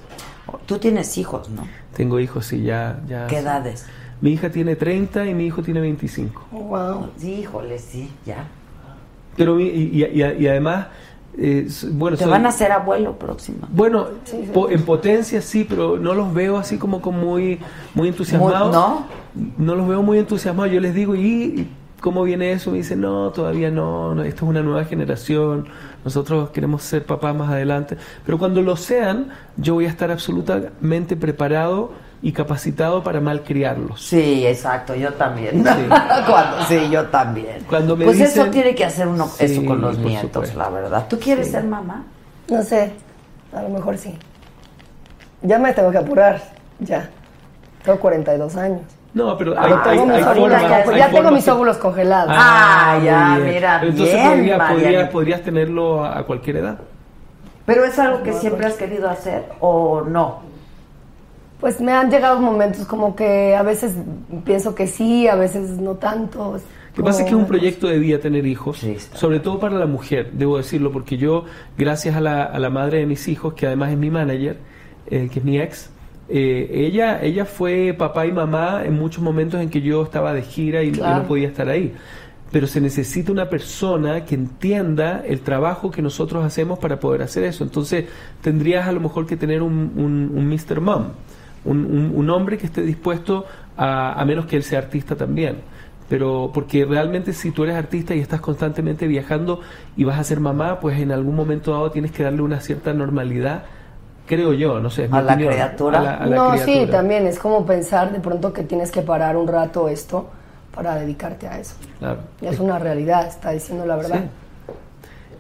Tú tienes hijos, ¿no? Tengo hijos, sí, ya. ya ¿Qué sí. Mi hija tiene 30 y mi hijo tiene 25. Wow. Sí, híjole, sí, ya. Pero mi- y, y- y- y además, eh, bueno, Te soy- van a hacer abuelo próximo. Bueno, po- en potencia sí, pero no los veo así como, como muy, muy entusiasmados. ¿no? No los veo muy entusiasmados. Yo les digo, ¿y cómo viene eso? Me dicen, no, todavía no, no, esto es una nueva generación, nosotros queremos ser papás más adelante. Pero cuando lo sean, yo voy a estar absolutamente preparado y capacitado para malcriarlos. Sí, exacto, yo también. Sí. Cuando- sí, yo también. Cuando me pues eso tiene que hacer uno Sí, eso con los nietos, supuesto. la verdad. ¿Tú quieres Sí. ser mamá? No sé, a lo mejor sí. Ya me tengo que apurar, ya. Tengo 42 años. No, pero Pero hay, tengo hay- mis hay formas- ya, hay ya tengo mis que- óvulos congelados. Ah, ya, muy bien. mira, Pero Entonces bien, podría- podrías tenerlo a, a cualquier edad. ¿Pero es algo que siempre has querido hacer o no? Pues me han llegado momentos como que a veces pienso que sí, a veces no tanto. Lo que pasa es que es un proyecto de vida tener hijos, sobre todo para la mujer, debo decirlo, porque yo, gracias a la, a la madre de mis hijos, que además es mi manager, eh, que es mi ex, eh, ella, ella fue papá y mamá en muchos momentos en que yo estaba de gira y, no podía estar ahí. Pero se necesita una persona que entienda el trabajo que nosotros hacemos para poder hacer eso. Entonces tendrías a lo mejor que tener un, un, un Mr. Mom, un, un- un hombre que esté dispuesto a, a menos que él sea artista también. Pero porque realmente si tú eres artista y estás constantemente viajando y vas a ser mamá, pues en algún momento dado tienes que darle una cierta normalidad, creo yo, no sé. es mi ¿A la opinión. criatura? A la- a la no, sí, también es como pensar de pronto que tienes que parar un rato esto para dedicarte a eso. Claro. Y es una realidad, está diciendo la verdad.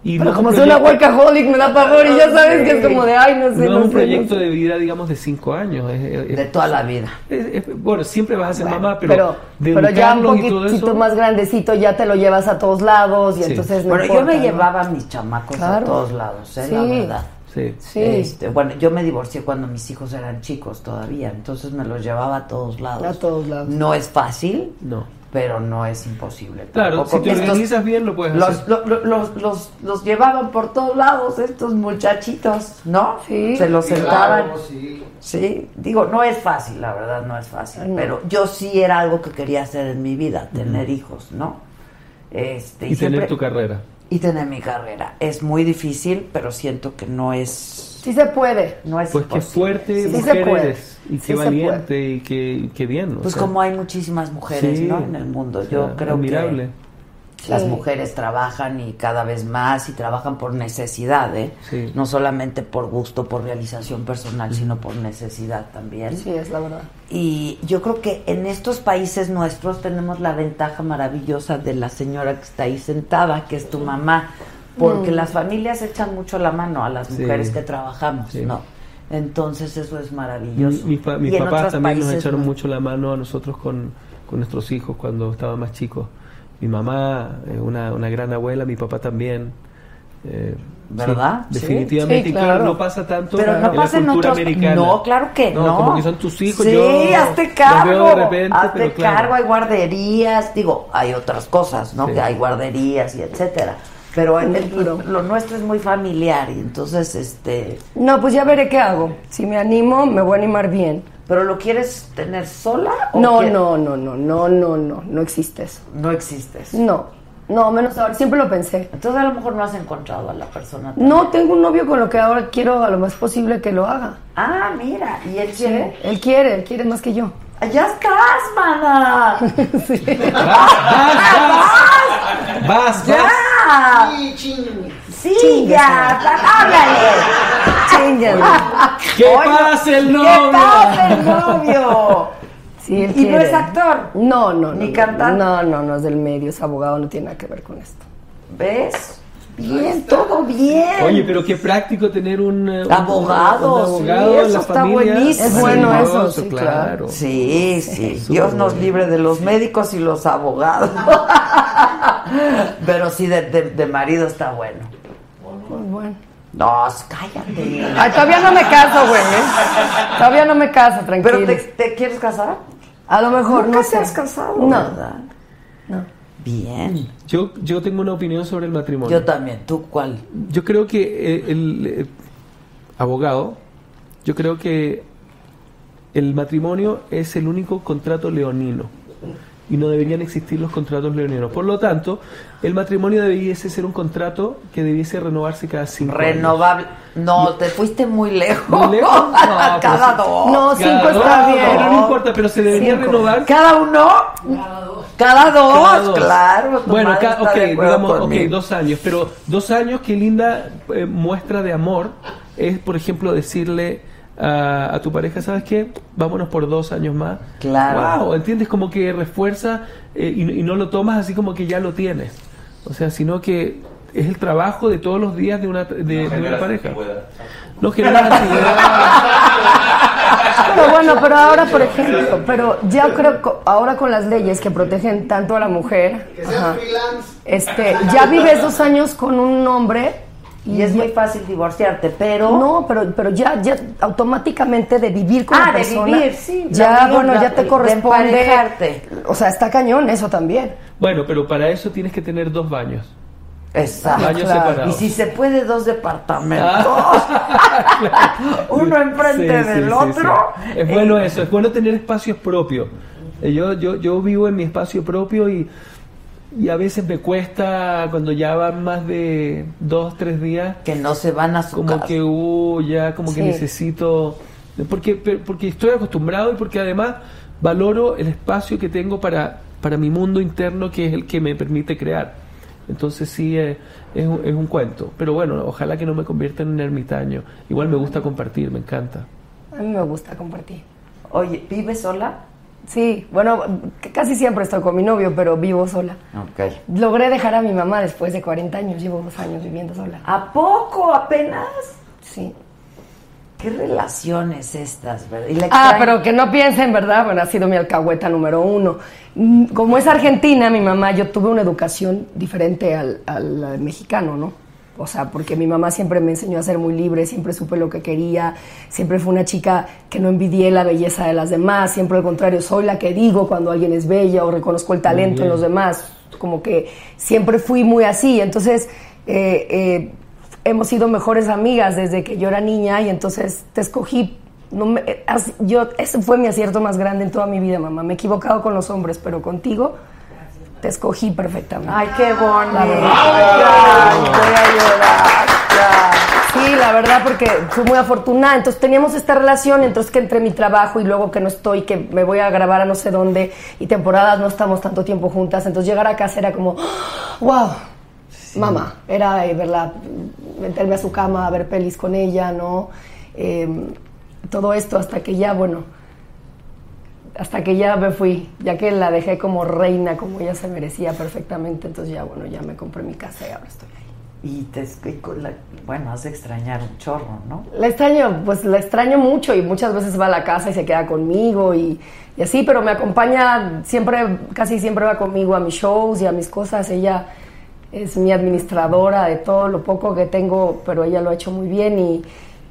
Y Pero no como soy una workaholic me da pavor y ya sabes que es como de, ay, no sé, no, no, es un sé, proyecto no sé. de vida, digamos, de cinco años. es- es- De toda la vida. es- es- bueno, siempre vas a ser Bueno, mamá, pero, pero, de pero ya un poquito eso. más grandecito ya te lo llevas a todos lados y Sí. entonces no Bueno, yo importa, me ¿no? llevaba a mis chamacos a Claro. todos lados, ¿eh? Sí. la verdad. Sí. Sí. Este, bueno, yo me divorcié cuando mis hijos eran chicos todavía, entonces me los llevaba a todos lados. A todos lados. No es fácil, No. Pero no es imposible. Claro, tampoco. si te Estos- organizas bien lo puedes los, hacer. lo- lo- los, los, los llevaban por todos lados estos muchachitos, ¿no? Sí. Se los sentaban. Claro, sí. Sí, digo, no es fácil, la verdad, no es fácil. No. Pero yo sí era algo que quería hacer en mi vida, tener hijos, ¿no? Este, y tener siempre- tu carrera. y tener mi carrera. Es muy difícil, pero siento que no es, Sí se puede. no es Pues qué fuerte Sí mujer se puede. eres. Y qué Sí valiente y qué, qué bien. Pues sea, como hay muchísimas mujeres, sí, ¿no? En el mundo. o Yo sea, creo admirable. que las mujeres trabajan y cada vez más y trabajan por necesidad, ¿eh? Sí. No solamente por gusto, por realización personal, sino por necesidad también. Sí, es la verdad. Y yo creo que en estos países nuestros tenemos la ventaja maravillosa de la señora que está ahí sentada, que es tu mamá, porque Mm. las familias echan mucho la mano a las Sí. mujeres que trabajamos, Sí. ¿no? Entonces eso es Mi- maravilloso. mis en papás otros también nos echaron no. mucho la mano a nosotros con, con nuestros hijos cuando estaban más chicos. Mi mamá, eh, una, una gran abuela, mi papá también. eh, ¿Verdad? sí, definitivamente. Sí, y claro, no pasa tanto Pero no en pasa la en cultura otros americana. No, claro que no. como que son tus hijos. Sí, yo hazte los cargo. veo de repente, hazte pero claro. cargo, hay guarderías, digo, hay otras cosas, ¿no? Sí. Que hay guarderías y etcétera. Pero el- el- Pero- lo nuestro es muy familiar y entonces, este, No, pues ya veré qué hago. Si me animo, me voy a animar bien. ¿pero lo quieres tener sola? o No, quieres- no, no, no, no, no, no, no existe eso. No existes. No, no, menos ahora, siempre lo pensé. Entonces a lo mejor no has encontrado a la persona. No, tengo un novio con lo que ahora quiero a lo más posible que lo haga. Ah, mira, ¿y él Sí, quiere? él quiere, él quiere más que yo. ¡Ya estás, mana! Vas, vas. ¡Ya! Sí, Sí, ya, háblale. Chíngale. ¡Que Oye, pase el ¡Que novio! pase el novio! Sí, él ¿Y no es actor? No, no, no. ¿Ni no, cantante? No, no, no es del medio, es abogado, no tiene nada que ver con esto. ¿Ves? Bien, todo bien. Oye, pero qué práctico tener un, un- Abogado, un abogado sí, en eso la está familia. buenísimo. Es bueno Maravilloso, eso, sí, claro. Sí, sí. Dios nos libre de los médicos y los abogados. Pero sí, de, de- de marido está bueno. Pues bueno. No, cállate. Ay, todavía no me caso, güey. ¿eh? Todavía no me caso, tranquilo. ¿Pero te, te quieres casar? A lo mejor, Nunca no te sé. has casado, No. ¿verdad? Bien. Yo, yo tengo una opinión sobre el matrimonio. Yo también. ¿Tú cuál? Yo creo que eh, el, eh, abogado, yo creo que el matrimonio es el único contrato leonino. y no deberían existir los contratos leoninos. Por lo tanto, el matrimonio debiese ser un contrato que debiese renovarse cada cinco años. Renovable. No, te fuiste muy lejos. ¿Muy lejos? No, Cada dos. No, cinco Cada está dos, bien. no importa, pero se debería Cinco. renovar. ¿Cada uno? Cada dos. Cada dos. claro. Bueno, ca- ok, digamos, ok, dos años, pero dos años, qué linda eh, muestra de amor es, por ejemplo, decirle a, a tu pareja, ¿sabes qué? Vámonos por dos años más. Claro. Wow, ¿entiendes? Como que refuerza eh, y, y no lo tomas así como que ya lo tienes. O sea, sino que es el trabajo de todos los días de una, de, de una pareja. No generas antigüedad. Pero bueno, pero ahora, por ejemplo, pero ya creo que ahora con las leyes que protegen tanto a la mujer, Que ajá, freelance. este, ya vives dos años con un hombre Y es muy fácil divorciarte, pero. No, pero, pero ya, ya automáticamente de vivir con Ah, la de persona. vivir, sí, la Ya, bueno, la- ya te de corresponde. O sea, está cañón eso también. Bueno, pero para eso tienes que tener dos baños. Exacto. Claro. Y si se puede, dos departamentos. Ah. Uno enfrente Sí, del sí, otro. sí. Es bueno eso, es bueno tener espacios propios. Eh, Yo, yo, yo vivo en mi espacio propio y, y a veces me cuesta cuando ya van más de dos, tres días. Que no se van a su Como casa. que, uh, ya como que necesito... Porque, porque estoy acostumbrado y porque además valoro el espacio que tengo para, para mi mundo interno que es el que me permite crear. Entonces sí, eh, es, un, es un cuento. Pero bueno, ojalá que no me convierta en un ermitaño. Igual me gusta compartir, me encanta. A mí me gusta compartir. Oye, ¿vives sola? Sí, bueno, casi siempre estoy con mi novio, pero vivo sola. Ok. Logré dejar a mi mamá después de 40 años, llevo dos años viviendo sola. ¿A poco apenas? Sí. ¿Qué relaciones estas, verdad? Y la Ah, pero que no piensen, ¿verdad? Bueno, ha sido mi alcahueta número uno. Mm, Como es argentina, mi mamá, yo tuve una educación diferente al, al, al mexicano, ¿no? O sea, porque mi mamá siempre me enseñó a ser muy libre, siempre supe lo que quería, siempre fue una chica que no envidié la belleza de las demás, siempre al contrario, soy la que digo cuando alguien es bella o reconozco el talento en los demás, como que siempre fui muy así, entonces eh, eh, hemos sido mejores amigas desde que yo era niña y entonces te escogí. No me- eh, as- yo, ese fue mi acierto más grande en toda mi vida, mamá. Me he equivocado con los hombres, pero contigo te escogí perfectamente. Ay, qué bonito. La verdad. Ay, voy a llorar. ya. Sí, la verdad, porque fui muy afortunada. Entonces teníamos esta relación, entonces que entre mi trabajo y luego que no estoy, que me voy a grabar a no sé dónde y temporadas no estamos tanto tiempo juntas. Entonces llegar a casa era como, wow, mamá. Era eh, verla, meterme a su cama, a ver pelis con ella, ¿no? Eh, todo esto hasta que ya, bueno, hasta que ya me fui, ya que la dejé como reina, como ella se merecía perfectamente. Entonces ya, bueno, ya me compré mi casa y ahora estoy ahí. Y te y la- bueno, has de extrañar un chorro, ¿no? La extraño, pues la extraño mucho y muchas veces va a la casa y se queda conmigo y, y así, pero me acompaña siempre, casi siempre va conmigo a mis shows y a mis cosas. Ella es mi administradora de todo lo poco que tengo, pero ella lo ha hecho muy bien y,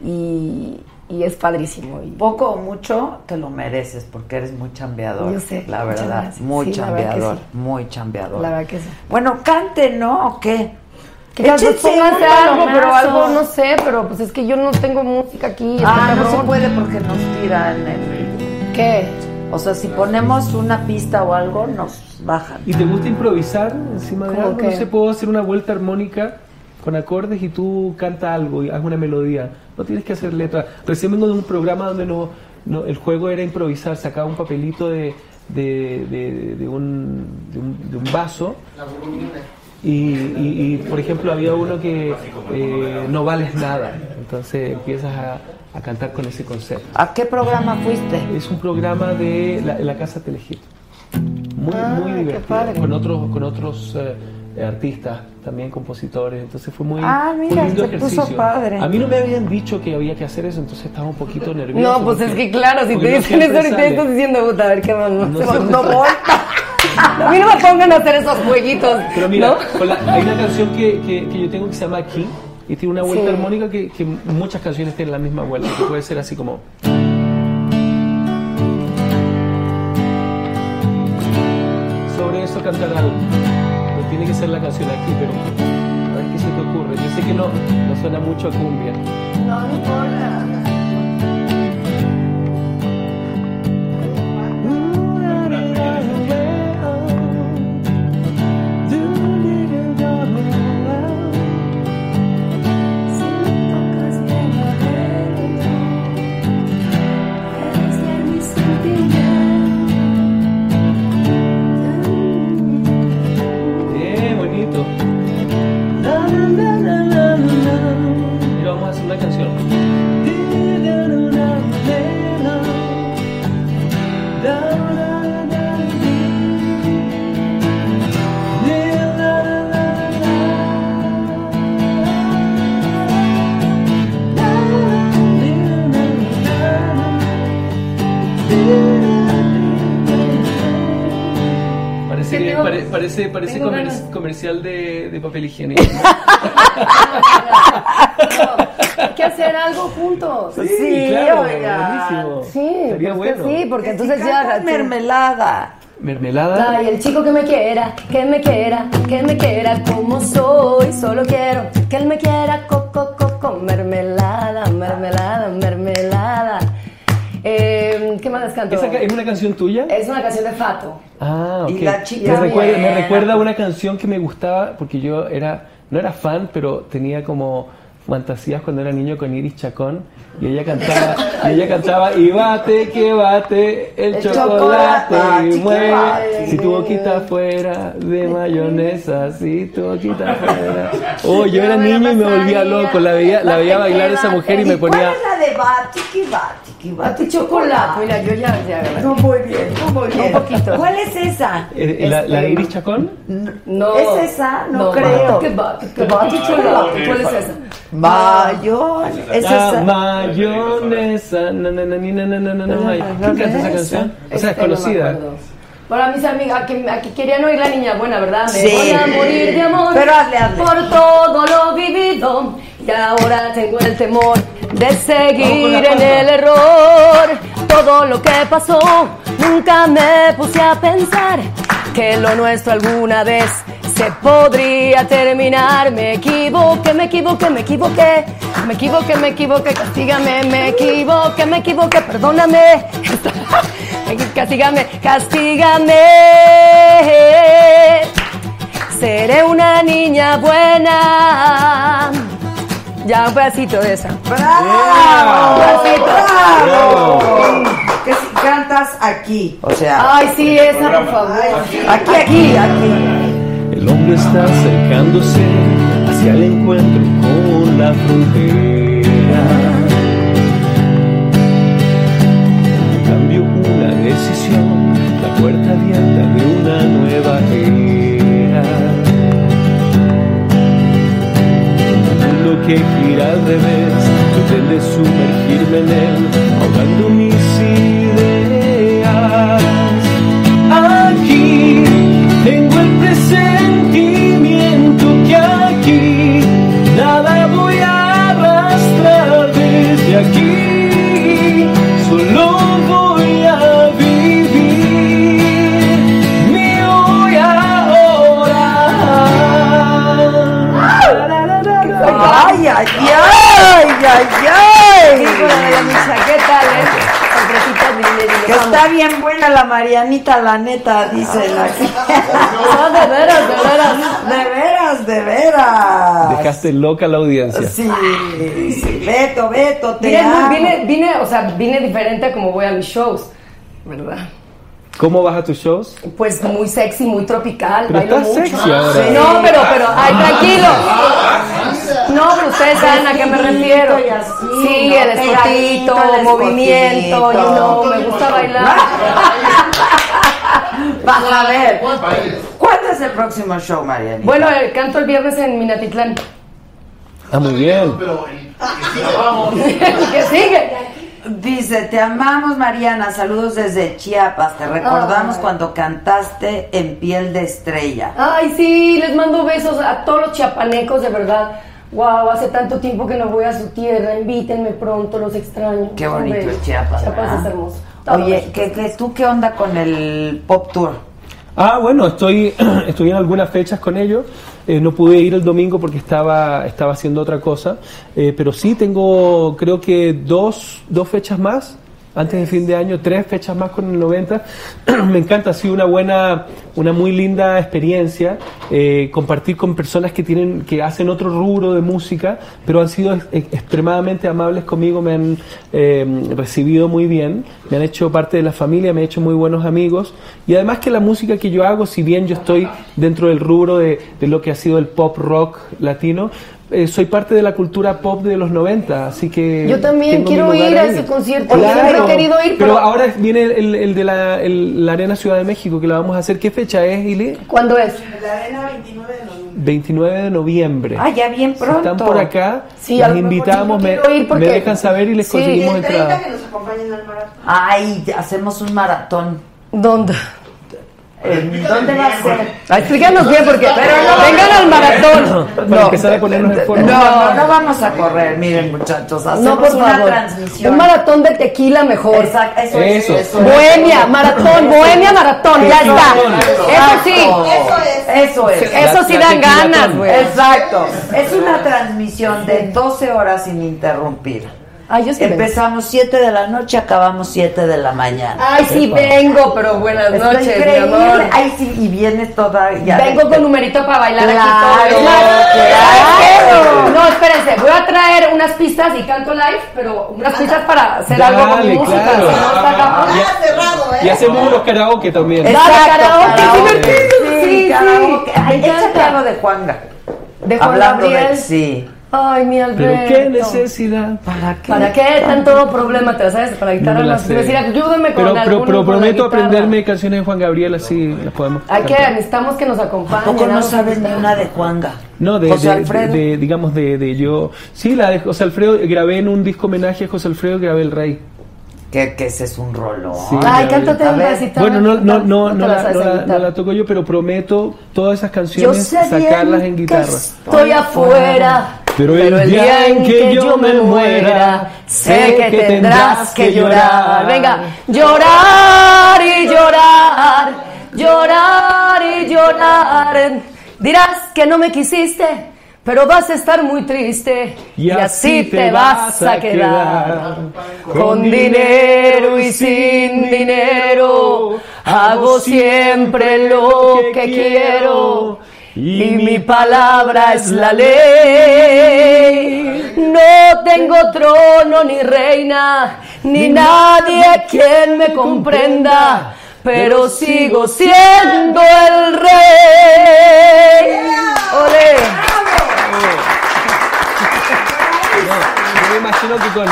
y- y es padrísimo. Y, Poco o mucho te lo mereces porque eres muy chambeador. Yo sé, La verdad, muy Sí, la verdad que chambeador, sí. muy chambeador. La verdad que sí. Bueno, cante, ¿no? ¿O qué? Que un algo, pero algo no sé, pero pues es que yo no tengo música aquí. Ah, no se puede porque nos tiran el... ¿Qué? O sea, si ponemos una pista o algo, nos bajan. ¿Y te gusta improvisar encima de ¿Cómo algo? qué? No sé, puedo hacer una vuelta armónica con acordes y tú canta algo y haz una melodía. No tienes que hacer letra. Recién vengo de un programa donde no, no- el juego era improvisar. Sacaba un papelito de, de, de- de un, de, un, de un vaso La y, y- y, por ejemplo, había uno que eh, no vales nada. Entonces empiezas a, a cantar con ese concepto. ¿A qué programa fuiste? Es un programa de la, la Casa Telehit. Muy, Ah, muy divertido. Con otros, con otros eh, artistas, también compositores. Entonces fue muy, Ah, muy mira, lindo se puso padre. A mí no me habían dicho que había que hacer eso, entonces estaba un poquito nervioso. No, pues es que claro, si te dicen eso ahorita estás diciendo, puta, a ver qué más. No, No se no voy. A mí no me pongan a hacer esos jueguitos. Pero mira, ¿no? con la- hay una canción que, que- que yo tengo que se llama Aquí y tiene una vuelta Sí. armónica que, que muchas canciones tienen la misma vuelta, que puede ser así como. Eso cantar algo. No tiene que ser la canción aquí, pero a ver qué se te ocurre. Yo sé que no, no suena mucho a cumbia. No, no importa. Parece parece tengo comer- ganas. comercial de, de papel higiénico. Hay que hacer algo juntos. Sí, claro, oiga. buenísimo. Sí, Estaría pues bueno. sí, porque si entonces ya... mermelada. Mermelada. Ay, el chico que me quiera, que me quiera, que me quiera como soy. Solo quiero que él me quiera, coco, coco, mermelada, mermelada, ¿Esa es una canción tuya? Es una canción de Fato. Ah, ok. Y la chica me, recuerda, me una canción que me gustaba porque yo era no era fan, pero tenía como fantasías cuando era niño con Iris Chacón y ella cantaba y ella cantaba y bate que bate el, El chocolate, chocolate, y que mueve bate. si tu boquita fuera de mayonesa si tu boquita fuera oh yo era niño y me volvía loco la veía la veía bailar esa mujer y me ponía ¿Cuál es la de Batiki Batiki Bate chocolate. Mira, yo ya... ya No, muy bien, no, muy bien. Un poquito. ¿Cuál es esa? Eh, la, la de Iris Chacón No. ¿Es esa? No creo. Bate, que bate chocolate. ¿Cuál es esa? Mayor. ¿Es Ah, esa? mayonesa. na, na, na, na, na. ¿Quién canta esa canción? O sea, es Este, no me conocida. Para mis amigas, que, que querían oír la niña buena, ¿verdad? Me Sí. voy a morir de amor Pero hazle, hazle. por todo lo vivido y ahora tengo el temor de seguir en el error. Todo lo que pasó, nunca me puse a pensar que lo nuestro alguna vez se podría terminar. Me equivoqué, me equivoqué, me equivoqué, me equivoqué, me equivoqué, castígame, me equivoqué, me equivoqué, perdóname. Castígame, castígame. Seré una niña buena. Ya un pedacito de esa. ¡Bravo! Un pedacito. ¡Bravo! Que si cantas aquí, o sea. Ay, sí, esa, por favor. Aquí, aquí, aquí. El hombre está acercándose hacia el encuentro con la frontera. Que gira al revés, pretende sumergirme en él, ahogando mis ideas. Aquí tengo el presentimiento que aquí nada voy a arrastrar desde aquí. Solo ¡Ay, ay, ay! ¡Ay, ay, Híjole, mi chaqueta, ¿eh? Que está bien buena la Marianita, la neta, dicen aquí. No, de veras, de veras. De veras, de veras. Dejaste loca la audiencia. Sí, sí. Beto, Beto, te Vine, amo. vine, vine, o sea, vine diferente a como voy a mis shows, ¿verdad? ¿Cómo vas a tus shows? Pues muy sexy, muy tropical, Pero bailo estás mucho. sexy ahora. Sí. No, pero, pero, ay, tranquilo. No, pero ustedes saben a qué me refiero. y así, Sí, ¿no? el escotito, el movimiento, you know, me gusta bailar. Vas a ver. ¿Cuándo es el próximo show, Marianita? Bueno, eh, canto el viernes en Minatitlán. Ah, muy bien. ¿Qué sigue? Dice, te amamos Mariana, saludos desde Chiapas, te recordamos Ay. cuando cantaste en piel de estrella. Ay, sí, les mando besos a todos los chiapanecos, de verdad. Wow, hace tanto tiempo que no voy a su tierra. Invítenme pronto, los extraño. Qué bonito Hombre, es Chiapas. Chiapas ¿verdad? es hermoso. Todo Oye, ¿qué, qué, ¿tú qué onda con el Pop Tour? Ah, bueno, estoy, estoy en algunas fechas con ellos. Eh, no pude ir el domingo porque estaba, estaba haciendo otra cosa. Eh, pero sí tengo, creo que dos, dos fechas más. Antes de fin de año, tres fechas más con el 90. Me encanta, ha sido una buena, una muy linda experiencia. eh, compartir con personas que tienen, que hacen otro rubro de música, pero han sido ex- ex- extremadamente amables conmigo, me han eh, recibido muy bien, me han hecho parte de la familia, me han hecho muy buenos amigos. Y además que la música que yo hago, si bien yo estoy dentro del rubro de, de lo que ha sido el pop rock latino, eh, soy parte de la cultura pop de los 90, así que... Yo también quiero ir a ese concierto. Siempre he querido ir, pero pero- ahora viene el, el de la, el- la Arena Ciudad de México, que la vamos a hacer. ¿Qué fecha es, Ili? ¿Cuándo es? La arena 29 de noviembre. 29 de noviembre. Ah, ya bien Si pronto. están por acá, Sí, mejor invitamos, me, porque- me dejan saber y les Sí. conseguimos Y el entradas. Que nos acompañen al maratón. Ay, hacemos un maratón. ¿Dónde? ¿En ¿Dónde va a ser? Ah, explícanos bien porque Pero no- vengan al maratón. Para empezar a ponernos en forma. No, no, no vamos a correr, miren muchachos, hacemos No, por una favor. transmisión. Un maratón de tequila mejor. Exacto, eso, Eso. es. Eso, Bohemia, maratón, Bohemia, maratón, ya está. Eso sí. Eso es. Eso es. Eso sí dan ganas, güey. Exacto. Es una transmisión de 12 horas ininterrumpida. Ay, yo sí vengo. Empezamos 7 de la noche, acabamos 7 de la mañana. Ay, sí vengo, pero buenas noches, mi increíble. amor. Ay, sí, y vienes toda. ya Vengo de- con numerito para bailar Claro, aquí todo. Claro. ¿sabes qué? No, espérense, voy a traer unas pistas y canto live, pero unas pistas para hacer algo con mi Dale, música. claro. si no está cerrado, ¿eh? Y hacemos unos karaoke también. Dale, karaoke, karaoke. divertido. Sí, Sí, karaoke. sí. Ay, échate algo de Juanga. De Juan Hablando de- Gabriel. sí. Ay, mi Pero Alberto. qué necesidad. ¿Para qué? ¿Para qué tanto problema? ¿Te la sabes? Para la guitarra No la sé. Decir, ayúdame con Pero, pero, pero la prometo aprenderme canciones de Juan Gabriel así las podemos. Hay que, necesitamos que nos acompañen. Tampoco no sabes ni una de Juanga. No, de, José de- Alfredo. de- digamos, de, de yo. Sí, la de José Alfredo, grabé en un disco homenaje a José Alfredo, grabé El Rey. Que, que ese es un rollo. Sí, Ay, cántate A un ver. pedacito. Bueno, no, no, no, te no, la la, no la- la toco yo, pero prometo todas esas canciones sacarlas en guitarra. que estoy afuera. Pero el día en que yo me muera, sé que tendrás que llorar. Venga, llorar y llorar, llorar y llorar. Dirás que no me quisiste, pero vas a estar muy triste y así te vas a quedar. Con dinero y sin dinero, hago siempre lo que quiero. Y mi palabra es la ley. No tengo trono ni reina, ni nadie quien me comprenda, pero sigo siendo el rey. ¡Olé! Yo me imagino que con,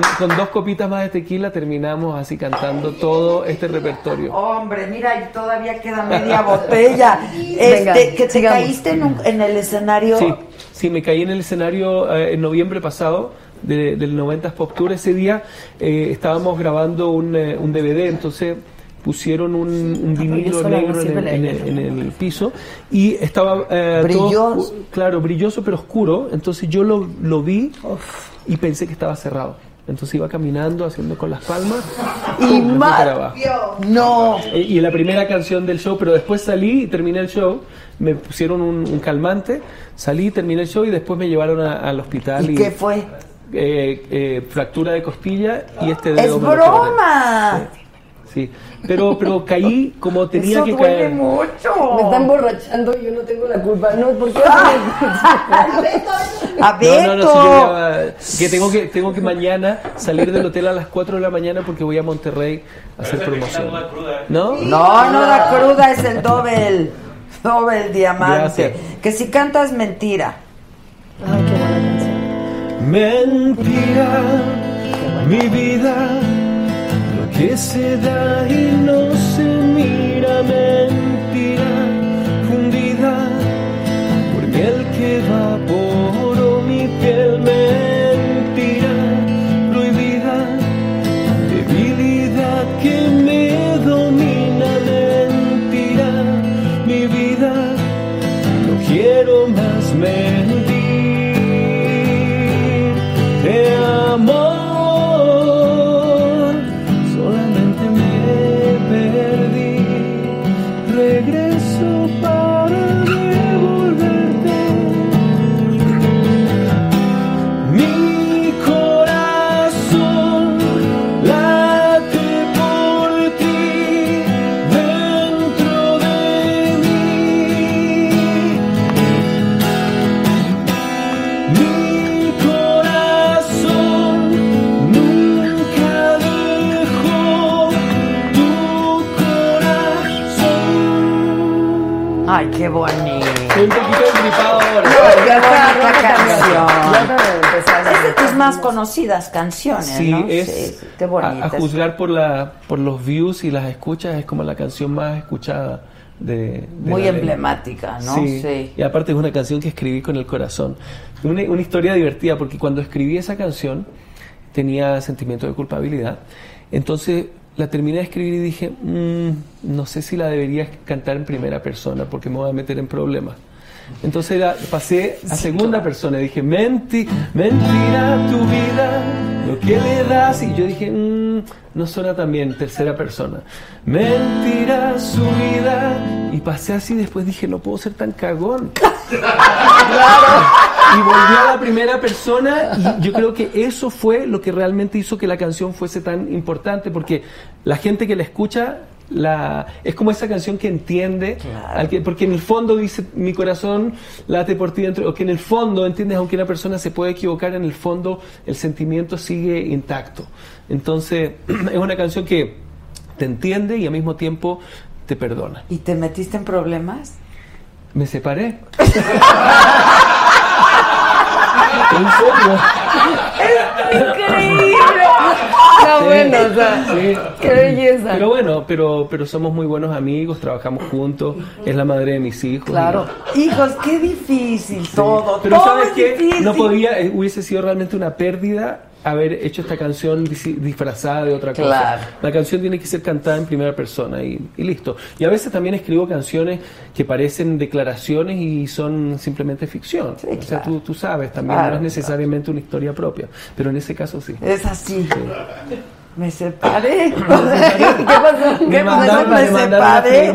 con- con dos copitas más de tequila terminamos así cantando todo este repertorio. Hombre, mira, y todavía queda media botella. Venga, Este, que te sigamos. caíste en, un- en el escenario. Sí, sí, me caí en el escenario eh, en noviembre pasado de- del 90s Pop Tour. Ese día eh, estábamos grabando un, eh, un DVD, entonces pusieron un, un vinilo no negro en el, en el- en el piso y estaba eh, Brilloso. claro, brilloso pero oscuro. Entonces yo lo, lo vi y pensé que estaba cerrado. Entonces iba caminando, haciendo con las palmas Y abajo. No. Eh, Y la primera canción del show, pero después salí y terminé el show, me pusieron un, un calmante, salí, terminé el show y después me llevaron a- al hospital. ¿Y qué fue? eh, eh, fractura de costilla y este ¡Es dedo lo broma! quebré. Sí, pero, pero caí como tenía Eso que duele caer. mucho. Me está emborrachando y yo no tengo la culpa. No, ¿por qué? A No, no, no, sí, yo ya- que tengo que tengo que mañana salir del hotel a las 4 de la mañana porque voy a Monterrey a hacer promoción. ¿No? No, no, la cruda es el doble. Doble diamante. Gracias. Que si cantas mentira. Ay, qué buena canción. Mentira, mi vida, que se da y no se mira, mentira, fundida por miel que evaporó más conocidas canciones, Sí, ¿no? es Sí, sí, qué a, bonita. a juzgar por la por los views y las escuchas es como la canción más escuchada de, de Muy emblemática, ¿no? Sí. Sí. Y aparte es una canción que escribí con el corazón. Una, una historia divertida porque cuando escribí esa canción tenía sentimiento de culpabilidad. Entonces la terminé de escribir y dije, "Mm, no sé si la debería cantar en primera persona porque me voy a meter en problemas. Entonces era- pasé a segunda persona y dije, Menti, mentira tu vida, lo que le das. Y yo dije, "Mm, no suena tan bien, tercera persona. Mentira su vida. Y pasé así, después dije, no puedo ser tan cagón. Y volví a la primera persona y yo creo que eso fue lo que realmente hizo que la canción fuese tan importante porque la gente que la escucha la, es como esa canción que entiende, al que- porque en el fondo dice mi corazón late por ti dentro, o que en el fondo, entiendes, aunque una persona se puede equivocar, en el fondo el sentimiento sigue intacto. Entonces es una canción que te entiende y al mismo tiempo te perdona. ¿Y te metiste en problemas? Me separé. ¿En serio? Está Sí, bueno, o sea, sí. qué belleza. Pero bueno, pero, pero somos muy buenos amigos, trabajamos juntos, es la madre de mis hijos. Claro. Hijos, qué difícil todo. Pero todo ¿sabes es qué? difícil. No podía, eh, hubiese sido realmente una pérdida haber hecho esta canción dis- disfrazada de otra cosa. Claro. La canción tiene que ser cantada en primera persona y, y listo. Y a veces también escribo canciones que parecen declaraciones y son simplemente ficción. o sea, tú, tú sabes, también Claro, no es necesariamente una historia propia, pero en ese caso sí. Es así. Me separé. ¿Qué ¿Qué pasó? ¿Qué Me mandaron- separé.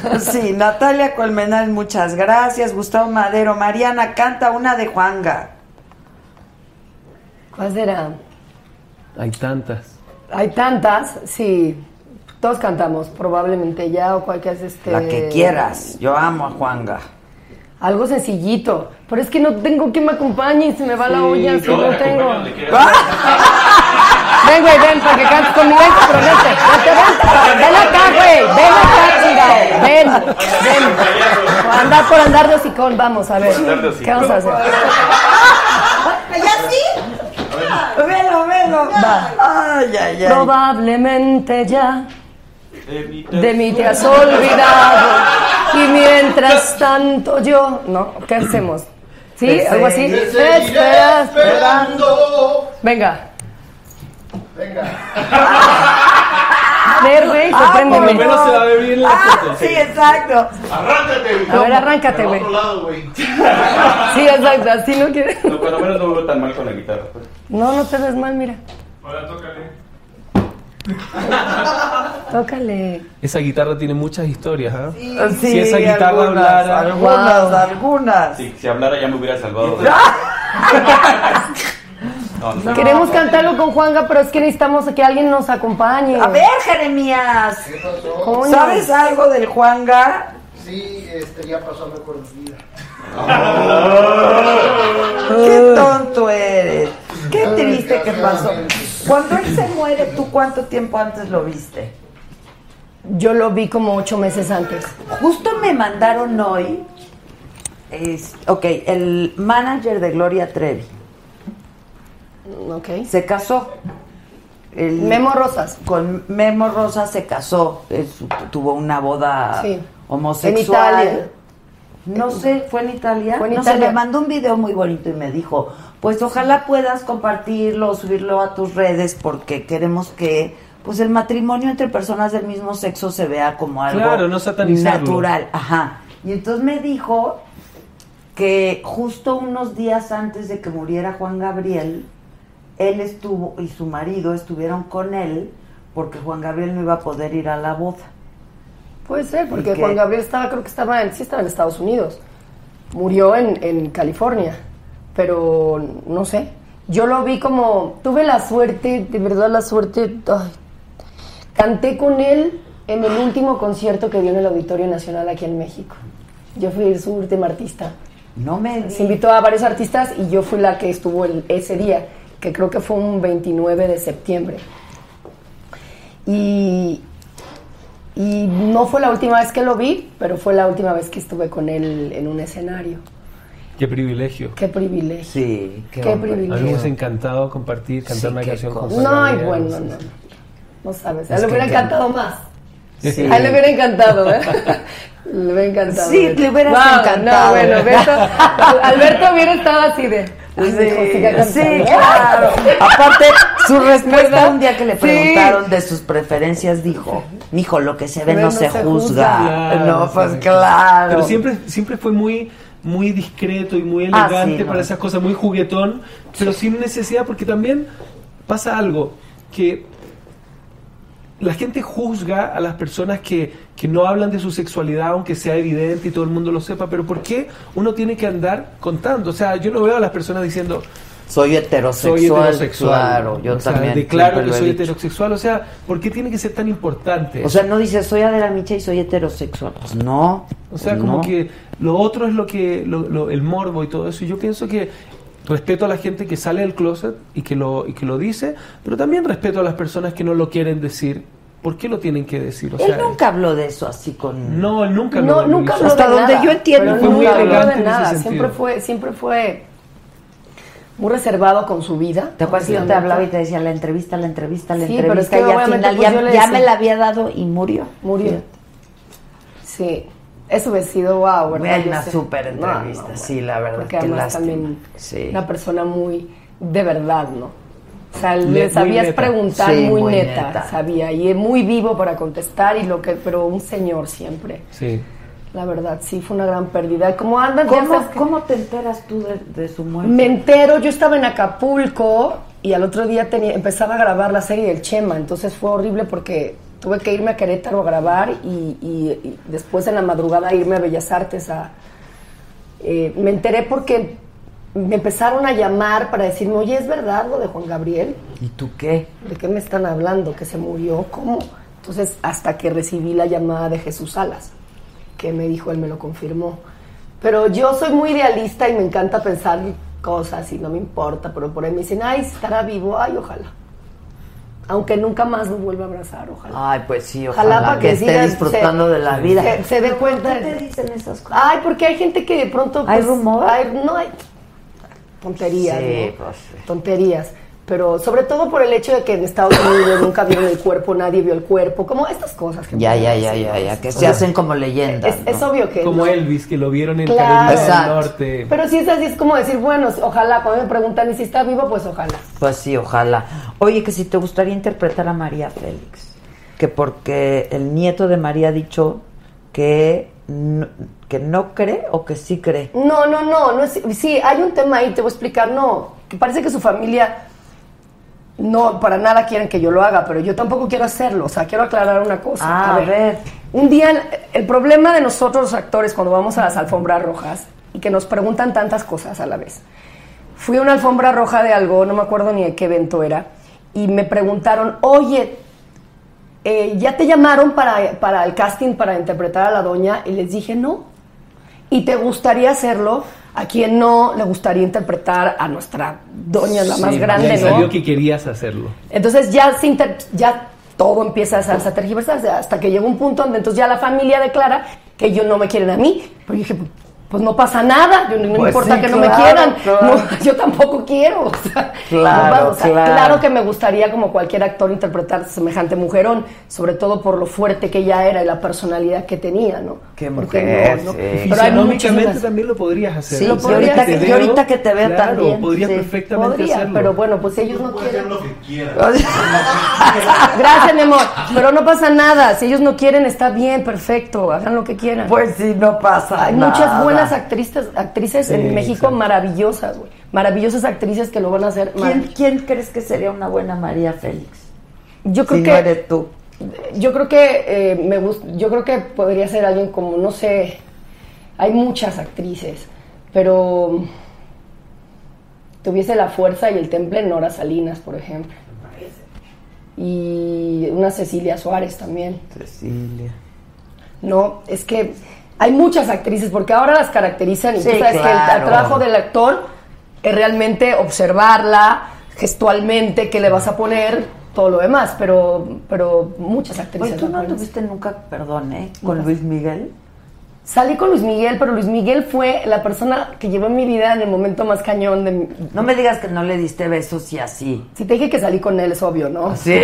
Sí, Natalia Colmenal, muchas gracias. Gustavo Madero, Mariana, canta una de Juanga. ¿Cuál será? Hay tantas. Hay tantas, sí. Todos cantamos, probablemente ya o cualquier este. La que quieras. Yo amo a Juanga. Algo sencillito. Pero es que no tengo quien me acompañe y se me va la olla si no tengo. quiero- Ven, güey, ven, para que cantes conmigo. Ven, promete. Vente, vente. Ven acá, güey. Ven acá, chingado. Ven, ven. Andar por andar de hocicón, vamos a ver. ¿Qué vamos a hacer? ¿Allá sí? Velo, velo. Va. Ay, ay, ay. Probablemente ya de mí te has olvidado y mientras tanto yo no qué hacemos sí Te algo así Espera, esperando. venga Venga. a ver güey Ah, sorpréndeme por lo menos se va a ver bien la Ah, foto. sí, exacto. Arráncate, a ver arráncate güey otro lado, güey. sí exacto así no quieres No, por lo menos no veo tan mal con la guitarra. pues. No no te ves mal mira Ahora tócale. tócale Esa guitarra tiene muchas historias, ¿ah? Sí, si esa guitarra algunas, hablara. algunas, Wow. algunas. Si, si hablara ya me hubiera salvado. No, queremos cantarlo con Juanga pero es que necesitamos que alguien nos acompañe A ver, Jeremías. ¿Sabes algo del Juanga? Sí, este, ya pasó mejor vida. Qué tonto eres. Qué triste que pasó. Cuando él se muere, ¿tú cuánto tiempo antes lo viste? yo lo vi como ocho meses antes Justo me mandaron hoy. es- ok, el manager de Gloria Trevi ok se casó. El- Memo Rosas Con Memo Rosas se casó. tuvo una boda Sí. homosexual. En Italia. No sé, ¿fue en Italia? Fue en no Italia. sé, me mandó un video muy bonito y me dijo, pues ojalá puedas compartirlo, subirlo a tus redes porque queremos que pues el matrimonio entre personas del mismo sexo se vea como algo Claro, no natural. Ajá. Y entonces me dijo que justo unos días antes de que muriera Juan Gabriel, él estuvo y su marido estuvieron con él porque Juan Gabriel no iba a poder ir a la boda. Puede ser, porque. Juan Gabriel estaba, creo que estaba en, sí estaba en Estados Unidos. Murió en, en California, pero no sé. Yo lo vi como, tuve la suerte, de verdad la suerte. ay. Canté con él en el último concierto que dio en el Auditorio Nacional aquí en México. Yo fui su última artista. No me Se invitó a varios artistas y yo fui la que estuvo el- ese día, que creo que fue un 29 de septiembre. Y, y no fue la última vez que lo vi, pero fue la última vez que estuve con él en un escenario. Qué privilegio. Qué privilegio. Sí, Qué, A mí me privilegio. encantado compartir, cantar Sí, una qué canción con No, ay, Gabriel. bueno, no, no. No sabes. A él le hubiera qué- encantado más. Sí. A él le hubiera encantado, ¿eh? Le hubiera encantado. Sí, le hubieras Wow, encantado. No, bueno, Alberto, Alberto hubiera estado así de. Ay, Sí, sí, claro. Aparte, Su respuesta ¿Verdad? un día que le Sí. preguntaron de sus preferencias dijo, mijo, lo que se ve no, se, juzga. Claro, no, pues sí. claro. Pero siempre, siempre fue muy, muy discreto y muy Ah, elegante no. para esas cosas, muy juguetón, pero sin necesidad, porque también pasa algo, que la gente juzga a las personas que, que no hablan de su sexualidad, aunque sea evidente y todo el mundo lo sepa, pero ¿por qué uno tiene que andar contando? O sea, yo no veo a las personas diciendo... Soy heterosexual, Soy heterosexual. claro, yo O sea, también declaro que soy heterosexual. O sea, ¿por qué tiene que ser tan importante? O sea, no dices, soy Adela Micha y soy heterosexual. Pues no. O sea, pues como que lo otro es lo que, lo- lo- el morbo y todo eso. Y yo pienso que respeto a la gente que sale del closet y que, lo, y que lo dice, pero también respeto a las personas que no lo quieren decir. ¿Por qué lo tienen que decir? O Él nunca habló de eso así con... no, él nunca No, lo nunca habló Hasta de donde nada, yo entiendo, pero fue muy nunca habló de nada. Siempre fue, siempre fue muy reservado con su vida. ¿Te acuerdas que yo te hablaba y te decía la entrevista, la entrevista, la Sí, pero es entrevista? que y al final pues, ya, ya me la había dado y murió. Murió. Sí. Eso hubiera sido wow, ¿verdad? Hay Yo una súper No, entrevista, no, sí, la verdad. Porque además lástima. también Sí. una persona muy de verdad, ¿no? O sea, Le- muy sabías neta. preguntar Sí, muy, muy neta, neta. sabía, y es muy vivo para contestar y lo que, pero un señor siempre. Sí. La verdad, sí, fue una gran pérdida. ¿Cómo andas? Ya ¿Cómo, que- cómo te enteras tú de, de su muerte? Me entero, yo estaba en Acapulco y al otro día tenía, empezaba a grabar la serie del Chema, entonces fue horrible porque tuve que irme a Querétaro a grabar y, y- y después en la madrugada irme a Bellas Artes a... eh, me enteré porque me empezaron a llamar para decirme, oye, ¿es verdad lo de Juan Gabriel? ¿Y tú qué? ¿De qué me están hablando? ¿Que se murió? ¿Cómo? Entonces, hasta que recibí la llamada de Jesús Salas, que me dijo, él me lo confirmó. Pero yo soy muy idealista y me encanta pensar cosas y no me importa, pero por ahí me dicen, ay, estará vivo, ay, ojalá. Aunque nunca más lo vuelva a abrazar, ojalá. Ay, pues sí, Ojalá ojalá, para que, que esté siga- disfrutando se- de la vida. se- se dé cuenta ¿Por qué te dicen esas cosas? Ay, porque hay gente que de pronto... ¿Hay pues, rumor? hay- no hay tonterías, Sí, ¿no? pues sí. Tonterías. Pero sobre todo por el hecho de que en Estados Unidos nunca vieron el cuerpo, nadie vio el cuerpo, como estas cosas. Que Ya, ya, ya, ya, ya, que se hacen como leyendas. Es, obvio que Como no. Elvis, que lo vieron en Claro. Carolina del. Norte. Pero si es así, es como decir, bueno, ojalá, cuando me preguntan, ¿y si está vivo? Pues ojalá. Pues sí, ojalá. Oye, que si te gustaría interpretar a María Félix, que porque el nieto de María ha dicho que no, que no cree o que sí cree. No, no, no, no es, sí, hay un tema ahí, te voy a explicar, no, que parece que su familia no, para nada quieren que yo lo haga, pero yo tampoco quiero hacerlo, o sea, quiero aclarar una cosa. Ah, a ver. Un día, el problema de nosotros los actores cuando vamos a las alfombras rojas y que nos preguntan tantas cosas a la vez. Fui a una alfombra roja de algo, no me acuerdo ni de qué evento era, y me preguntaron, oye, eh, ¿ya te llamaron para, para el casting para interpretar a la doña? Y les dije, no. ¿Y te gustaría hacerlo? ¿A quien no le gustaría interpretar a nuestra doña, la más grande, no? salió que querías hacerlo. Entonces ya, se inter- ya todo empieza a, a tergiversarse hasta que llega un punto donde entonces ya la familia declara que ellos no me quieren a mí. Pero yo dije, pues no pasa nada, yo, no Pues importa sí, que no me quieran, claro. No, yo tampoco quiero. o sea, Claro, no va- o sea, claro. claro que me gustaría como cualquier actor interpretar semejante mujerón, sobre todo por lo fuerte que ella era y la personalidad que tenía, ¿no? Qué mujer, no, no- sí. Pero muchísimas- también lo podrías hacer. Sí, Lo y podrías que- y ahorita que te veo claro, también, podrías sí. perfectamente Podría, hacerlo. pero bueno, pues ellos no hacer quieren. lo que. Gracias, mi amor. Pero no pasa nada. Si ellos no quieren, está bien, perfecto. Hagan lo que quieran. Pues sí, no pasa Hay nada. muchas buenas actrices, actrices Sí, en México exacto. maravillosas, güey. Maravillosas actrices que lo van a hacer. ¿Quién, quién crees que sería una buena María Félix? Yo creo si que no eres tú. yo creo que eh, me gust- yo creo que podría ser alguien como no sé. Hay muchas actrices, pero tuviese la fuerza y el temple Nora Salinas, por ejemplo. Y una Cecilia Suárez también. Cecilia. No, es que hay muchas actrices, porque ahora las caracterizan y Sí, tú sabes que el, claro. trabajo del actor es realmente observarla gestualmente, qué le vas a poner, todo lo demás, pero, pero muchas actrices. Oye, tú no tuviste nunca, perdón, ¿eh? Con Luis Miguel. Salí con Luis Miguel, pero Luis Miguel fue la persona que llevó mi vida en el momento más cañón de mi... No me digas que no le diste besos y así. Si te dije que salí con él, es obvio, ¿no? Sí,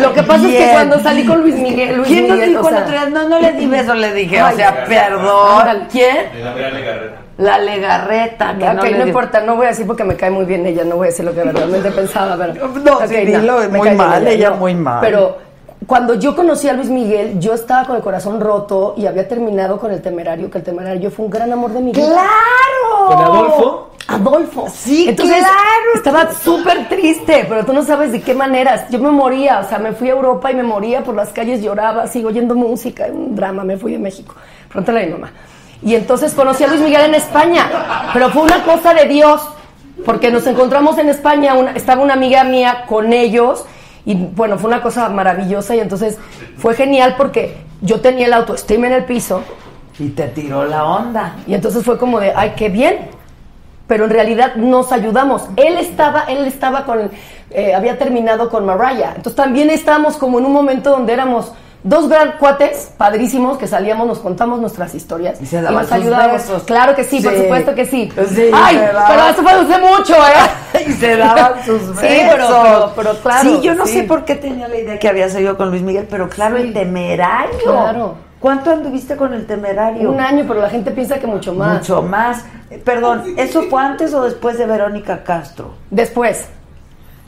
Lo que pasa es que cuando salí con Luis Miguel, Luis ¿Quién nos Miguel, dijo o sea, el otro día? No, no le di beso, le dije. Ay, o sea, perdón. ándale. ¿Quién? Adrián Legarreta. La Legarreta. Que ok, no, no, importa, no voy a decir porque me cae muy bien ella, no voy a decir lo que verdaderamente pensaba, pero... No, Ok, sí, dilo, me muy cae bien mal, ella muy mal. Pero cuando yo conocí a Luis Miguel, yo estaba con el corazón roto y había terminado con el Temerario, que el Temerario fue un gran amor de mi vida. ¡Claro! ¿Con Adolfo? Adolfo. Sí, Entonces, claro. Estaba súper triste, pero tú no sabes de qué maneras. Yo me moría, o sea, me fui a Europa y me moría por las calles, lloraba, sigo oyendo música, un drama, me fui a México. Pregúntale a mi mamá. Y entonces conocí a Luis Miguel en España, pero fue una cosa de Dios, porque nos encontramos en España, una- estaba una amiga mía con ellos, y bueno, fue una cosa maravillosa, y entonces fue genial porque yo tenía el autoestima en el piso, Y te tiró la onda. y entonces fue como de, ay, qué bien. Pero en realidad nos ayudamos. Él estaba, él estaba con, eh, había terminado con Mariah. Entonces también estábamos como en un momento donde éramos dos gran cuates, padrísimos, que salíamos, nos contamos nuestras historias. Y se daban nos ayudábamos. besos. Claro que sí, por supuesto que sí. Sí, ay, pero eso fue hace mucho, ¿eh? y se daban sus besos. Sí, pero, pero, pero claro. Sí, yo no sí. sé por qué tenía la idea que había salido con Luis Miguel, pero claro, el temerario. Claro. ¿Cuánto anduviste con el temerario? Un año, pero la gente piensa que mucho más. Mucho más. Eh, Perdón, ¿eso fue antes o después de Verónica Castro? Después.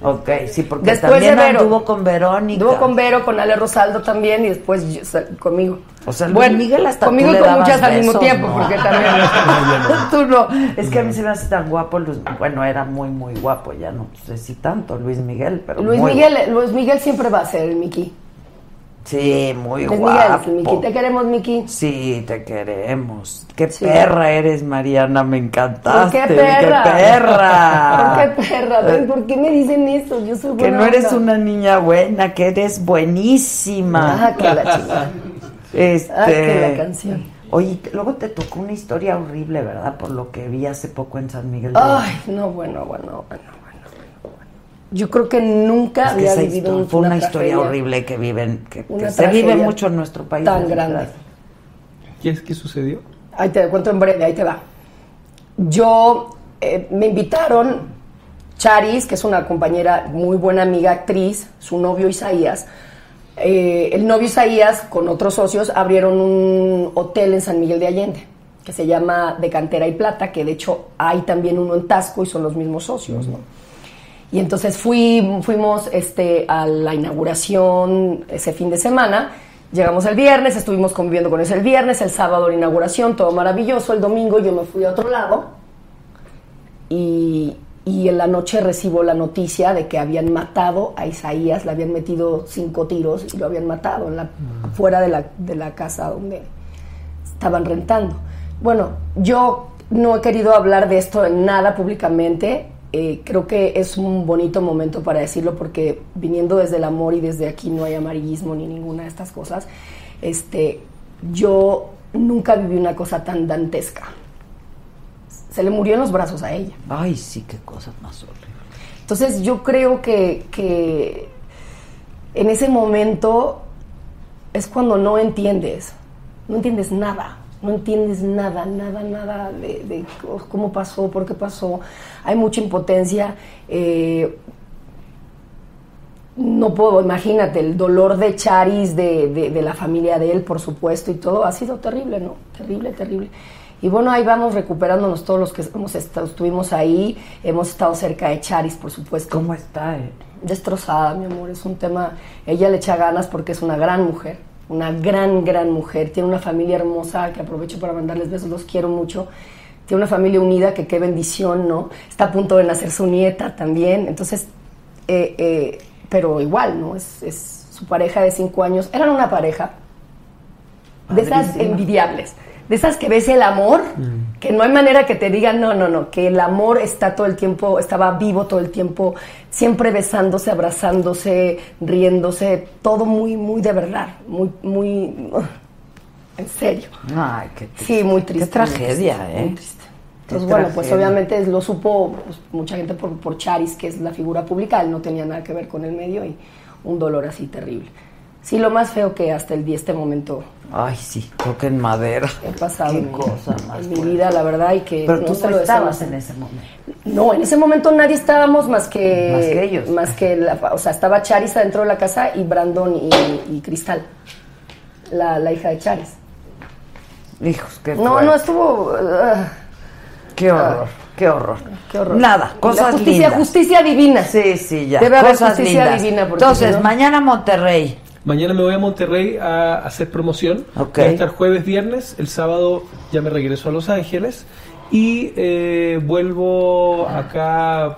Ok, sí, porque Después también de Vero. anduvo con Verónica. Anduvo con Vero, con Ale Rosaldo también y después yo- conmigo. O sea, Luis Miguel hasta tú conmigo y le con dabas muchas al mismo besos, tiempo, ¿no? porque también. Tú no. Es que a mí se me hace tan guapo Luis. Bueno, era muy, muy guapo. Ya no sé si tanto Luis Miguel, pero. Luis muy Miguel, Luis Miguel siempre va a ser el Mickey. Sí, muy Luis guapo. Miguel, te queremos, Mickey. Sí, te queremos. Qué perra eres, Mariana, me encantaste. ¿Por qué perra? ¡Qué perra! ¿Por qué perra? ¿Por qué me dicen eso? Yo soy Que buena no eres onda. una niña buena, que eres buenísima. Ah, que la chingada. Este. Ah, que la canción. Oye, luego te tocó una historia horrible, ¿verdad? Por lo que vi hace poco en San Miguel. de Ay, no, bueno, bueno, bueno. Yo creo que nunca Es que había vivido historia- un- fue una, historia tragedia horrible que viven, que, se vive mucho en nuestro país. tan de grande. ¿Qué es que sucedió? Ahí te cuento en breve, ahí te va. Yo eh, me invitaron, Charis, que es una compañera muy buena amiga, actriz, su novio Isaías. eh, el novio Isaías, con otros socios, abrieron un hotel en San Miguel de Allende, que se llama De Cantera y Plata, que de hecho hay también uno en Tasco y son los mismos socios, ¿no? Y entonces fui, fuimos este, a la inauguración ese fin de semana. Llegamos el viernes, estuvimos conviviendo con eso el viernes, el sábado la inauguración, todo maravilloso. El domingo yo me fui a otro lado y, y en la noche recibo la noticia de que habían matado a Isaías, le habían metido cinco tiros y lo habían matado en la, fuera de la, de la casa donde estaban rentando. Bueno, yo no he querido hablar de esto en nada públicamente. Eh, creo que es un bonito momento para decirlo porque viniendo desde el amor y desde aquí no hay amarillismo ni ninguna de estas cosas. Este, yo nunca viví una cosa tan dantesca. Se le murió en los brazos a ella. Ay, sí, qué cosas más horribles. Entonces yo creo que, que en ese momento es cuando no entiendes, no entiendes nada, no entiendes nada, nada, nada de, de cómo pasó, por qué pasó. Hay mucha impotencia. eh, no puedo, imagínate, el dolor de Charis, de, de- de la familia de él, por supuesto, y todo, ha sido terrible, ¿no? Terrible, terrible. Y bueno, ahí vamos recuperándonos todos los que hemos estado, estuvimos ahí, hemos estado cerca de Charis, por supuesto. ¿Cómo está? eh? Destrozada, mi amor, es un tema, ella le echa ganas porque es una gran mujer, una gran, gran mujer, tiene una familia hermosa, que aprovecho para mandarles besos, los quiero mucho. Tiene una familia unida, que qué bendición, ¿no? Está a punto de nacer su nieta también, entonces eh, eh, pero igual, ¿no? Es, es su pareja de cinco años. Eran una pareja de esas envidiables, de esas que ves el amor, que no hay manera que te digan, no, no, no, que el amor está todo el tiempo, estaba vivo todo el tiempo, siempre besándose, abrazándose, riéndose, todo muy, muy de verdad, muy, muy, en serio. Ay, qué triste. Sí, muy triste. Qué tragedia, muy triste, ¿eh? muy triste. Qué Entonces, bueno, pues obviamente lo supo pues, mucha gente por, por Charis, que es la figura pública, él no tenía nada que ver con el medio y un dolor así terrible. Sí, lo más feo que hasta el día este momento Ay, sí, toquen madera. he pasado Qué en, cosa más en mi vida, la verdad, y que Pero no tú se lo estabas en ese momento. No, en ese momento nadie estábamos más que... Más que ellos. Más que, la- o sea, estaba Charis adentro de la casa y Brandon y, y Cristal, la, la hija de Charis. Hijos, qué No, fuerte. no, estuvo... ah, Qué horror, qué horror. Qué horror. Nada, La cosas justicia, lindas. Justicia divina. Sí, sí, ya. Debe haber cosas justicia lindas. divina. porque Entonces, si no- mañana Monterrey. Mañana me voy a Monterrey a hacer promoción. Ok. Voy a estar jueves, viernes. El sábado ya me regreso a Los Ángeles. Y eh, vuelvo acá.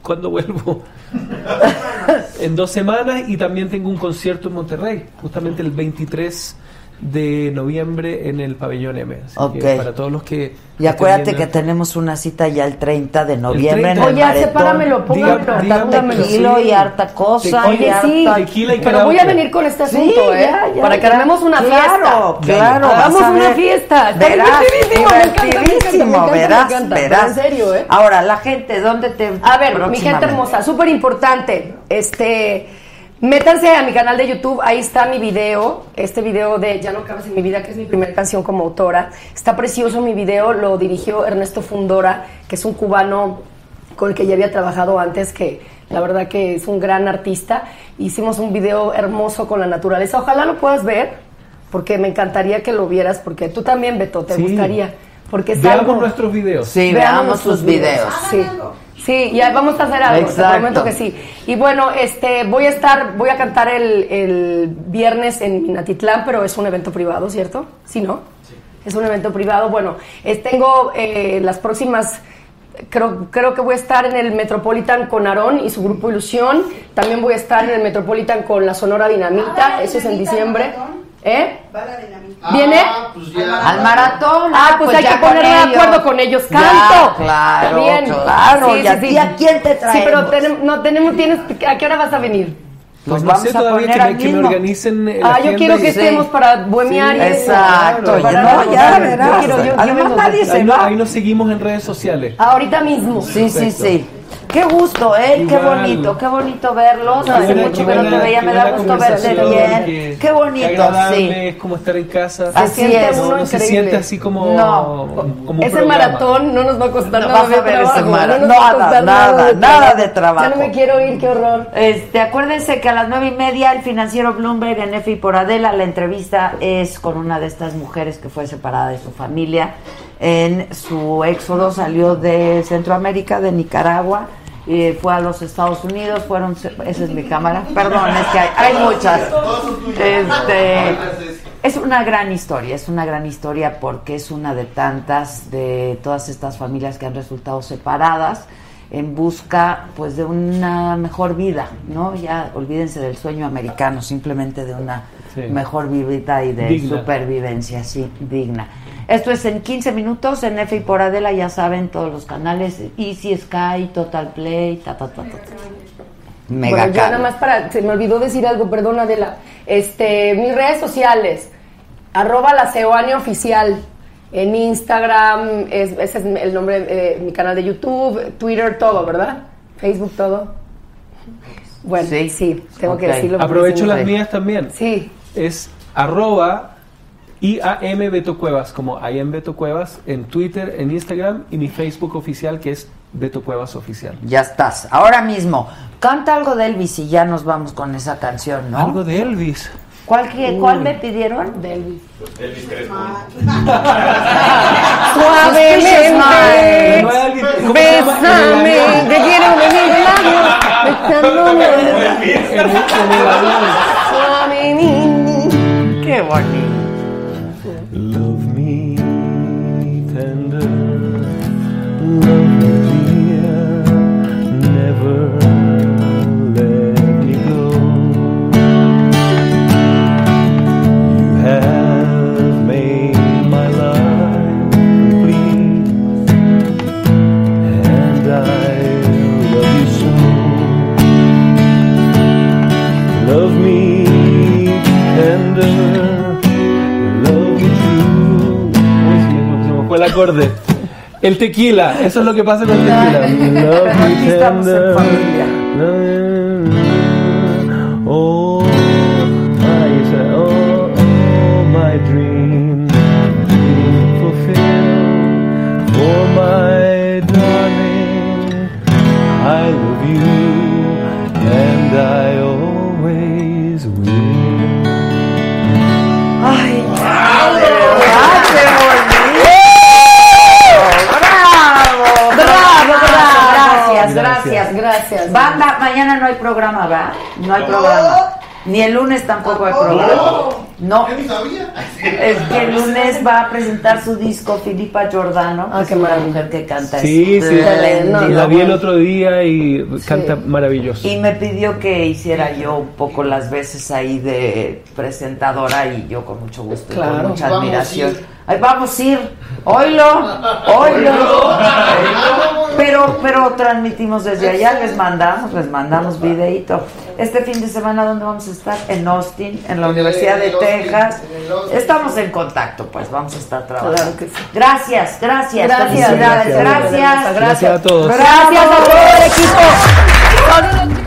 ¿Cuándo vuelvo? en dos semanas. Y también tengo un concierto en Monterrey. Justamente el 23 de noviembre en el Pabellón M. Así Ok. que para todos los que. Y acuérdate que tenemos una cita ya el 30 de noviembre 30. en el Oye, Maretón. sepáramelo, póngamelo, Harta tequila y harta cosa. Oye, y harta- sí, tequila y pero voy a venir con este Sí, asunto, ¿eh? ya, ya, Para que armemos una Claro, fiesta. claro, Hagamos vas a una fiesta. Verás, divertidísimo, verás, verás. En serio, ¿eh? Ahora, la gente, ¿dónde te A ver, mi gente hermosa, súper importante. Este, métanse a mi canal de YouTube, ahí está mi video, este video de Ya no cabes en mi vida, que es mi primera canción como autora. Está precioso mi video, lo dirigió Ernesto Fundora, que es un cubano con el que ya había trabajado antes, que la verdad que es un gran artista. Hicimos un video hermoso con la naturaleza. Ojalá lo puedas ver, porque me encantaría que lo vieras, porque tú también, Beto, te Sí. gustaría. Porque es Veamos algo- nuestros videos. Sí, Veamos veamos nuestros tus videos. Sí. Sí, ya vamos a hacer algo, te Exacto. prometo que sí. Y bueno, este, voy a estar, voy a cantar el, el viernes en Minatitlán, pero es un evento privado, ¿cierto? Sí, ¿no? Es un evento privado. Bueno, es- tengo eh, las próximas, creo, creo que voy a estar en el Metropolitan con Aarón y su grupo Ilusión. También voy a estar en el Metropolitan con la Sonora Dinamita, eso es en diciembre. ¿Eh? ¿Viene? Ah, pues ya. Al maratón. Ah, pues, hay ya que ponerme de acuerdo con ellos. Ya, ¡Canto! claro, Bien. claro. Sí, ¿Y a sí, sí. a quién te Sí, pero traemos? tenemos, no, tenemos, tienes, ¿a qué hora vas a venir? Pues no vamos sé a todavía poner que me, que me organicen. Ah, yo quiero que estemos para bohemiar y eso. Exacto, Claro, para no, ya verás. Yo quiero- yo- Además, nadie se no- va. ahí nos seguimos en redes sociales. Ahorita mismo. Sí, sí, sí. Qué gusto, ¿eh? Qué bonito, qué bonito verlos. Hace buena- mucho que no te veía, me da gusto verte bien. qué- Qué bonito, qué sí. Es como estar en casa. Así siente es. uno No se siente así como, No. como un Ese programa. maratón no nos va a costar No nada vas a de ver ese trabajo. no nos va a nada, costar nada, nada de trabajo. Ya no me quiero ir, qué horror. Este, acuérdense que a las nueve y media el financiero Bloomberg en F y por Adela, la entrevista es con una de estas mujeres que fue separada de su familia. En su éxodo salió de Centroamérica, de Nicaragua, y fue a los Estados Unidos, fueron, esa es mi cámara, perdón, es que hay, hay muchas. Este, es una gran historia, es una gran historia porque es una de tantas de todas estas familias que han resultado separadas en busca pues de una mejor vida, ¿no? Ya olvídense del sueño americano, simplemente de una Sí. mejor vida y de Digna. supervivencia, sí, digna. Esto es en 15 minutos en F y por Adela, ya saben, todos los canales, Easy Sky, Total Play, ta ta ta ta. ta. Mega bueno, nada más para, se me olvidó decir algo, perdón Adela. Este, mis redes sociales, arroba la Ceoane oficial, en Instagram, es, ese es el nombre de mi canal de YouTube, Twitter, todo, ¿verdad? Facebook, todo. Bueno, sí, tengo que decirlo. Aprovecho las mías también. Sí. Es arroba IAM Beto Cuevas, como IAM Beto Cuevas, en Twitter, en Instagram y mi Facebook oficial que es Beto Cuevas Oficial. Ya estás. Ahora mismo, canta algo de Elvis y ya nos vamos con esa canción, ¿no? Algo de Elvis. ¿Cuál, que- cuál me pidieron? De Elvis. Elvis Crespo. Suavemente. Bésame, te quiero venir el labio, besándome. Avión. Suavemente. Qué bonito. El tequila, eso es lo que pasa con el tequila. Aquí estamos en familia. Gracias. Banda, mañana no hay programa, ¿va? No hay programa. Ni el lunes tampoco hay programa. No. Es que el lunes va a presentar su disco Filipa Giordano, que Ah, es qué una maravilla. mujer que canta Sí, sí. espléndido. La vi el otro día y canta maravilloso. Y me pidió que hiciera yo un poco las veces ahí de presentadora y yo con mucho gusto y Claro. con mucha Vamos admiración. ir. Ahí vamos a ir. Oilo, oilo. Pero, pero transmitimos desde allá, les mandamos, les mandamos videito. Este fin de semana, ¿dónde vamos a estar? En Austin, en la Universidad de Texas. Estamos en contacto, pues vamos a estar trabajando. Gracias, gracias, Gracias, felicidades, gracias, gracias. Gracias a todos. Gracias a todo el equipo.